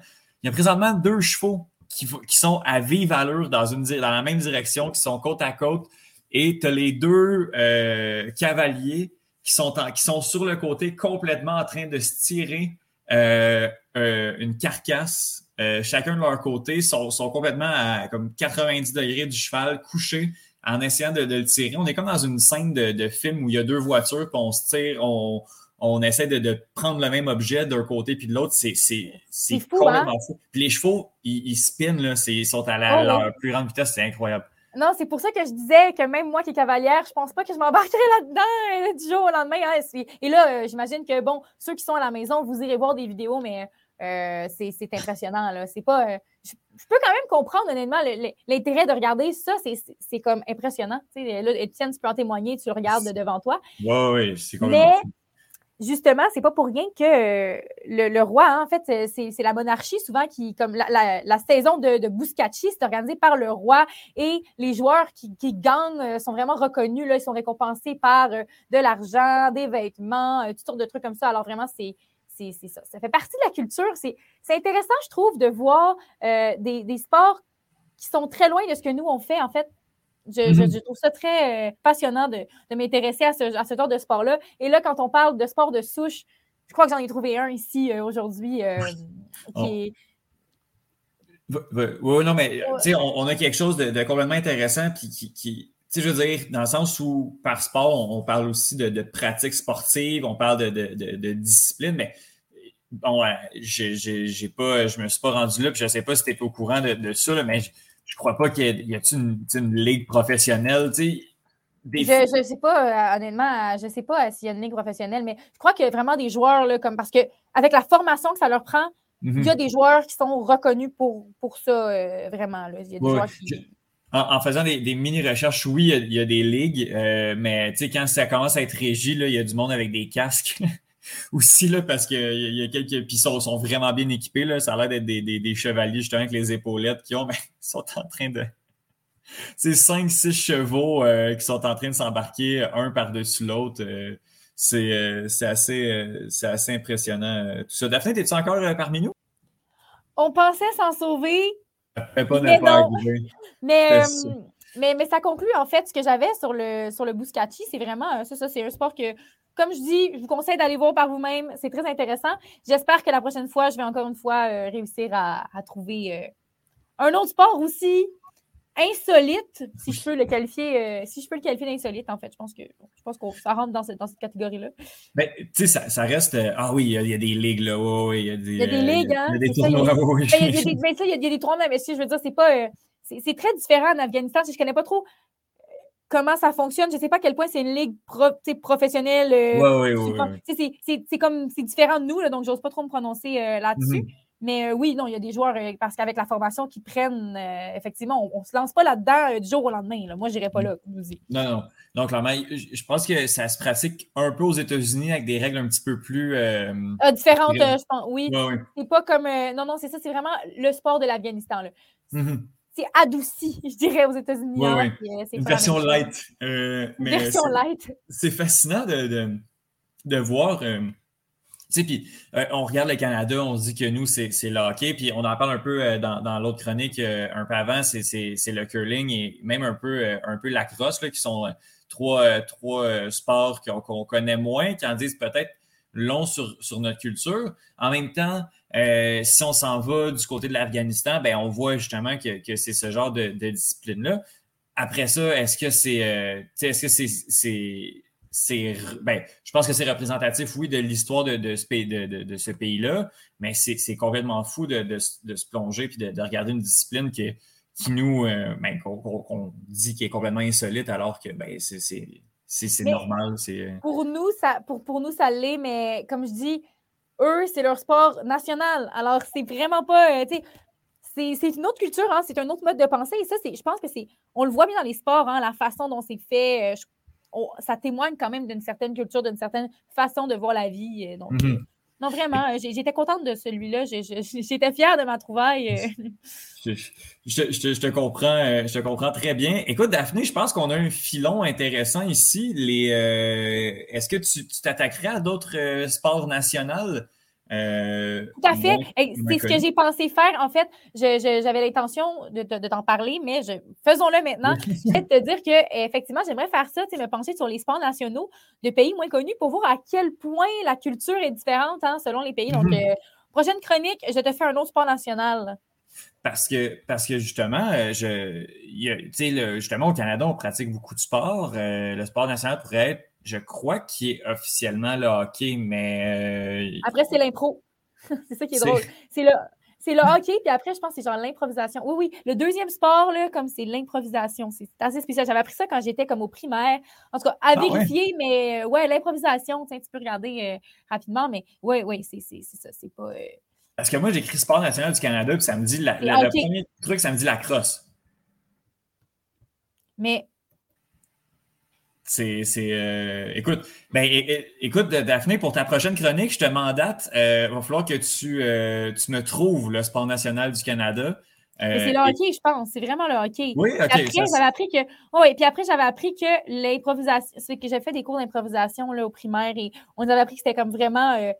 Il y a présentement deux chevaux qui, sont à vive allure dans, une, dans la même direction, qui sont côte à côte. Et tu as les deux euh, cavaliers qui sont, qui sont sur le côté complètement en train de se tirer euh, euh, une carcasse, chacun de leur côté, sont, sont complètement à comme 90 degrés du cheval, couchés, en essayant de, le tirer. On est comme dans une scène de, de film où il y a deux voitures, puis on se tire, on, on essaie de, de prendre le même objet d'un côté puis de l'autre. C'est, c'est, c'est C'est fou, complètement fou. Puis les chevaux, ils, ils spinent, là, c'est- ils sont à la, Oh, leur plus grande vitesse, c'est incroyable. Non, c'est pour ça que je disais que même moi qui est cavalière, je pense pas que je m'embarquerai là-dedans euh, du jour au lendemain. hein. Et là, euh, j'imagine que, bon, ceux qui sont à la maison, vous irez voir des vidéos, mais euh, c'est c'est impressionnant. Là. C'est pas, euh, je, je peux quand même comprendre, honnêtement, le- le- l'intérêt de regarder ça. c'est- C'est c'est comme impressionnant. Tu sais, là, Étienne, tu peux en témoigner, tu le regardes de devant toi. Ouais, ouais, c'est complètement Mais fou. Justement, c'est pas pour rien que euh, le, roi, hein, en fait, c'est la monarchie souvent qui, comme la, saison de, de c'est organisé par le roi et les joueurs qui, gagnent euh, sont vraiment reconnus, là, ils sont récompensés par euh, de l'argent, des vêtements, toutes sortes de trucs comme ça. Alors vraiment, c'est ça. Ça fait partie de la culture. C'est intéressant, je trouve, de voir des, des sports qui sont très loin de ce que nous, on fait, en fait, je, mhm. trouve ça très euh, passionnant de, m'intéresser à ce, à ce genre de sport-là. Et là, quand on parle de sport de souche, je crois que j'en ai trouvé un ici euh, aujourd'hui euh, qui oh. Oui, non, mais on, on, a quelque chose de, complètement intéressant puis qui, qui je veux dire, dans le sens où par sport, on, parle aussi de, de pratique sportive, on parle de, discipline, mais bon, j'ai pas, je me suis pas rendu là, puis je sais pas si tu es au courant de, ça, mais je crois pas qu'il y ait une, une, ligue professionnelle. Je ne sais pas, euh, honnêtement, je ne sais pas s'il y a une ligue professionnelle, mais je crois qu'il y a vraiment des joueurs, là, comme parce que avec la formation que ça leur prend, il y a mhm. des joueurs qui sont reconnus pour, pour ça, euh, vraiment. Il y a des joueurs qui... en, faisant des, mini-recherches, oui, il y, a, des ligues, euh, mais quand ça commence à être régi, il y a du monde avec des casques. aussi, là, parce qu'il y, a quelques. Puis ils sont, vraiment bien équipés. Là. Ça a l'air d'être des, chevaliers, justement, avec les épaulettes qu'ils ont, mais ils sont en train de. C'est 5-6 chevaux euh, qui sont en train de s'embarquer un par-dessus l'autre. Euh, euh, c'est assez, assez impressionnant. tout ça. Daphné, es-tu encore parmi nous? On pensait s'en sauver. mais, pas mais, mais, mais, ça conclut en fait ce que j'avais sur le, sur le Buscacci. C'est vraiment ça, ça c'est un sport que comme je dis, je vous conseille d'aller voir par vous-même. C'est très intéressant. J'espère que la prochaine fois, je vais encore une fois euh, réussir à, trouver euh, un autre sport aussi insolite, si je peux le qualifier, euh, si je peux le qualifier d'insolite, en fait. Je pense que je pense qu'on ça rentre dans cette, catégorie-là. Mais ben, tu sais, ça, reste. ah oui, il y, a des ligues là, il y a des. Il y a des ligues, hein. Il y a des tournois, il y a des, y a tournois, mais si je veux dire, c'est pas. c'est très différent en Afghanistan. Je ne connais pas trop comment ça fonctionne. Je ne sais pas à quel point c'est une ligue professionnelle. oui, oui, oui. C'est comme c'est différent de nous, là, donc j'ose pas trop me prononcer euh, là-dessus. Mhm. Mais euh, oui, non, il y a des joueurs, euh, parce qu'avec la formation qui prennent, effectivement, on ne se lance pas là-dedans du jour au lendemain. Là. Moi, je n'irai pas là, Non, non. Donc, clairement, je pense que ça se pratique un peu aux États-Unis avec des règles un petit peu plus. différentes, je pense. Oui. C'est pas comme. non, non, c'est ça, c'est vraiment le sport de l'Afghanistan. Mhm c'est adouci, je dirais, aux États-Unis. Euh, Une version light. Euh, version light. C'est fascinant de, de, voir. Euh, tu sais, puis on regarde le Canada, on se dit que nous, c'est le hockey, puis on en parle un peu dans, dans l'autre chronique un peu avant, c'est le curling et même un peu, un peu la crosse, là, qui sont trois, trois sports qu'on connaît moins, qui en disent peut-être long sur, sur, notre culture. En même temps, euh, si on s'en va du côté de l'Afghanistan, ben, on voit justement que, que c'est ce genre de, discipline-là. Après ça, est-ce que c'est. Euh, est-ce que c'est. c'est ben, je pense que c'est représentatif, oui, de l'histoire de, de, ce pays, de, ce pays-là, mais c'est complètement fou de, se plonger et de, regarder une discipline qui, qui nous, euh, ben, qu'on dit qui est complètement insolite alors que ben, c'est normal. Pour nous, ça, pour, pour nous, ça l'est, mais comme je dis, eux, c'est leur sport national. Alors, c'est vraiment pas. Euh, c'est une autre culture, hein, c'est un autre mode de pensée. Et ça, je pense que c'est. On le voit bien dans les sports, hein, la façon dont c'est fait. Euh, ça témoigne quand même d'une certaine culture, d'une certaine façon de voir la vie. Euh, mm-hmm. Non, vraiment, j'étais contente de celui-là. J'étais fière de ma trouvaille. Je, te comprends, je te comprends très bien. Écoute, Daphné, je pense qu'on a un filon intéressant ici. Est-ce que tu t'attaquerais à d'autres sports nationaux? Euh, Tout à fait. C'est ce que j'ai pensé faire. En fait, j'avais l'intention de, t'en parler, mais faisons-le maintenant. je vais te dire que effectivement, j'aimerais faire ça, me pencher sur les sports nationaux de pays moins connus pour voir à quel point la culture est différente hein, selon les pays. Donc, mhm. euh, prochaine chronique, je te fais un autre sport national. Parce que, parce que justement, euh, je, justement, au Canada, on pratique beaucoup de sport. le sport national pourrait être je crois qu'il est officiellement le hockey, mais. Euh, après, c'est l'impro. c'est ça qui est, drôle. C'est le, c'est le hockey, puis après, je pense que c'est genre l'improvisation. Oui, oui. Le deuxième sport, là, comme c'est l'improvisation. C'est assez spécial. J'avais appris ça quand j'étais comme au primaire. En tout cas, à ah vérifier, mais euh, ouais, l'improvisation, tu peux regarder euh, rapidement, mais oui, oui, c'est ça. C'est pas. Parce que moi, j'écris Sport national du Canada, puis ça me dit la, le premier truc, ça me dit la crosse. Mais C'est, c'est euh, écoute, ben, écoute, Daphné, pour ta prochaine chronique, je te mandate. Il euh, va falloir que tu, euh, tu me trouves le sport national du Canada. c'est le hockey, je pense. C'est vraiment le hockey. Oui, ok. Après, j'avais appris que. Oh, puis après, j'avais appris que l'improvisation. C'est que j'ai fait des cours d'improvisation au primaire et on nous avait appris que c'était comme vraiment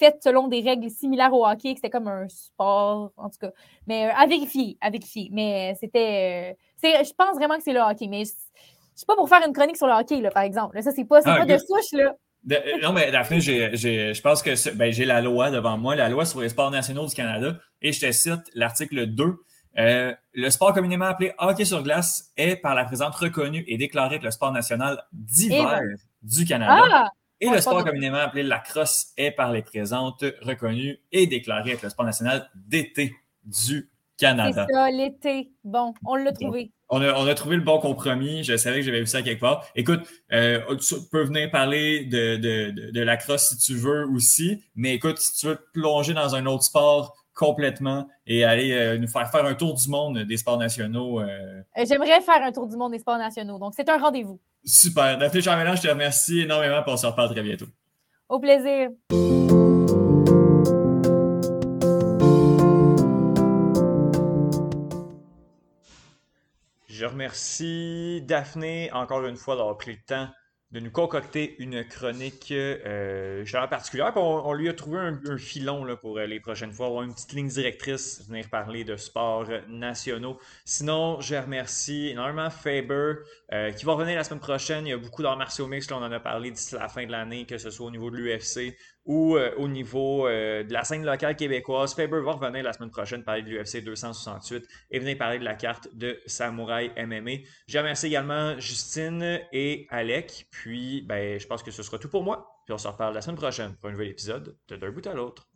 fait selon des règles similaires au hockey, que c'était comme un sport, en tout cas. Mais à vérifier, à vérifier. Mais c'était. je pense vraiment que c'est le hockey. Mais c'est pas pour faire une chronique sur le hockey, là, par exemple. ça, c'est pas, ah, pas de souche, là. Euh, non, mais Daphné, je pense que ben, j'ai la loi devant moi, la loi sur les sports nationaux du Canada, et je te cite l'article 2. Euh, le sport communément appelé hockey sur glace est par la présente reconnu et déclaré être le sport national d'hiver du Canada. Ah! et le sport communément appelé lacrosse est par les présentes reconnu et déclaré être le sport national d'été du Canada. C'est ça, l'été. Bon, on l'a trouvé. On a, trouvé le bon compromis. Je savais que j'avais vu ça quelque part. Écoute, euh, tu peux venir parler de, de, la crosse si tu veux aussi. Mais écoute, si tu veux te plonger dans un autre sport complètement et aller euh, nous faire faire un tour du monde des sports nationaux. Euh, j'aimerais faire un tour du monde des sports nationaux. Donc, c'est un rendez-vous. Super. Daphné Charmélan, je te remercie énormément pour on se reparle très bientôt. Au plaisir. Je remercie Daphné encore une fois d'avoir pris le temps de nous concocter une chronique euh, particulière. On, lui a trouvé un, filon là, pour euh, les prochaines fois, avoir une petite ligne directrice, venir parler de sports nationaux. Sinon, je remercie énormément Faber, euh, qui va revenir la semaine prochaine. Il y a beaucoup d'arts martiaux mix, on en a parlé d'ici la fin de l'année, que ce soit au niveau de l'UFC ou euh, au niveau euh, de la scène locale québécoise. Faber va revenir la semaine prochaine parler de l'UFC 268 et venir parler de la carte de Samouraï MMA. Je remercie également Justine et Alec. Puis, ben, je pense que ce sera tout pour moi. Puis on se reparle la semaine prochaine pour un nouvel épisode de D'un bout à l'autre.